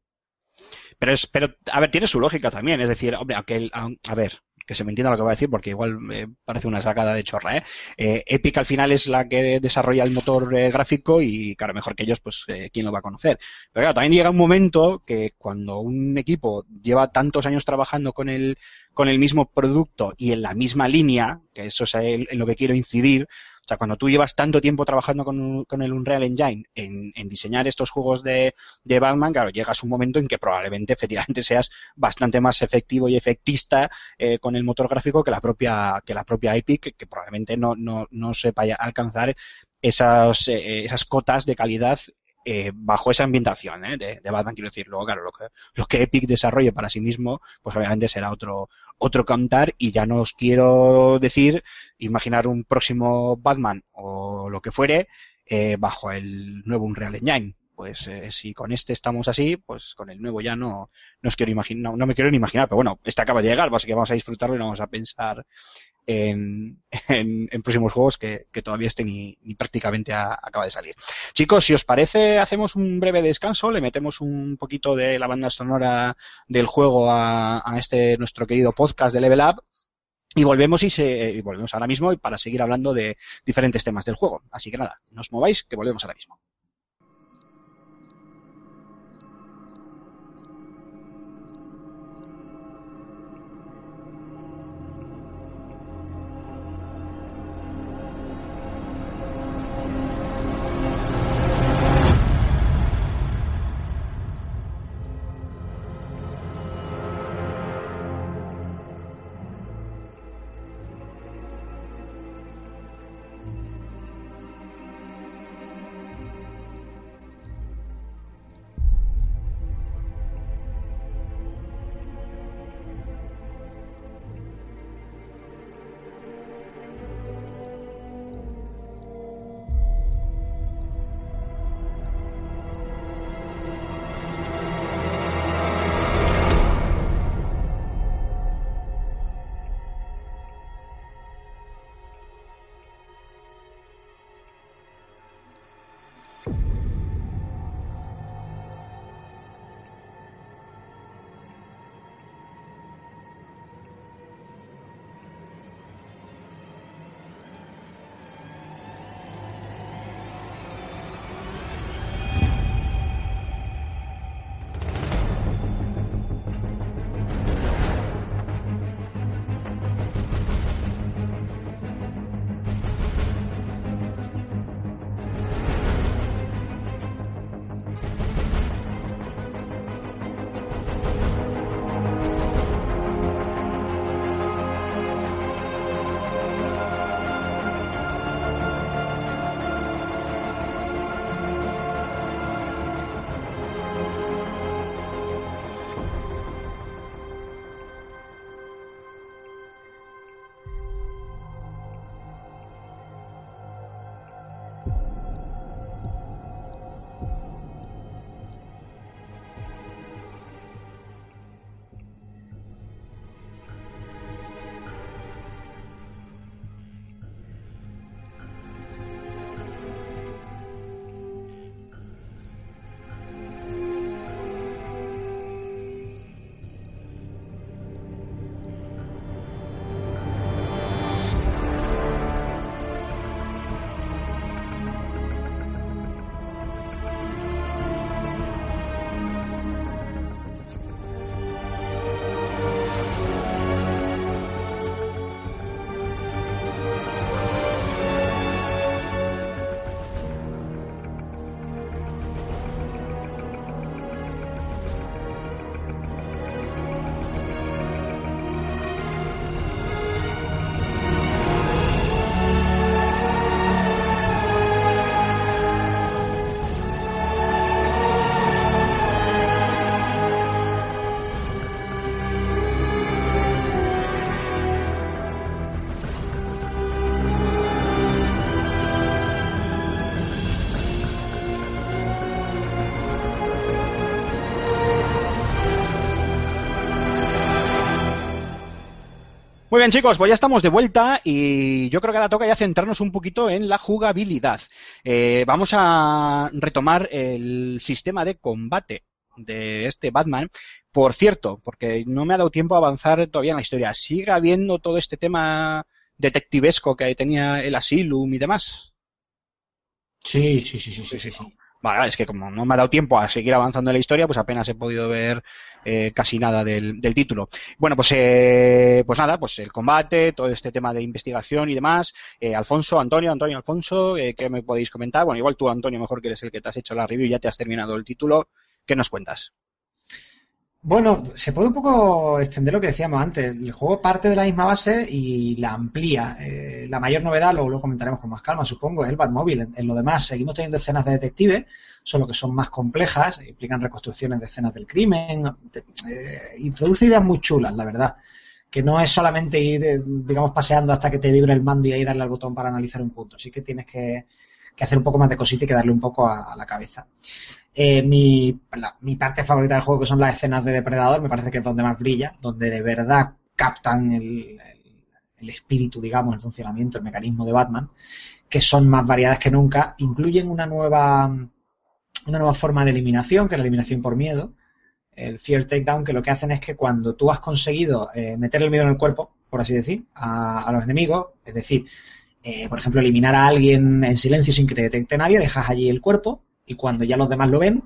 [SPEAKER 2] Pero, es, pero, a ver, tiene su lógica también. Es decir, hombre, aunque, a, a ver, que se me entienda lo que voy a decir, porque igual me parece una sacada de chorra, ¿eh? eh Epic al final es la que desarrolla el motor eh, gráfico y, claro, mejor que ellos, pues, eh, ¿quién lo va a conocer? Pero claro, también llega un momento que cuando un equipo lleva tantos años trabajando con el, con el mismo producto y en la misma línea, que eso es en lo que quiero incidir, sea, cuando tú llevas tanto tiempo trabajando con, con el Unreal Engine en, en diseñar estos juegos de, Batman, claro, llegas un momento en que probablemente efectivamente seas bastante más efectivo y efectista eh, con el motor gráfico que la propia, que la propia Epic, que probablemente no, no, no sepa alcanzar esas, eh, esas cotas de calidad eh, bajo esa ambientación ¿eh? de, de, Batman, quiero decir, luego, claro, lo que, lo que Epic desarrolle para sí mismo, pues obviamente será otro, otro cantar y ya no os quiero decir, imaginar un próximo Batman o lo que fuere eh, bajo el nuevo Unreal Engine. Pues eh, si con este estamos así, pues con el nuevo ya no, no os quiero imaginar, no, me quiero ni imaginar, pero bueno, este acaba de llegar, así que vamos a disfrutarlo y no vamos a pensar en, en, próximos juegos que, todavía este ni, prácticamente acaba de salir. Chicos, si os parece, hacemos un breve descanso, le metemos un poquito de la banda sonora del juego a, a este nuestro querido podcast de Level Up y volvemos y, se, y volvemos ahora mismo para seguir hablando de diferentes temas del juego. Así que nada, no os mováis, que volvemos ahora mismo. Muy bien, chicos, pues ya estamos de vuelta y yo creo que ahora toca ya centrarnos un poquito en la jugabilidad. Eh, vamos a retomar el sistema de combate de este Batman. Por cierto, porque no me ha dado tiempo a avanzar todavía en la historia, ¿sigue habiendo todo este tema detectivesco que tenía el Asylum y demás?
[SPEAKER 4] Sí, sí, sí, sí, sí, sí. sí.
[SPEAKER 2] Vale, es que como no me ha dado tiempo a seguir avanzando en la historia, pues apenas he podido ver eh, casi nada del, del título. Bueno, pues, eh, pues nada, pues el combate, todo este tema de investigación y demás. Eh, Alfonso, Antonio, Antonio, Alfonso, eh, ¿qué me podéis comentar? Bueno, igual tú, Antonio, mejor que eres el que te has hecho la review y ya te has terminado el título. ¿Qué nos cuentas?
[SPEAKER 4] Bueno, se puede un poco extender lo que decíamos antes. El juego parte de la misma base y la amplía. Eh, la mayor novedad, luego lo comentaremos con más calma, supongo, es el Batmóvil. En, en lo demás, seguimos teniendo escenas de detective, solo que son más complejas, implican reconstrucciones de escenas del crimen, eh, introduce ideas muy chulas, la verdad. Que no es solamente ir, eh, digamos, paseando hasta que te vibre el mando y ahí darle al botón para analizar un punto. Sí que tienes que, que hacer un poco más de cosita y que darle un poco a la cabeza. Eh, mi, la- mi parte favorita del juego, que son las escenas de Depredador, me parece que es donde más brilla, donde de verdad captan el, el- espíritu, digamos, el funcionamiento, el mecanismo de Batman, que son más variadas que nunca, incluyen una nueva, una nueva forma de eliminación, que es la eliminación por miedo, el Fear Takedown, que lo que hacen es que cuando tú has conseguido eh, meter el miedo en el cuerpo, por así decir, a, a los enemigos, es decir, eh, por ejemplo, eliminar a alguien en silencio sin que te detecte nadie, dejas allí el cuerpo y cuando ya los demás lo ven,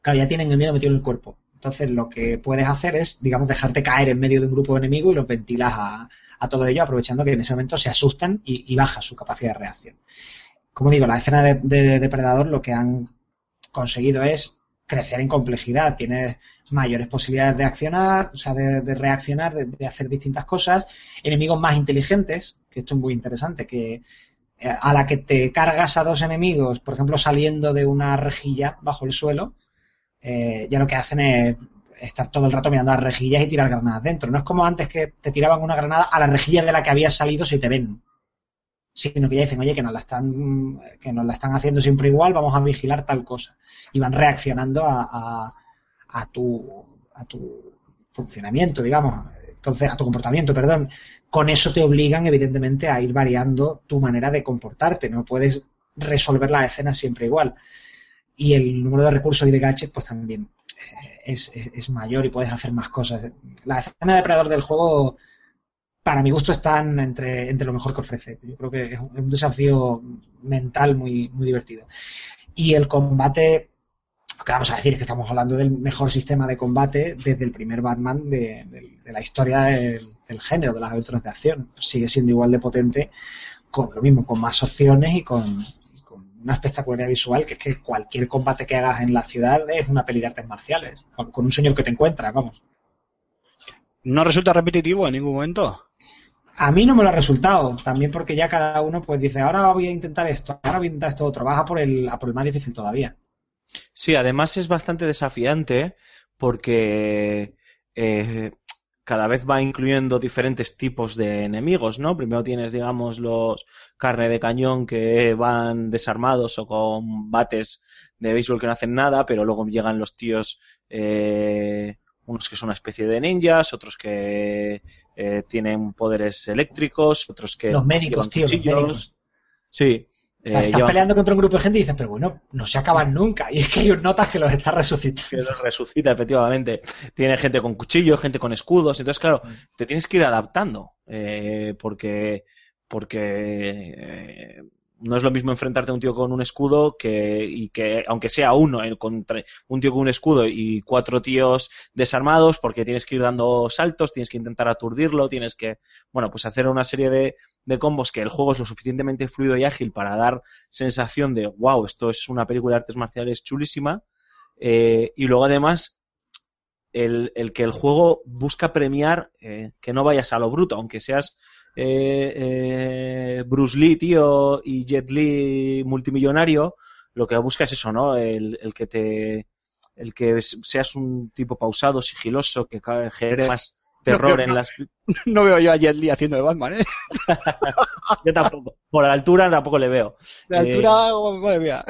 [SPEAKER 4] claro, ya tienen el miedo metido en el cuerpo. Entonces lo que puedes hacer es, digamos, dejarte caer en medio de un grupo de enemigos y los ventilas a, todo ello, aprovechando que en ese momento se asustan y, baja su capacidad de reacción. Como digo, la escena de, de Depredador lo que han conseguido es crecer en complejidad. Tienes mayores posibilidades de accionar, o sea, de, de reaccionar, de, de hacer distintas cosas. Enemigos más inteligentes, que esto es muy interesante, que a la que te cargas a dos enemigos, por ejemplo, saliendo de una rejilla bajo el suelo, eh, ya lo que hacen es estar todo el rato mirando las rejillas y tirar granadas dentro. No es como antes que te tiraban una granada a la rejilla de la que habías salido si te ven. Sino que ya dicen, oye, que nos la están, que nos la están haciendo siempre igual, vamos a vigilar tal cosa. Y van reaccionando a, a, tu, a tu funcionamiento, digamos. Entonces, a tu comportamiento, perdón. Con eso te obligan, evidentemente, a ir variando tu manera de comportarte. No puedes resolver las escenas siempre igual. Y el número de recursos y de gadgets, pues también eh, es, es, mayor y puedes hacer más cosas. La escena de depredador del juego, para mi gusto, están entre, entre lo mejor que ofrece. Yo creo que es un, es un desafío mental muy, muy divertido. Y el combate, lo que vamos a decir es que estamos hablando del mejor sistema de combate desde el primer Batman de, de, la historia del, género, de las aventuras de acción. Sigue siendo igual de potente, con lo mismo, con más opciones y con, y con una espectacularidad visual que es que cualquier combate que hagas en la ciudad es una peli de artes marciales, con, con un señor que te encuentras, vamos.
[SPEAKER 2] ¿No resulta repetitivo en ningún momento?
[SPEAKER 4] A mí no me lo ha resultado, también porque ya cada uno pues dice, ahora voy a intentar esto, ahora voy a intentar esto otro, vas a por el, a por el más difícil todavía.
[SPEAKER 3] Sí, además es bastante desafiante porque eh, cada vez va incluyendo diferentes tipos de enemigos, ¿no? Primero tienes, digamos, los carne de cañón que van desarmados o con bates de béisbol que no hacen nada, pero luego llegan los tíos, eh, unos que son una especie de ninjas, otros que eh, tienen poderes eléctricos, otros que...
[SPEAKER 4] Los médicos, tío, los médicos.
[SPEAKER 3] Sí.
[SPEAKER 4] O sea, estás peleando contra un grupo de gente y dices, pero bueno, no se acaban nunca. Y es que ellos notas que los está resucitando.
[SPEAKER 3] que los resucita, efectivamente. Tiene gente con cuchillos, gente con escudos. Entonces, claro, te tienes que ir adaptando. eh, porque porque eh, no es lo mismo enfrentarte a un tío con un escudo que, y que, aunque sea uno, eh, contra un tío con un escudo y cuatro tíos desarmados, porque tienes que ir dando saltos, tienes que intentar aturdirlo, tienes que, bueno, pues hacer una serie de, de combos que el juego es lo suficientemente fluido y ágil para dar sensación de, wow, esto es una película de artes marciales chulísima. Eh, y luego además el, el, que el juego busca premiar eh, que no vayas a lo bruto, aunque seas eh, eh, Bruce Lee, tío, y Jet Li multimillonario, lo que busca es eso, ¿no? El, el que te el que seas un tipo pausado, sigiloso, que genere más terror
[SPEAKER 2] no,
[SPEAKER 3] en
[SPEAKER 2] no,
[SPEAKER 3] las
[SPEAKER 2] no veo yo a Jet Li haciendo de Batman, ¿eh?
[SPEAKER 3] yo tampoco. Por la altura tampoco le veo.
[SPEAKER 2] De altura, eh, madre mía.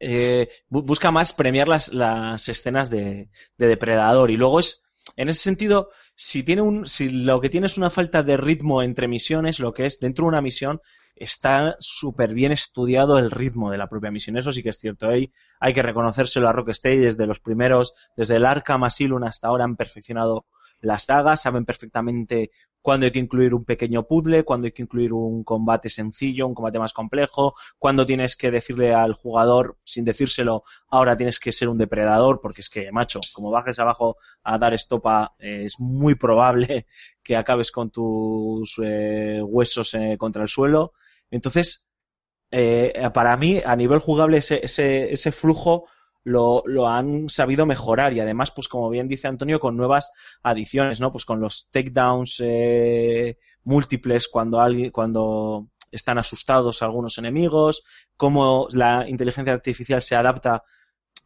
[SPEAKER 3] Eh, busca más premiar las, las escenas de, de, depredador y luego es en ese sentido, si tiene un, si lo que tiene es una falta de ritmo entre misiones, lo que es dentro de una misión, está súper bien estudiado el ritmo de la propia misión. Eso sí que es cierto. Hay, hay que reconocérselo a Rocksteady desde los primeros, desde el Arkham Asylum hasta ahora han perfeccionado las sagas, saben perfectamente cuándo hay que incluir un pequeño puzzle, cuándo hay que incluir un combate sencillo, un combate más complejo, cuándo tienes que decirle al jugador, sin decírselo, ahora tienes que ser un depredador, porque es que, macho, como bajes abajo a dar estopa, eh, es muy probable que acabes con tus eh, huesos eh, contra el suelo. Entonces, eh, para mí, a nivel jugable, ese, ese, ese flujo lo, lo, han sabido mejorar y además, pues como bien dice Antonio, con nuevas adiciones, ¿no? Pues con los takedowns eh, múltiples cuando alguien, cuando están asustados algunos enemigos, cómo la inteligencia artificial se adapta,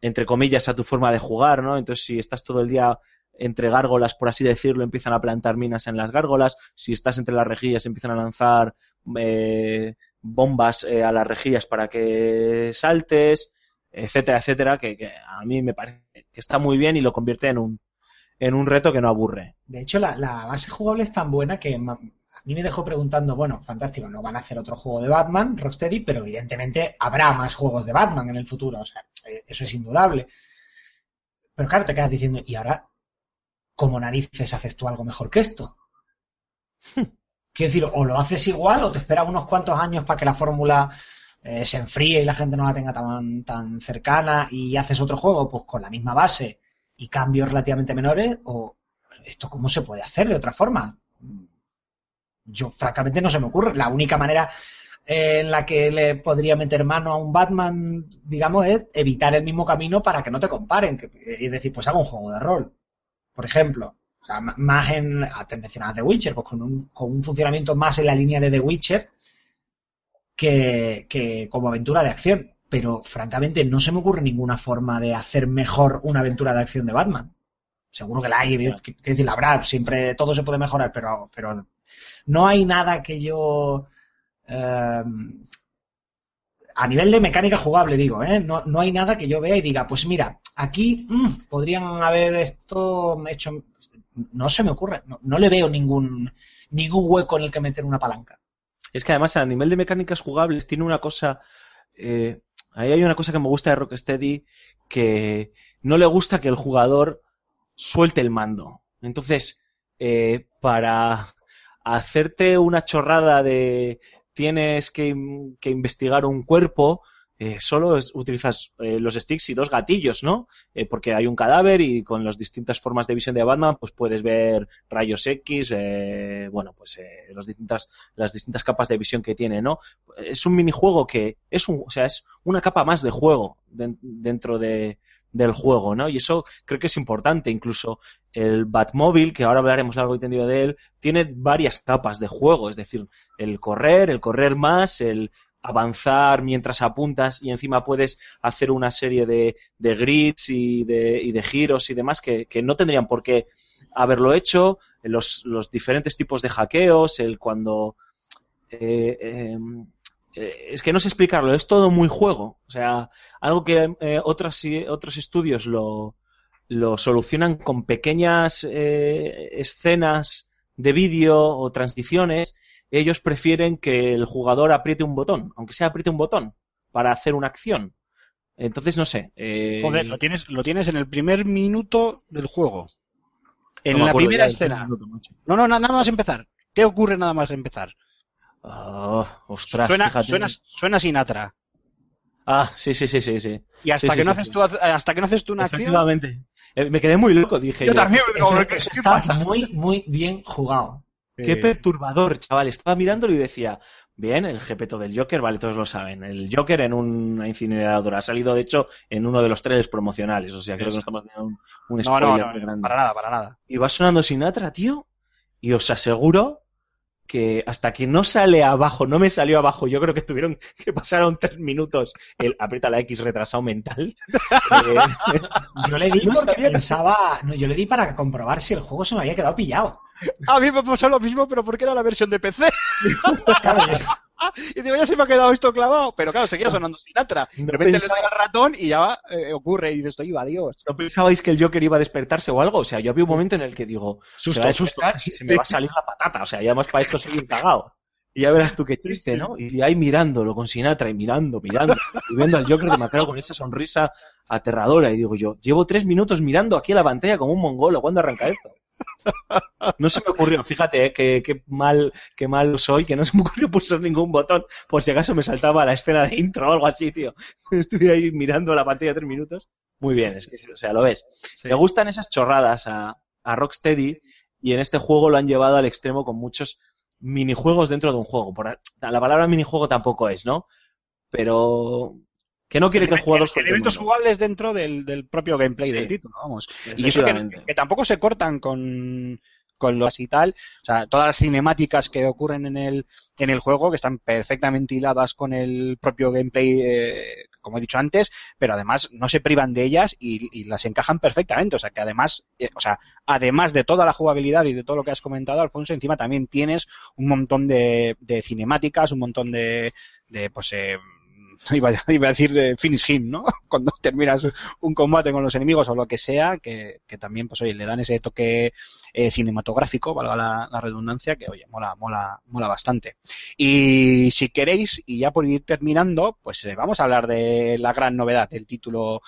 [SPEAKER 3] entre comillas, a tu forma de jugar, ¿no? Entonces, si estás todo el día entre gárgolas, por así decirlo, empiezan a plantar minas en las gárgolas. Si estás entre las rejillas, empiezan a lanzar eh, bombas eh, a las rejillas para que saltes etcétera, etcétera, que, a mí me parece que está muy bien y lo convierte en un, en un reto que no aburre.
[SPEAKER 4] De hecho, la, la base jugable es tan buena que a mí me dejó preguntando, bueno, fantástico, no van a hacer otro juego de Batman, Rocksteady, pero evidentemente habrá más juegos de Batman en el futuro, o sea, eh, eso es indudable. Pero claro, te quedas diciendo, ¿y ahora cómo narices haces tú algo mejor que esto? Quiero decir, o lo haces igual o te esperas unos cuantos años para que la fórmula eh, se enfríe y la gente no la tenga tan, tan cercana y haces otro juego pues con la misma base y cambios relativamente menores o esto cómo se puede hacer de otra forma. Yo francamente no se me ocurre. La única manera eh, en la que le podría meter mano a un Batman digamos es evitar el mismo camino para que no te comparen que, es decir pues hago un juego de rol por ejemplo o sea, más en te mencionabas The Witcher pues con un, con un funcionamiento más en la línea de The Witcher que, que, como aventura de acción. Pero francamente no se me ocurre ninguna forma de hacer mejor una aventura de acción de Batman. Seguro que la hay, que, que decir, la habrá, siempre todo se puede mejorar, pero, pero no hay nada que yo. Eh, a nivel de mecánica jugable, digo, ¿eh? no, no, hay nada que yo vea y diga, pues mira, aquí mmm, podrían haber esto hecho. No se me ocurre, no, no le veo ningún, ningún hueco en el que meter una palanca.
[SPEAKER 3] Es que además a nivel de mecánicas jugables tiene una cosa... Eh, ahí hay una cosa que me gusta de Rocksteady que no le gusta que el jugador suelte el mando. Entonces, eh, para hacerte una chorrada de tienes que, investigar un cuerpo, eh, solo es, utilizas eh, los sticks y dos gatillos, ¿no? Eh, porque hay un cadáver y con las distintas formas de visión de Batman, pues puedes ver rayos X, eh, bueno, pues los distintas, las distintas capas de visión que tiene, ¿no? Es un minijuego que es un, o sea, es una capa más de juego de, dentro de, del juego, ¿no? Y eso creo que es importante. Incluso el Batmóvil, que ahora hablaremos largo y tendido de él, tiene varias capas de juego, es decir, el correr, el correr más, el avanzar mientras apuntas y encima puedes hacer una serie de, de grids y de, y de, giros y demás que, que, no tendrían por qué haberlo hecho, los, los diferentes tipos de hackeos, el cuando... Eh, eh, es que no sé explicarlo, es todo muy juego. O sea, algo que eh, otras, otros estudios lo, lo solucionan con pequeñas eh, escenas de vídeo o transiciones ellos prefieren que el jugador apriete un botón, aunque sea apriete un botón, para hacer una acción. Entonces, no sé. Eh...
[SPEAKER 2] Joder, lo tienes, lo tienes en el primer minuto del juego. En no la primera escena. Minuto, no, no, nada más empezar. ¿Qué ocurre nada más empezar?
[SPEAKER 3] Oh, ostras,
[SPEAKER 2] suena,
[SPEAKER 3] fíjate.
[SPEAKER 2] Suena, suena Sinatra.
[SPEAKER 3] Ah, sí, sí, sí, sí, sí.
[SPEAKER 2] Y hasta,
[SPEAKER 3] sí,
[SPEAKER 2] que,
[SPEAKER 3] sí,
[SPEAKER 2] no
[SPEAKER 3] sí,
[SPEAKER 2] haces tú, hasta que no haces tú una acción.
[SPEAKER 3] Efectivamente. Eh, me quedé muy loco, dije
[SPEAKER 2] yo.
[SPEAKER 3] yo.
[SPEAKER 2] también,
[SPEAKER 4] eso, eso, eso está muy, muy bien jugado.
[SPEAKER 3] Qué perturbador, chaval. Estaba mirándolo y decía, bien, el GPto del Joker, vale, todos lo saben. El Joker en una incineradora. Ha salido, de hecho, en uno de los trailers promocionales. O sea, creo que no estamos teniendo un, un spoiler
[SPEAKER 2] no, no, no,
[SPEAKER 3] grande.
[SPEAKER 2] Para nada, para nada.
[SPEAKER 3] Y va sonando Sinatra, tío. Y os aseguro que hasta que no sale abajo, no me salió abajo, yo creo que tuvieron que pasaron tres minutos el aprieta la X retrasado mental.
[SPEAKER 4] eh, yo le di porque pensaba, no, yo le di para comprobar si el juego se me había quedado pillado.
[SPEAKER 2] A mí me pasó lo mismo, pero porque era la versión de PC.
[SPEAKER 4] Claro,
[SPEAKER 2] y digo, ya se me ha quedado esto clavado. Pero claro, seguía sonando Sinatra.
[SPEAKER 3] No
[SPEAKER 2] de repente
[SPEAKER 3] pensaba-
[SPEAKER 2] le doy al ratón y ya eh, ocurre y dices, estoy adiós.
[SPEAKER 3] ¿No pensabais que el Joker iba a despertarse o algo? O sea, yo había un momento en el que digo,
[SPEAKER 2] Susto,
[SPEAKER 3] se va a
[SPEAKER 2] susto.
[SPEAKER 3] despertar y se me va a salir la patata. O sea, ya más para esto soy un cagao. Y ya verás tú qué chiste, ¿no? Y ahí mirándolo con Sinatra y mirando, mirando, y viendo al Joker de Macao con esa sonrisa aterradora. Y digo yo, llevo tres minutos mirando aquí a la pantalla como un mongolo. ¿Cuándo arranca esto? No se me ocurrió, fíjate, eh, que, que mal, que mal soy, que no se me ocurrió pulsar ningún botón, por si acaso me saltaba la escena de intro o algo así, tío. Estuve ahí mirando la pantalla tres minutos. Muy bien, es que, o sea, lo ves. Me gustan esas chorradas a, a Rocksteady y en este juego lo han llevado al extremo con muchos minijuegos dentro de un juego. Por, la palabra minijuego tampoco es, ¿no? Pero que no quiere que el jugador el
[SPEAKER 2] elementos jugables dentro del, del propio gameplay
[SPEAKER 3] Sí.
[SPEAKER 2] del título, vamos. Y eso que, que tampoco se cortan con, con los y tal. O sea, todas las cinemáticas que ocurren en el, en el juego, que están perfectamente hiladas con el propio gameplay, eh, como he dicho antes, pero además no se privan de ellas y, y las encajan perfectamente. O sea, que además, eh, o sea, además de toda la jugabilidad y de todo lo que has comentado, Alfonso, encima también tienes un montón de, de cinemáticas, un montón de, de pues, eh, iba, iba a decir de finish him, ¿no? Cuando terminas un combate con los enemigos o lo que sea, que, que también, pues oye, le dan ese toque eh, cinematográfico, valga la, redundancia, que oye, mola, mola, mola bastante. Y si queréis, y ya por ir terminando, pues eh, vamos a hablar de la gran novedad del título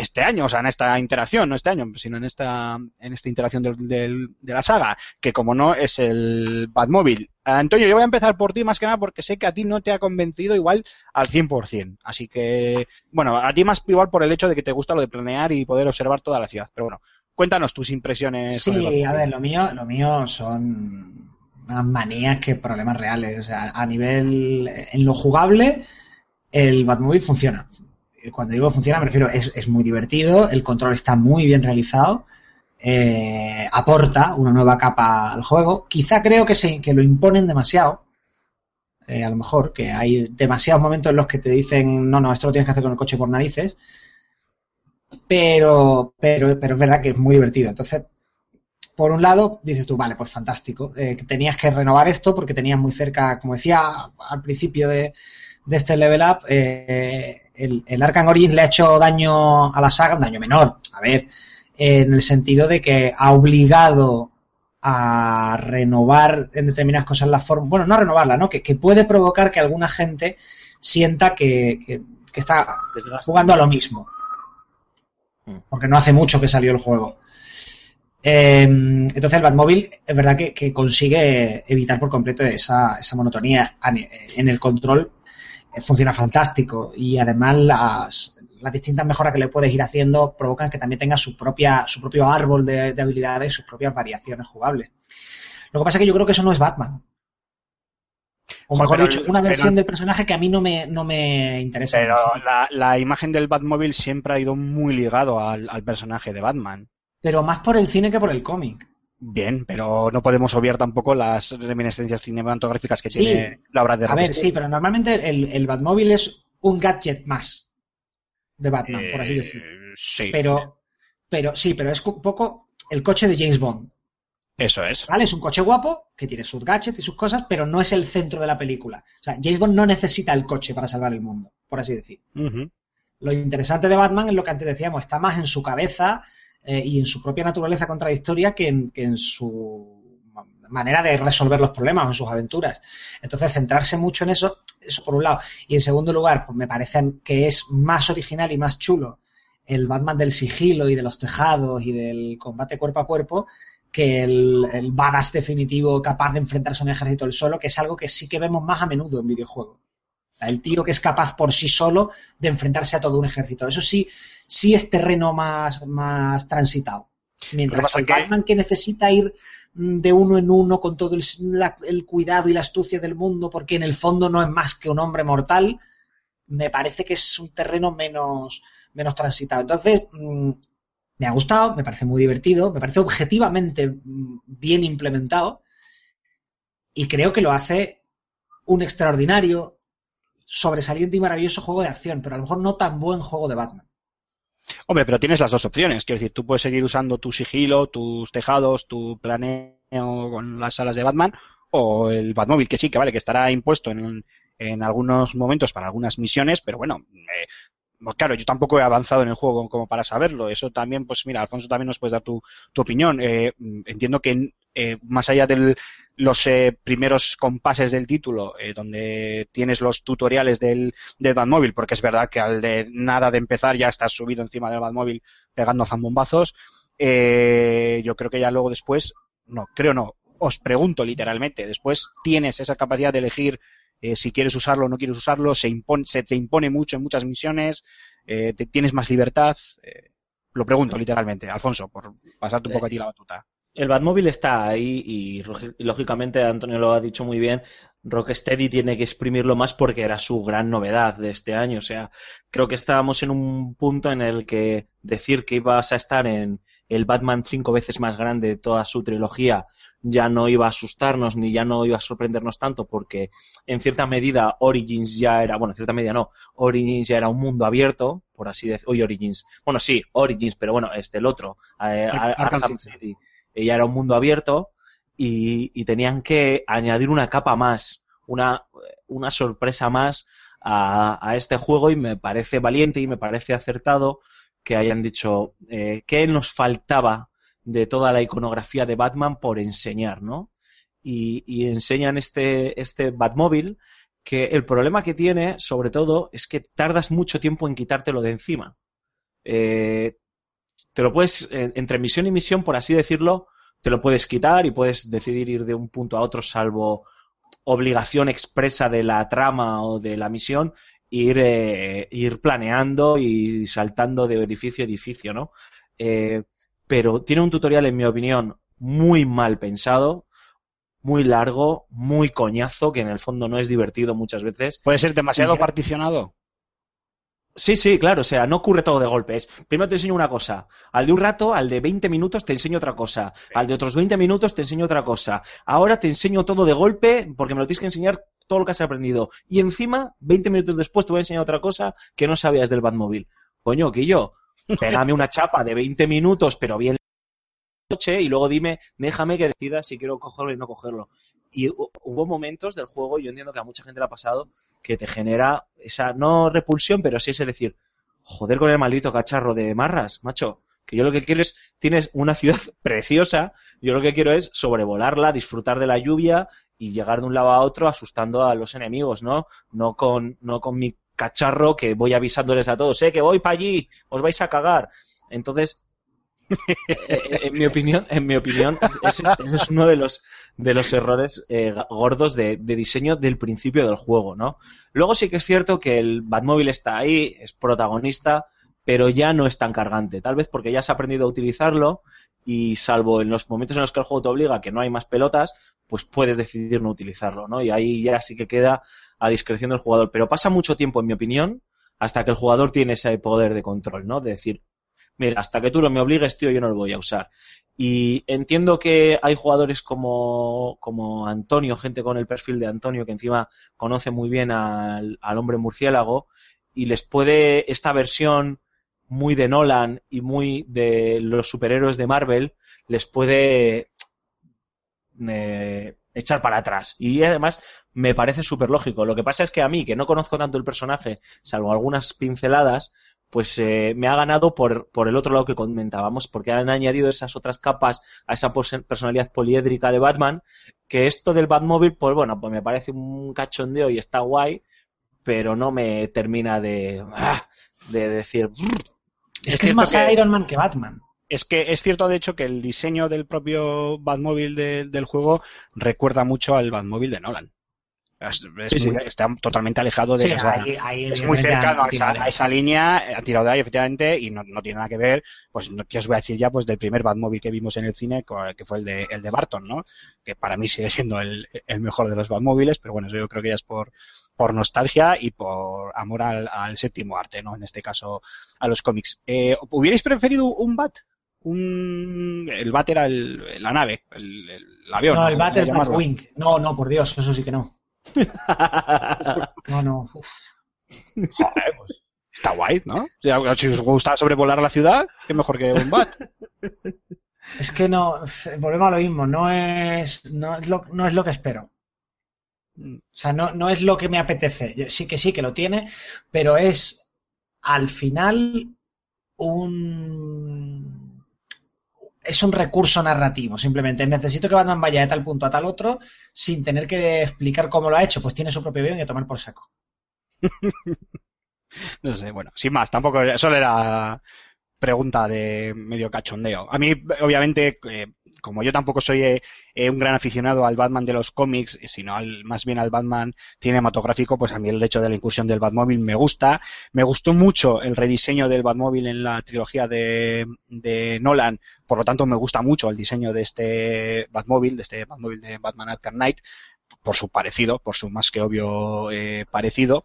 [SPEAKER 2] este año, o sea, en esta interacción, no este año, sino en esta, en esta interacción del, del- de la saga, que como no es el Batmóvil. Antonio, yo voy a empezar por ti más que nada porque sé que a ti no te ha convencido igual al 100%. Así que, bueno, a ti más igual por el hecho de que te gusta lo de planear y poder observar toda la ciudad. Pero bueno, cuéntanos tus impresiones.
[SPEAKER 4] Sí,
[SPEAKER 2] Batmóvil.
[SPEAKER 4] a ver, lo mío, lo mío son más manías que problemas reales. O sea, a nivel, en lo jugable, el Batmobile funciona. Cuando digo funciona, me refiero, es, es muy divertido, el control está muy bien realizado, eh, aporta una nueva capa al juego. Quizá creo que, se, que lo imponen demasiado. eh, a lo mejor, que hay demasiados momentos en los que te dicen, no, no, esto lo tienes que hacer con el coche por narices. Pero, pero, pero es verdad que es muy divertido. Entonces, por un lado, dices tú, vale, pues fantástico. Eh, tenías que renovar esto porque tenías muy cerca, como decía al principio de, de este level up, eh, el, el Arkham Origins le ha hecho daño a la saga, un daño menor, a ver, en el sentido de que ha obligado a renovar en determinadas cosas la forma, bueno, no a renovarla, ¿no? Que, que puede provocar que alguna gente sienta que, que- que está jugando a lo mismo.
[SPEAKER 3] Mm.
[SPEAKER 4] Porque no hace mucho que salió el juego. Eh, entonces el Batmóvil es verdad que, que consigue evitar por completo esa, esa monotonía en el control. Funciona fantástico y además las, las distintas mejoras que le puedes ir haciendo provocan que también tenga su propia su propio árbol de, de habilidades, sus propias variaciones jugables. Lo que pasa es que yo creo que eso no es Batman. O mejor
[SPEAKER 2] pero
[SPEAKER 4] dicho, una versión
[SPEAKER 2] pero-
[SPEAKER 4] del personaje que a mí no me, no me interesa.
[SPEAKER 2] Pero la, la imagen del Batmóvil siempre ha ido muy ligado al, al personaje de Batman.
[SPEAKER 4] Pero más por el cine que por el cómic.
[SPEAKER 2] Bien, pero no podemos obviar tampoco las reminiscencias cinematográficas que
[SPEAKER 4] Sí.
[SPEAKER 2] tiene la obra de
[SPEAKER 4] A ver, sí, pero normalmente el, el Batmóvil es un gadget más de Batman, por así
[SPEAKER 2] Eh,
[SPEAKER 4] decirlo.
[SPEAKER 2] Sí,
[SPEAKER 4] Pero, pero sí, pero es un poco el coche de James Bond.
[SPEAKER 2] eso es.
[SPEAKER 4] ¿Vale? Es un coche guapo que tiene sus gadgets y sus cosas, pero no es el centro de la película. O sea, James Bond no necesita el coche para salvar el mundo, por así decir. Lo interesante de Batman es lo que antes decíamos, está más en su cabeza eh, y en su propia naturaleza contradictoria que en, que en su manera de resolver los problemas en sus aventuras. Entonces, centrarse mucho en eso, eso por un lado. Y en segundo lugar, pues me parece que es más original y más chulo el Batman del sigilo y de los tejados y del combate cuerpo a cuerpo que el, el badass definitivo capaz de enfrentarse a un ejército él solo, que es algo que sí que vemos más a menudo en videojuegos. El tío que es capaz por sí solo de enfrentarse a todo un ejército. Eso sí, sí es terreno más, más transitado. Mientras que Batman que necesita ir mm, de uno en uno con todo el, la- el cuidado y la astucia del mundo, porque en el fondo no es más que un hombre mortal, me parece que es un terreno menos, menos transitado. Entonces, mm, me ha gustado, me parece muy divertido, me parece objetivamente mm, bien implementado y creo que lo hace un extraordinario, sobresaliente y maravilloso juego de acción, pero a lo mejor no tan buen juego de Batman.
[SPEAKER 2] Hombre, pero tienes las dos opciones. Quiero decir, tú puedes seguir usando tu sigilo, tus tejados, tu planeo con las alas de Batman, o el Batmóvil, que sí, que vale, que estará impuesto en, en algunos momentos para algunas misiones, pero bueno, eh, claro, yo tampoco he avanzado en el juego como para saberlo. Eso también, pues mira, Alfonso también nos puedes dar tu, opinión. Eh, entiendo que eh, más allá de los eh, primeros compases del título, eh, donde tienes los tutoriales del, del Batmóvil, porque es verdad que al de nada de empezar ya estás subido encima del Batmóvil pegando zambombazos, eh, yo creo que ya luego después, no, creo no, os pregunto literalmente, después tienes esa capacidad de elegir eh, si quieres usarlo o no quieres usarlo, se, impone, se te impone mucho en muchas misiones, eh, te, tienes más libertad. Eh, lo pregunto literalmente, Alfonso, por pasarte un poco a ti la batuta.
[SPEAKER 3] El Batmóvil está ahí y, y, lógicamente Antonio lo ha dicho muy bien. Rocksteady tiene que exprimirlo más porque era su gran novedad de este año. O sea, creo que estábamos en un punto en el que decir que ibas a estar en el Batman cinco veces más grande de toda su trilogía ya no iba a asustarnos ni ya no iba a sorprendernos tanto porque en cierta medida Origins ya era, bueno, en cierta medida no, Origins ya era un mundo abierto, por así decirlo, hoy Origins, bueno, sí, Origins, pero bueno, este, el otro, eh, Arkham City, ya era un mundo abierto y, y, tenían que añadir una capa más, una, una sorpresa más a, a, este juego y me parece valiente y me parece acertado que hayan dicho eh, qué nos faltaba de toda la iconografía de Batman por enseñar, ¿no? Y, enseñan este, este Batmóvil que el problema que tiene, sobre todo, es que tardas mucho tiempo en quitártelo de encima. Eh, te lo puedes, entre misión y misión, por así decirlo, te lo puedes quitar y puedes decidir ir de un punto a otro salvo obligación expresa de la trama o de la misión, ir, eh, ir planeando y saltando de edificio a edificio, ¿no? Eh, pero tiene un tutorial, en mi opinión, muy mal pensado, muy largo, muy coñazo, que en el fondo no es divertido muchas veces.
[SPEAKER 2] ¿Puede ser demasiado y... particionado?
[SPEAKER 3] Sí, sí, claro, o sea, no ocurre todo de golpes. Primero te enseño una cosa, al de un rato, al de 20 minutos te enseño otra cosa, al de otros 20 minutos te enseño otra cosa. Ahora te enseño todo de golpe porque me lo tienes que enseñar todo lo que has aprendido. Y encima, 20 minutos después te voy a enseñar otra cosa que no sabías del Batmóvil. Coño, que yo, pégame una chapa de 20 minutos, pero bien noche y luego dime, déjame que decida si quiero cogerlo y no cogerlo. Y hubo momentos del juego, yo entiendo que a mucha gente le ha pasado, que te genera esa, no repulsión, pero sí es decir, joder con el maldito cacharro de marras, macho. Que yo lo que quiero es, tienes una ciudad preciosa, yo lo que quiero es sobrevolarla, disfrutar de la lluvia y llegar de un lado a otro asustando a los enemigos, ¿no? No con, no con mi cacharro que voy avisándoles a todos, eh, que voy para allí, os vais a cagar. Entonces, en mi opinión, en mi opinión, ese, es uno de los de los errores eh, gordos de, de, diseño del principio del juego, ¿no? Luego sí que es cierto que el Batmóvil está ahí, es protagonista, pero ya no es tan cargante. Tal vez porque ya has aprendido a utilizarlo y salvo en los momentos en los que el juego te obliga que no hay más pelotas, pues puedes decidir no utilizarlo, ¿no? Y ahí ya sí que queda a discreción del jugador. Pero pasa mucho tiempo, en mi opinión, hasta que el jugador tiene ese poder de control, ¿no? De decir, mira, hasta que tú no me obligues, tío, yo no lo voy a usar. Y entiendo que hay jugadores como, como Antonio, gente con el perfil de Antonio, que encima conoce muy bien al, al hombre murciélago, y les puede esta versión muy de Nolan y muy de los superhéroes de Marvel, les puede eh, echar para atrás. Y además me parece súper lógico. Lo que pasa es que a mí, que no conozco tanto el personaje, salvo algunas pinceladas, pues eh, me ha ganado por, por el otro lado que comentábamos, porque han añadido esas otras capas a esa personalidad poliédrica de Batman, que esto del Batmóvil, pues bueno, pues me parece un cachondeo y está guay, pero no me termina de, ah, de decir...
[SPEAKER 4] Es, es que es más que... Iron Man que Batman.
[SPEAKER 2] Es que es cierto, de hecho, que el diseño del propio Batmóvil de, del juego recuerda mucho al Batmóvil de Nolan. Es, es sí, muy, sí. Está totalmente alejado de.
[SPEAKER 4] Sí, ahí, ahí,
[SPEAKER 2] es muy cercano a esa, a esa, línea, ha tirado de ahí, efectivamente, y no, no, tiene nada que ver, pues, no, que os voy a decir ya, pues del primer Batmóvil que vimos en el cine, que fue el de, el de Barton, ¿no? Que para mí sigue siendo el, el mejor de los Batmóviles, pero bueno, eso yo creo que ya es por, por nostalgia y por amor al, al séptimo arte, ¿no? En este caso, a los cómics. Eh, ¿Hubierais preferido un Bat? un el bat era el, la nave, el, avión.
[SPEAKER 4] No, el bat es Batwing. No, no, por Dios, eso sí que no. no, no. Uf.
[SPEAKER 2] Joder, pues está guay, ¿no? Si os gusta sobrevolar la ciudad, qué mejor que un bat.
[SPEAKER 4] Es que no, volvemos a lo mismo, no es, no es, lo, no es lo que espero. O sea, no, no es lo que me apetece. Sí que sí que lo tiene, pero es al final un es un recurso narrativo, simplemente necesito que Batman vaya de tal punto a tal otro sin tener que explicar cómo lo ha hecho, pues tiene su propio guion y a tomar por saco.
[SPEAKER 2] No sé, bueno, sin más, tampoco, solo era pregunta de medio cachondeo. A mí, obviamente, eh, como yo tampoco soy eh, eh, un gran aficionado al Batman de los cómics, sino al, más bien al Batman cinematográfico, pues a mí el hecho de la incursión del Batmóvil me gusta. Me gustó mucho el rediseño del Batmóvil en la trilogía de, de Nolan, por lo tanto me gusta mucho el diseño de este Batmóvil, de este Batmóvil de Batman Arkham Knight, por su parecido, por su más que obvio eh, parecido.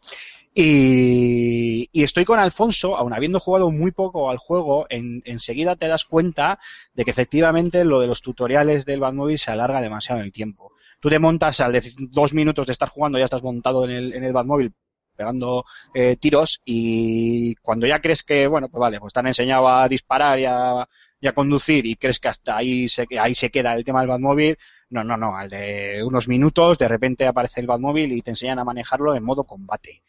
[SPEAKER 2] Y, estoy con Alfonso, aun habiendo jugado muy poco al juego, en, enseguida te das cuenta de que efectivamente lo de los tutoriales del Batmóvil se alarga demasiado en el tiempo. Tú te montas al de dos minutos de estar jugando, ya estás montado en el, en el Batmóvil pegando eh, tiros y cuando ya crees que, bueno, pues vale, pues te han enseñado a disparar y a, a conducir y crees que hasta ahí se, ahí se queda el tema del Batmóvil, no, no, no, al de unos minutos de repente aparece el Batmóvil y te enseñan a manejarlo en modo combate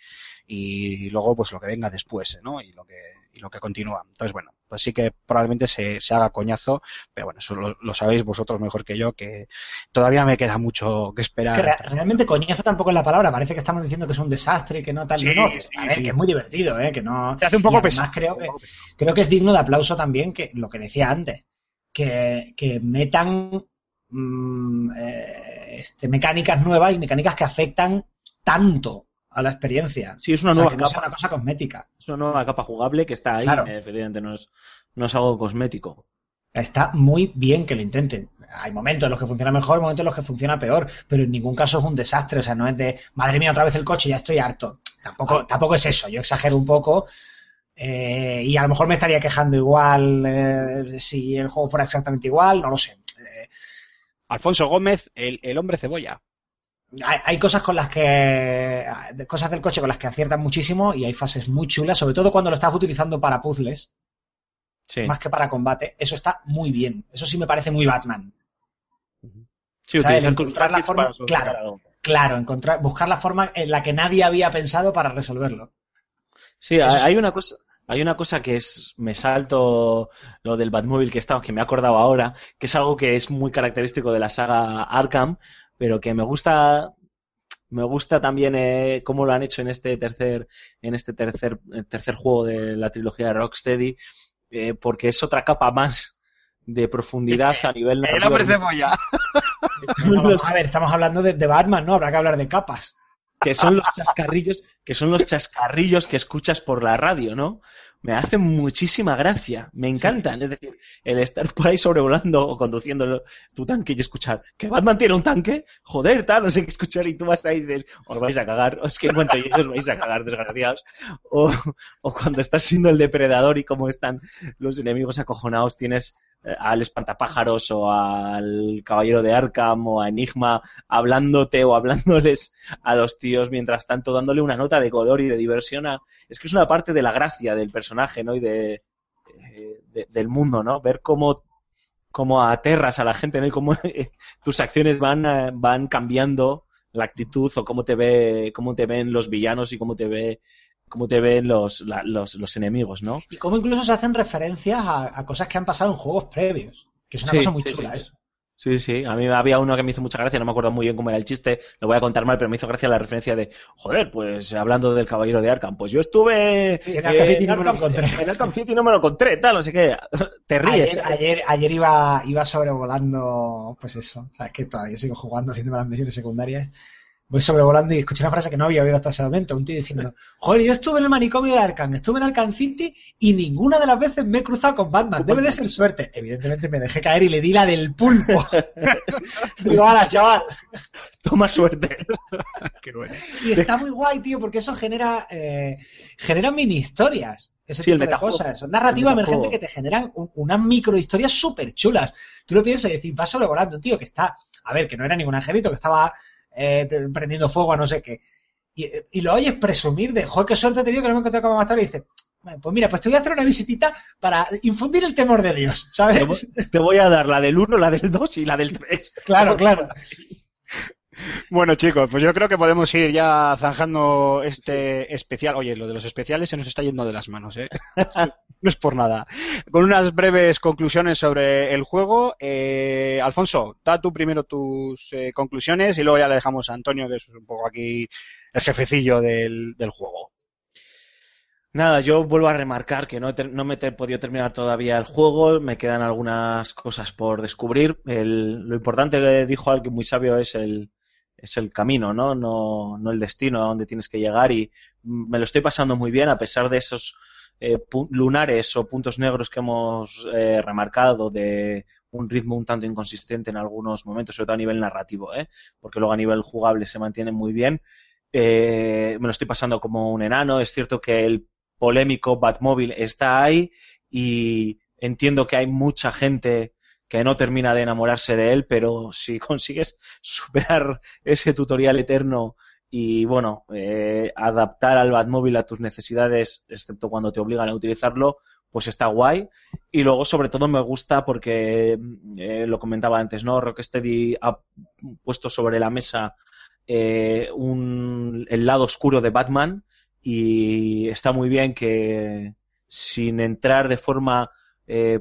[SPEAKER 2] y luego pues lo que venga después, ¿no? Y lo que y lo que continúa. Entonces, bueno, pues sí que probablemente se, se haga coñazo, pero bueno, eso lo, lo, sabéis vosotros mejor que yo, que todavía me queda mucho que esperar.
[SPEAKER 4] Es que re realmente coñazo tampoco es la palabra, parece que estamos diciendo que es un desastre que no tal,
[SPEAKER 2] Sí,
[SPEAKER 4] no, que,
[SPEAKER 2] sí,
[SPEAKER 4] a ver,
[SPEAKER 2] sí.
[SPEAKER 4] que es muy divertido, ¿eh? que no...
[SPEAKER 2] Se hace un poco pesado.
[SPEAKER 4] Creo que, creo que es digno de aplauso también que lo que decía antes, que, que metan mm, eh, este, mecánicas nuevas y mecánicas que afectan tanto a la experiencia.
[SPEAKER 3] Sí, es una
[SPEAKER 4] O sea,
[SPEAKER 3] nueva
[SPEAKER 4] que no sea
[SPEAKER 3] capa.
[SPEAKER 4] una cosa cosmética.
[SPEAKER 3] Es una nueva capa jugable que está ahí,
[SPEAKER 4] Claro.
[SPEAKER 3] eh, efectivamente, no es, no es algo cosmético.
[SPEAKER 4] Está muy bien que lo intenten. Hay momentos en los que funciona mejor, momentos en los que funciona peor, pero en ningún caso es un desastre. O sea, no es de, madre mía, otra vez el coche, ya estoy harto. Tampoco, tampoco es eso. Yo exagero un poco. eh, y a lo mejor me estaría quejando igual eh, si el juego fuera exactamente igual, no lo sé. Eh,
[SPEAKER 2] Alfonso Gómez, el, el hombre cebolla.
[SPEAKER 4] Hay, hay cosas con las que. cosas del coche con las que aciertan muchísimo y hay fases muy chulas, sobre todo cuando lo estás utilizando para puzzles,
[SPEAKER 3] Sí,
[SPEAKER 4] más que para combate. Eso está muy bien. Eso sí me parece muy Batman.
[SPEAKER 3] sí utilizar tus
[SPEAKER 4] Encontrar la forma- claro. Claro, encontrar, buscar la forma en la que nadie había pensado para resolverlo.
[SPEAKER 3] Sí,
[SPEAKER 4] Eso
[SPEAKER 3] hay
[SPEAKER 4] sí.
[SPEAKER 3] hay una cosa, hay una cosa que es, me salto lo del Batmóvil que estaba, que me he acordado ahora, que es algo que es muy característico de la saga Arkham, pero que me gusta, me gusta también eh, cómo lo han hecho en este tercer, en este tercer, tercer juego de la trilogía de Rocksteady, eh, porque es otra capa más de profundidad a nivel
[SPEAKER 2] El
[SPEAKER 3] narrativo.
[SPEAKER 4] vamos a ver, estamos hablando de, de Batman, ¿no? Habrá que hablar de capas.
[SPEAKER 3] que son los chascarrillos, que son los chascarrillos que escuchas por la radio, ¿no? Me hacen muchísima gracia, me encantan. Es decir, el estar por ahí sobrevolando o conduciendo tu tanque y escuchar que Batman tiene un tanque, joder, tal, no sé qué escuchar, y tú vas ahí y dices, os vais a cagar, o es que en cuanto llegues os vais a cagar, desgraciados. O, o cuando estás siendo el depredador y cómo están los enemigos acojonados, tienes al espantapájaros o al caballero de Arkham o a Enigma hablándote o hablándoles a los tíos mientras tanto dándole una nota de color y de diversión a... es que es una parte de la gracia del personaje no y de, eh, de- del mundo no ver cómo cómo aterras a la gente no y cómo eh, tus acciones van eh, van cambiando la actitud o cómo te ve cómo te ven los villanos y cómo te ve cómo te ven los, la- los, los enemigos no
[SPEAKER 4] Y cómo incluso se hacen referencias a, a cosas que han pasado en juegos previos. Que es una
[SPEAKER 3] Sí,
[SPEAKER 4] cosa muy
[SPEAKER 3] sí,
[SPEAKER 4] chula
[SPEAKER 3] sí.
[SPEAKER 4] eso.
[SPEAKER 3] Sí, sí, a mí había uno que me hizo mucha gracia, no me acuerdo muy bien cómo era el chiste, lo voy a contar mal, pero me hizo gracia la referencia de, joder, pues hablando del caballero de Arkham, pues yo estuve
[SPEAKER 4] Sí, en Arkham City no me lo encontré.
[SPEAKER 3] En Arkham City no me lo encontré, tal, no sé qué. Te ríes.
[SPEAKER 4] Ayer, ayer, ayer iba, iba sobrevolando, pues eso, o sea, es que todavía sigo jugando haciendo las misiones secundarias. Voy sobrevolando y escuché una frase que no había oído hasta ese momento, un tío diciendo, joder, yo estuve en el manicomio de Arkham, estuve en Arkham City y ninguna de las veces me he cruzado con Batman, debe de ser suerte. Evidentemente me dejé caer y le di la del pulpo. Digo, "Hala, chaval.
[SPEAKER 3] Toma suerte.
[SPEAKER 2] Qué bueno.
[SPEAKER 4] Y está muy guay, tío, porque eso genera, eh, genera mini historias. Ese
[SPEAKER 3] Sí, el
[SPEAKER 4] tipo de
[SPEAKER 3] metajuego.
[SPEAKER 4] cosas. Son narrativa
[SPEAKER 3] El metajuego.
[SPEAKER 4] emergente que te generan un- unas micro historias súper chulas. Tú lo piensas y decís, vas sobrevolando un tío que está, a ver, que no era ningún angelito, que estaba eh, prendiendo fuego a no sé qué. Y, y lo oyes presumir de, joder, qué suerte he tenido que no me he encontrado con más tarde y dices, Pues mira, pues te voy a hacer una visitita para infundir el temor de Dios, ¿sabes?
[SPEAKER 3] Te voy, te voy a dar la del 1, la del 2 y la del 3.
[SPEAKER 4] Claro, claro.
[SPEAKER 2] Bueno, chicos, pues yo creo que podemos ir ya zanjando este especial. Oye, lo de los especiales se nos está yendo de las manos, ¿eh? no es por nada. Con unas breves conclusiones sobre el juego. Eh, Alfonso, da tú primero tus eh, conclusiones y luego ya le dejamos a Antonio, que es un poco aquí el jefecillo del, del juego.
[SPEAKER 3] Nada, yo vuelvo a remarcar que no, no me he podido terminar todavía el juego, me quedan algunas cosas por descubrir. El- lo importante que dijo alguien muy sabio es el, es el camino, ¿no? No, no el destino a donde tienes que llegar y me lo estoy pasando muy bien a pesar de esos eh, lunares o puntos negros que hemos eh, remarcado de un ritmo un tanto inconsistente en algunos momentos, sobre todo a nivel narrativo, ¿eh? Porque luego a nivel jugable se mantiene muy bien. Eh, me lo estoy pasando como un enano. Es cierto que el polémico Batmóvil está ahí y entiendo que hay mucha gente que no termina de enamorarse de él, pero si consigues superar ese tutorial eterno y bueno, eh, adaptar al Batmóvil a tus necesidades, excepto cuando te obligan a utilizarlo, pues está guay. Y luego, sobre todo, me gusta porque eh, lo comentaba antes, ¿no? Rocksteady ha puesto sobre la mesa eh, un, el lado oscuro de Batman y está muy bien que sin entrar de forma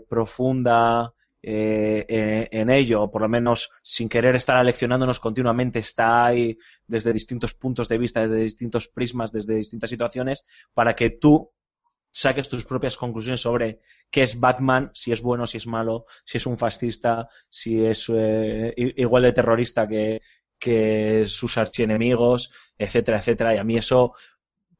[SPEAKER 3] profunda eh, en, en ello, o por lo menos sin querer estar aleccionándonos continuamente, está ahí desde distintos puntos de vista, desde distintos prismas, desde distintas situaciones, para que tú saques tus propias conclusiones sobre qué es Batman, si es bueno, si es malo, si es un fascista, si es eh, igual de terrorista que, sus archienemigos, etcétera, etcétera. Y a mí eso,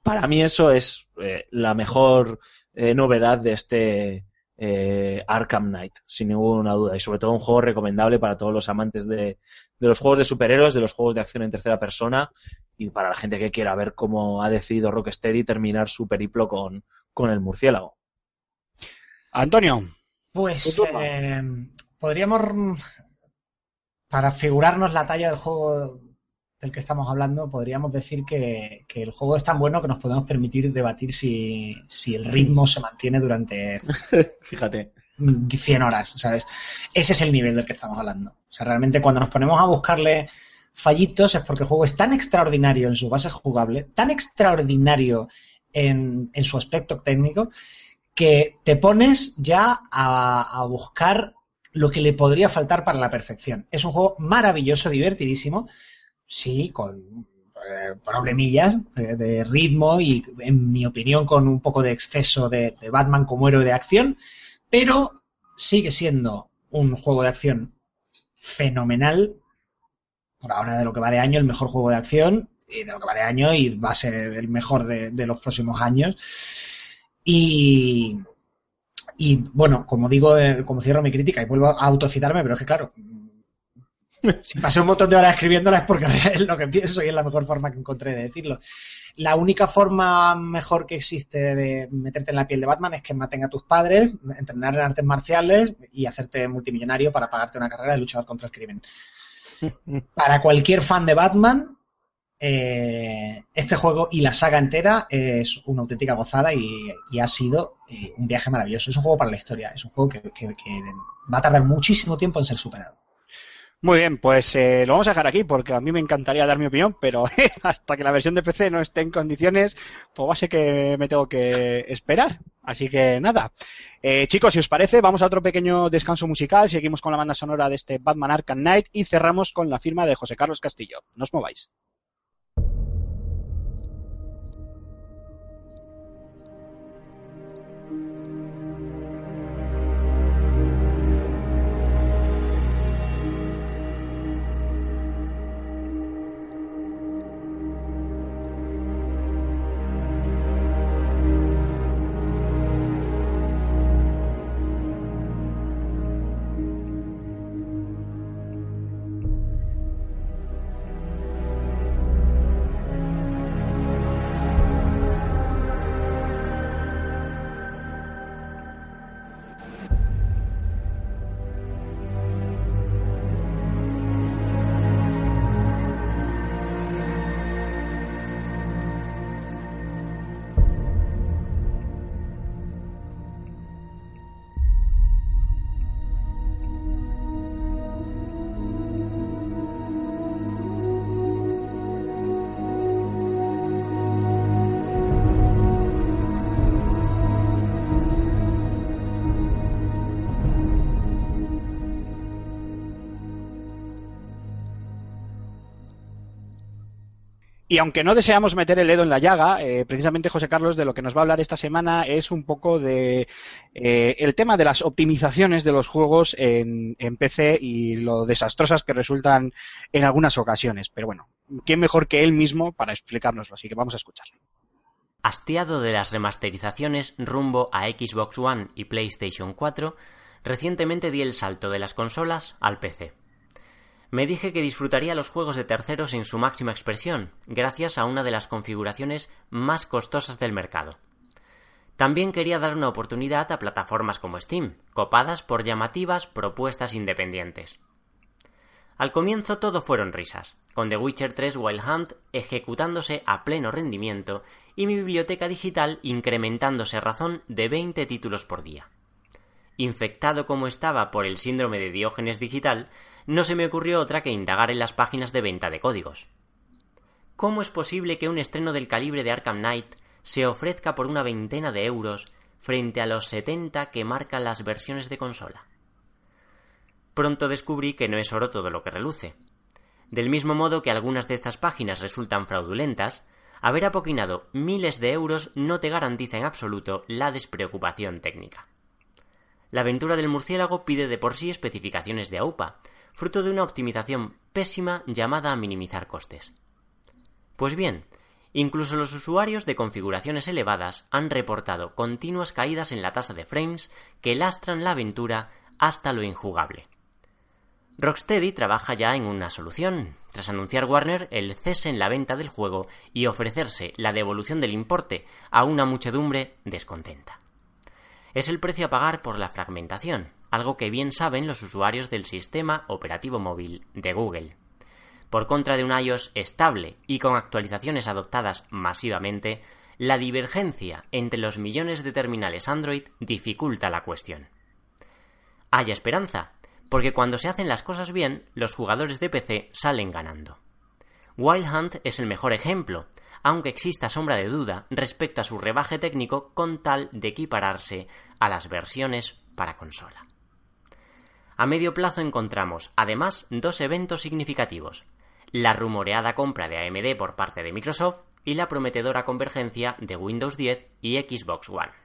[SPEAKER 3] para mí eso es eh, la mejor eh, novedad de este eh, Arkham Knight, sin ninguna duda. Y sobre todo un juego recomendable para todos los amantes de, de los juegos de superhéroes, de los juegos de acción en tercera persona y para la gente que quiera ver cómo ha decidido Rocksteady terminar su periplo con, con el murciélago.
[SPEAKER 2] Antonio,
[SPEAKER 4] Pues eh, podríamos, mm, para figurarnos la talla del juego del que estamos hablando, podríamos decir que, que el juego es tan bueno que nos podemos permitir debatir si, si el ritmo se mantiene durante
[SPEAKER 3] Fíjate.
[SPEAKER 4] mm, 100 horas, ¿sabes? Ese es el nivel del que estamos hablando. O sea, realmente cuando nos ponemos a buscarle fallitos es porque el juego es tan extraordinario en su base jugable, tan extraordinario en, en su aspecto técnico, que te pones ya a, a buscar lo que le podría faltar para la perfección. Es un juego maravilloso, divertidísimo, sí, con eh, problemillas eh, de ritmo y, en mi opinión, con un poco de exceso de, Batman como héroe de acción, pero sigue siendo un juego de acción fenomenal. Por ahora, de lo que va de año, el mejor juego de acción, y de lo que va de año, y va a ser el mejor de, de los próximos años. Y, y bueno, como digo, eh, como cierro mi crítica, y vuelvo a autocitarme, pero es que claro, si pasé un montón de horas escribiéndola es porque es lo que pienso y es la mejor forma que encontré de decirlo. La única forma mejor que existe de meterte en la piel de Batman es que maten a tus padres, entrenar en artes marciales y hacerte multimillonario para pagarte una carrera de luchador contra el crimen. Para cualquier fan de Batman, eh, este juego y la saga entera es una auténtica gozada y, y ha sido eh, un viaje maravilloso. Es un juego para la historia, es un juego que, que- que va a tardar muchísimo tiempo en ser superado.
[SPEAKER 2] Muy bien, pues eh, lo vamos a dejar aquí porque a mí me encantaría dar mi opinión, pero hasta que la versión de PC no esté en condiciones, pues va a ser que me tengo que esperar. Así que nada. Eh, chicos, si os parece, vamos a otro pequeño descanso musical, seguimos con la banda sonora de este Batman Arkham Knight y cerramos con la firma de José Carlos Castillo. No os mováis. Y aunque no deseamos meter el dedo en la llaga, eh, precisamente José Carlos de lo que nos va a hablar esta semana es un poco de eh, el tema de las optimizaciones de los juegos en, en, PC y lo desastrosas que resultan en algunas ocasiones. Pero bueno, ¿quién mejor que él mismo para explicárnoslo? Así que vamos a escucharlo.
[SPEAKER 5] Hastiado de las remasterizaciones rumbo a Xbox One y PlayStation 4, recientemente di el salto de las consolas al PC me dije que disfrutaría los juegos de terceros en su máxima expresión, gracias a una de las configuraciones más costosas del mercado. También quería dar una oportunidad a plataformas como Steam, copadas por llamativas propuestas independientes. Al comienzo todo fueron risas, con The Witcher 3 Wild Hunt ejecutándose a pleno rendimiento y mi biblioteca digital incrementándose a razón de 20 títulos por día. Infectado como estaba por el síndrome de Diógenes digital, no se me ocurrió otra que indagar en las páginas de venta de códigos. ¿Cómo es posible que un estreno del calibre de Arkham Knight se ofrezca por una veintena de euros frente a los 70 que marcan las versiones de consola? Pronto descubrí que no es oro todo lo que reluce. Del mismo modo que algunas de estas páginas resultan fraudulentas, haber apoquinado miles de euros no te garantiza en absoluto la despreocupación técnica. La aventura del murciélago pide de por sí especificaciones de AUPA, fruto de una optimización pésima llamada a minimizar costes. Pues bien, incluso los usuarios de configuraciones elevadas han reportado continuas caídas en la tasa de frames que lastran la aventura hasta lo injugable. Rocksteady trabaja ya en una solución, tras anunciar Warner el cese en la venta del juego y ofrecerse la devolución del importe a una muchedumbre descontenta. Es el precio a pagar por la fragmentación, algo que bien saben los usuarios del sistema operativo móvil de Google. Por contra de un iOS estable y con actualizaciones adoptadas masivamente, la divergencia entre los millones de terminales Android dificulta la cuestión. Hay esperanza, porque cuando se hacen las cosas bien, los jugadores de PC salen ganando. Wild Hunt es el mejor ejemplo, aunque exista sombra de duda respecto a su rebaje técnico con tal de equipararse a las versiones para consola. A medio plazo encontramos, además, dos eventos significativos. La rumoreada compra de AMD por parte de Microsoft y la prometedora convergencia de Windows 10 y Xbox One.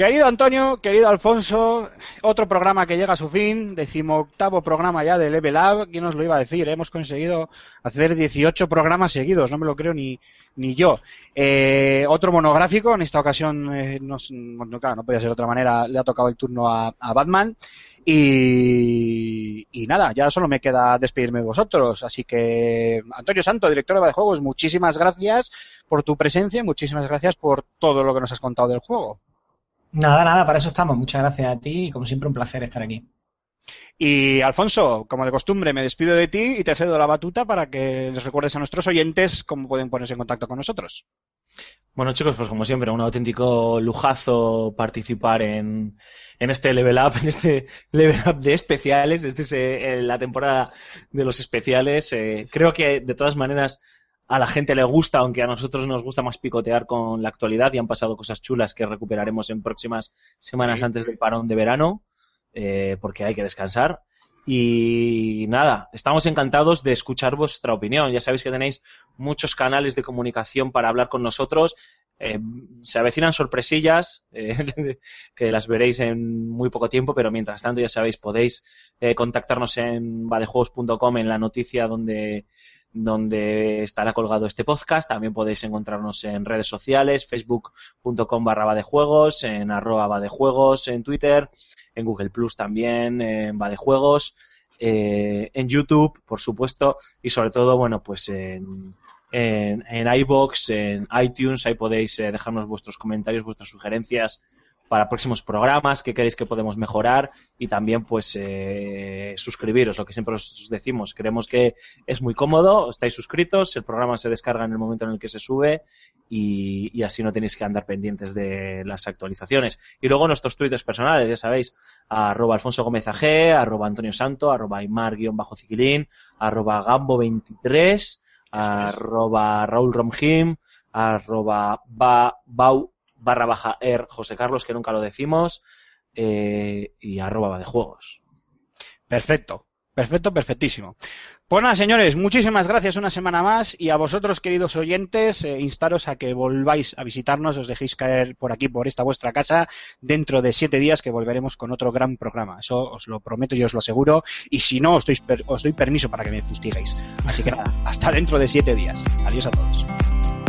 [SPEAKER 2] Querido Antonio, querido Alfonso, otro programa que llega a su fin, decimoctavo programa ya de Level Up, ¿quién nos lo iba a decir? Hemos conseguido hacer 18 programas seguidos, no me lo creo ni, ni yo. Eh, otro monográfico, en esta ocasión, eh, nos- bueno, claro, no podía ser de otra manera, le ha tocado el turno a, a Batman. Y, y nada, ya solo me queda despedirme de vosotros. Así que, Antonio Santo, director de juegos, muchísimas gracias por tu presencia y muchísimas gracias por todo lo que nos has contado del juego.
[SPEAKER 4] Nada, nada, para eso estamos. Muchas gracias a ti y como siempre un placer estar aquí.
[SPEAKER 2] Y Alfonso, como de costumbre, me despido de ti y te cedo la batuta para que les recuerdes a nuestros oyentes cómo pueden ponerse en contacto con nosotros.
[SPEAKER 3] Bueno, chicos, pues como siempre, un auténtico lujazo participar en, en este level up, en este level up de especiales. Este es eh, la temporada de los especiales. Eh, creo que de todas maneras a la gente le gusta, aunque a nosotros nos gusta más picotear con la actualidad y han pasado cosas chulas que recuperaremos en próximas semanas antes del parón de verano, eh, porque hay que descansar. Y nada, estamos encantados de escuchar vuestra opinión. Ya sabéis que tenéis muchos canales de comunicación para hablar con nosotros. Eh, se avecinan sorpresillas eh, que las veréis en muy poco tiempo, pero mientras tanto ya sabéis, podéis eh, contactarnos en vadejuegos.com en la noticia donde, donde estará colgado este podcast. También podéis encontrarnos en redes sociales, facebook.com barra vadejuegos, en arroba vadejuegos, en Twitter, en Google Plus también, en vadejuegos, eh, en YouTube, por supuesto, y sobre todo, bueno, pues en, en, en iBox, en iTunes, ahí podéis eh, dejarnos vuestros comentarios, vuestras sugerencias para próximos programas, qué queréis que podemos mejorar y también pues eh, suscribiros, lo que siempre os decimos. Creemos que es muy cómodo, estáis suscritos, el programa se descarga en el momento en el que se sube y, y así no tenéis que andar pendientes de las actualizaciones. Y luego nuestros twitters personales, ya sabéis, arroba Alfonso Gómez AG, arroba Antonio Santo, arroba Aymar-Ciquilín, arroba Gambo23, arroba Raúl Romjim, arroba ba, bau barra baja er José Carlos, que nunca lo decimos, eh, y arroba de juegos.
[SPEAKER 2] Perfecto, perfecto, perfectísimo. Pues nada, señores, muchísimas gracias una semana más y a vosotros, queridos oyentes, eh, instaros a que volváis a visitarnos, os dejéis caer por aquí, por esta vuestra casa, dentro de siete días que volveremos con otro gran programa. Eso os lo prometo y os lo aseguro. Y si no, os doy, os doy permiso para que me fustiguéis. Así que nada, hasta dentro de siete días. Adiós a todos.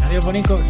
[SPEAKER 4] Adiós, bonicos.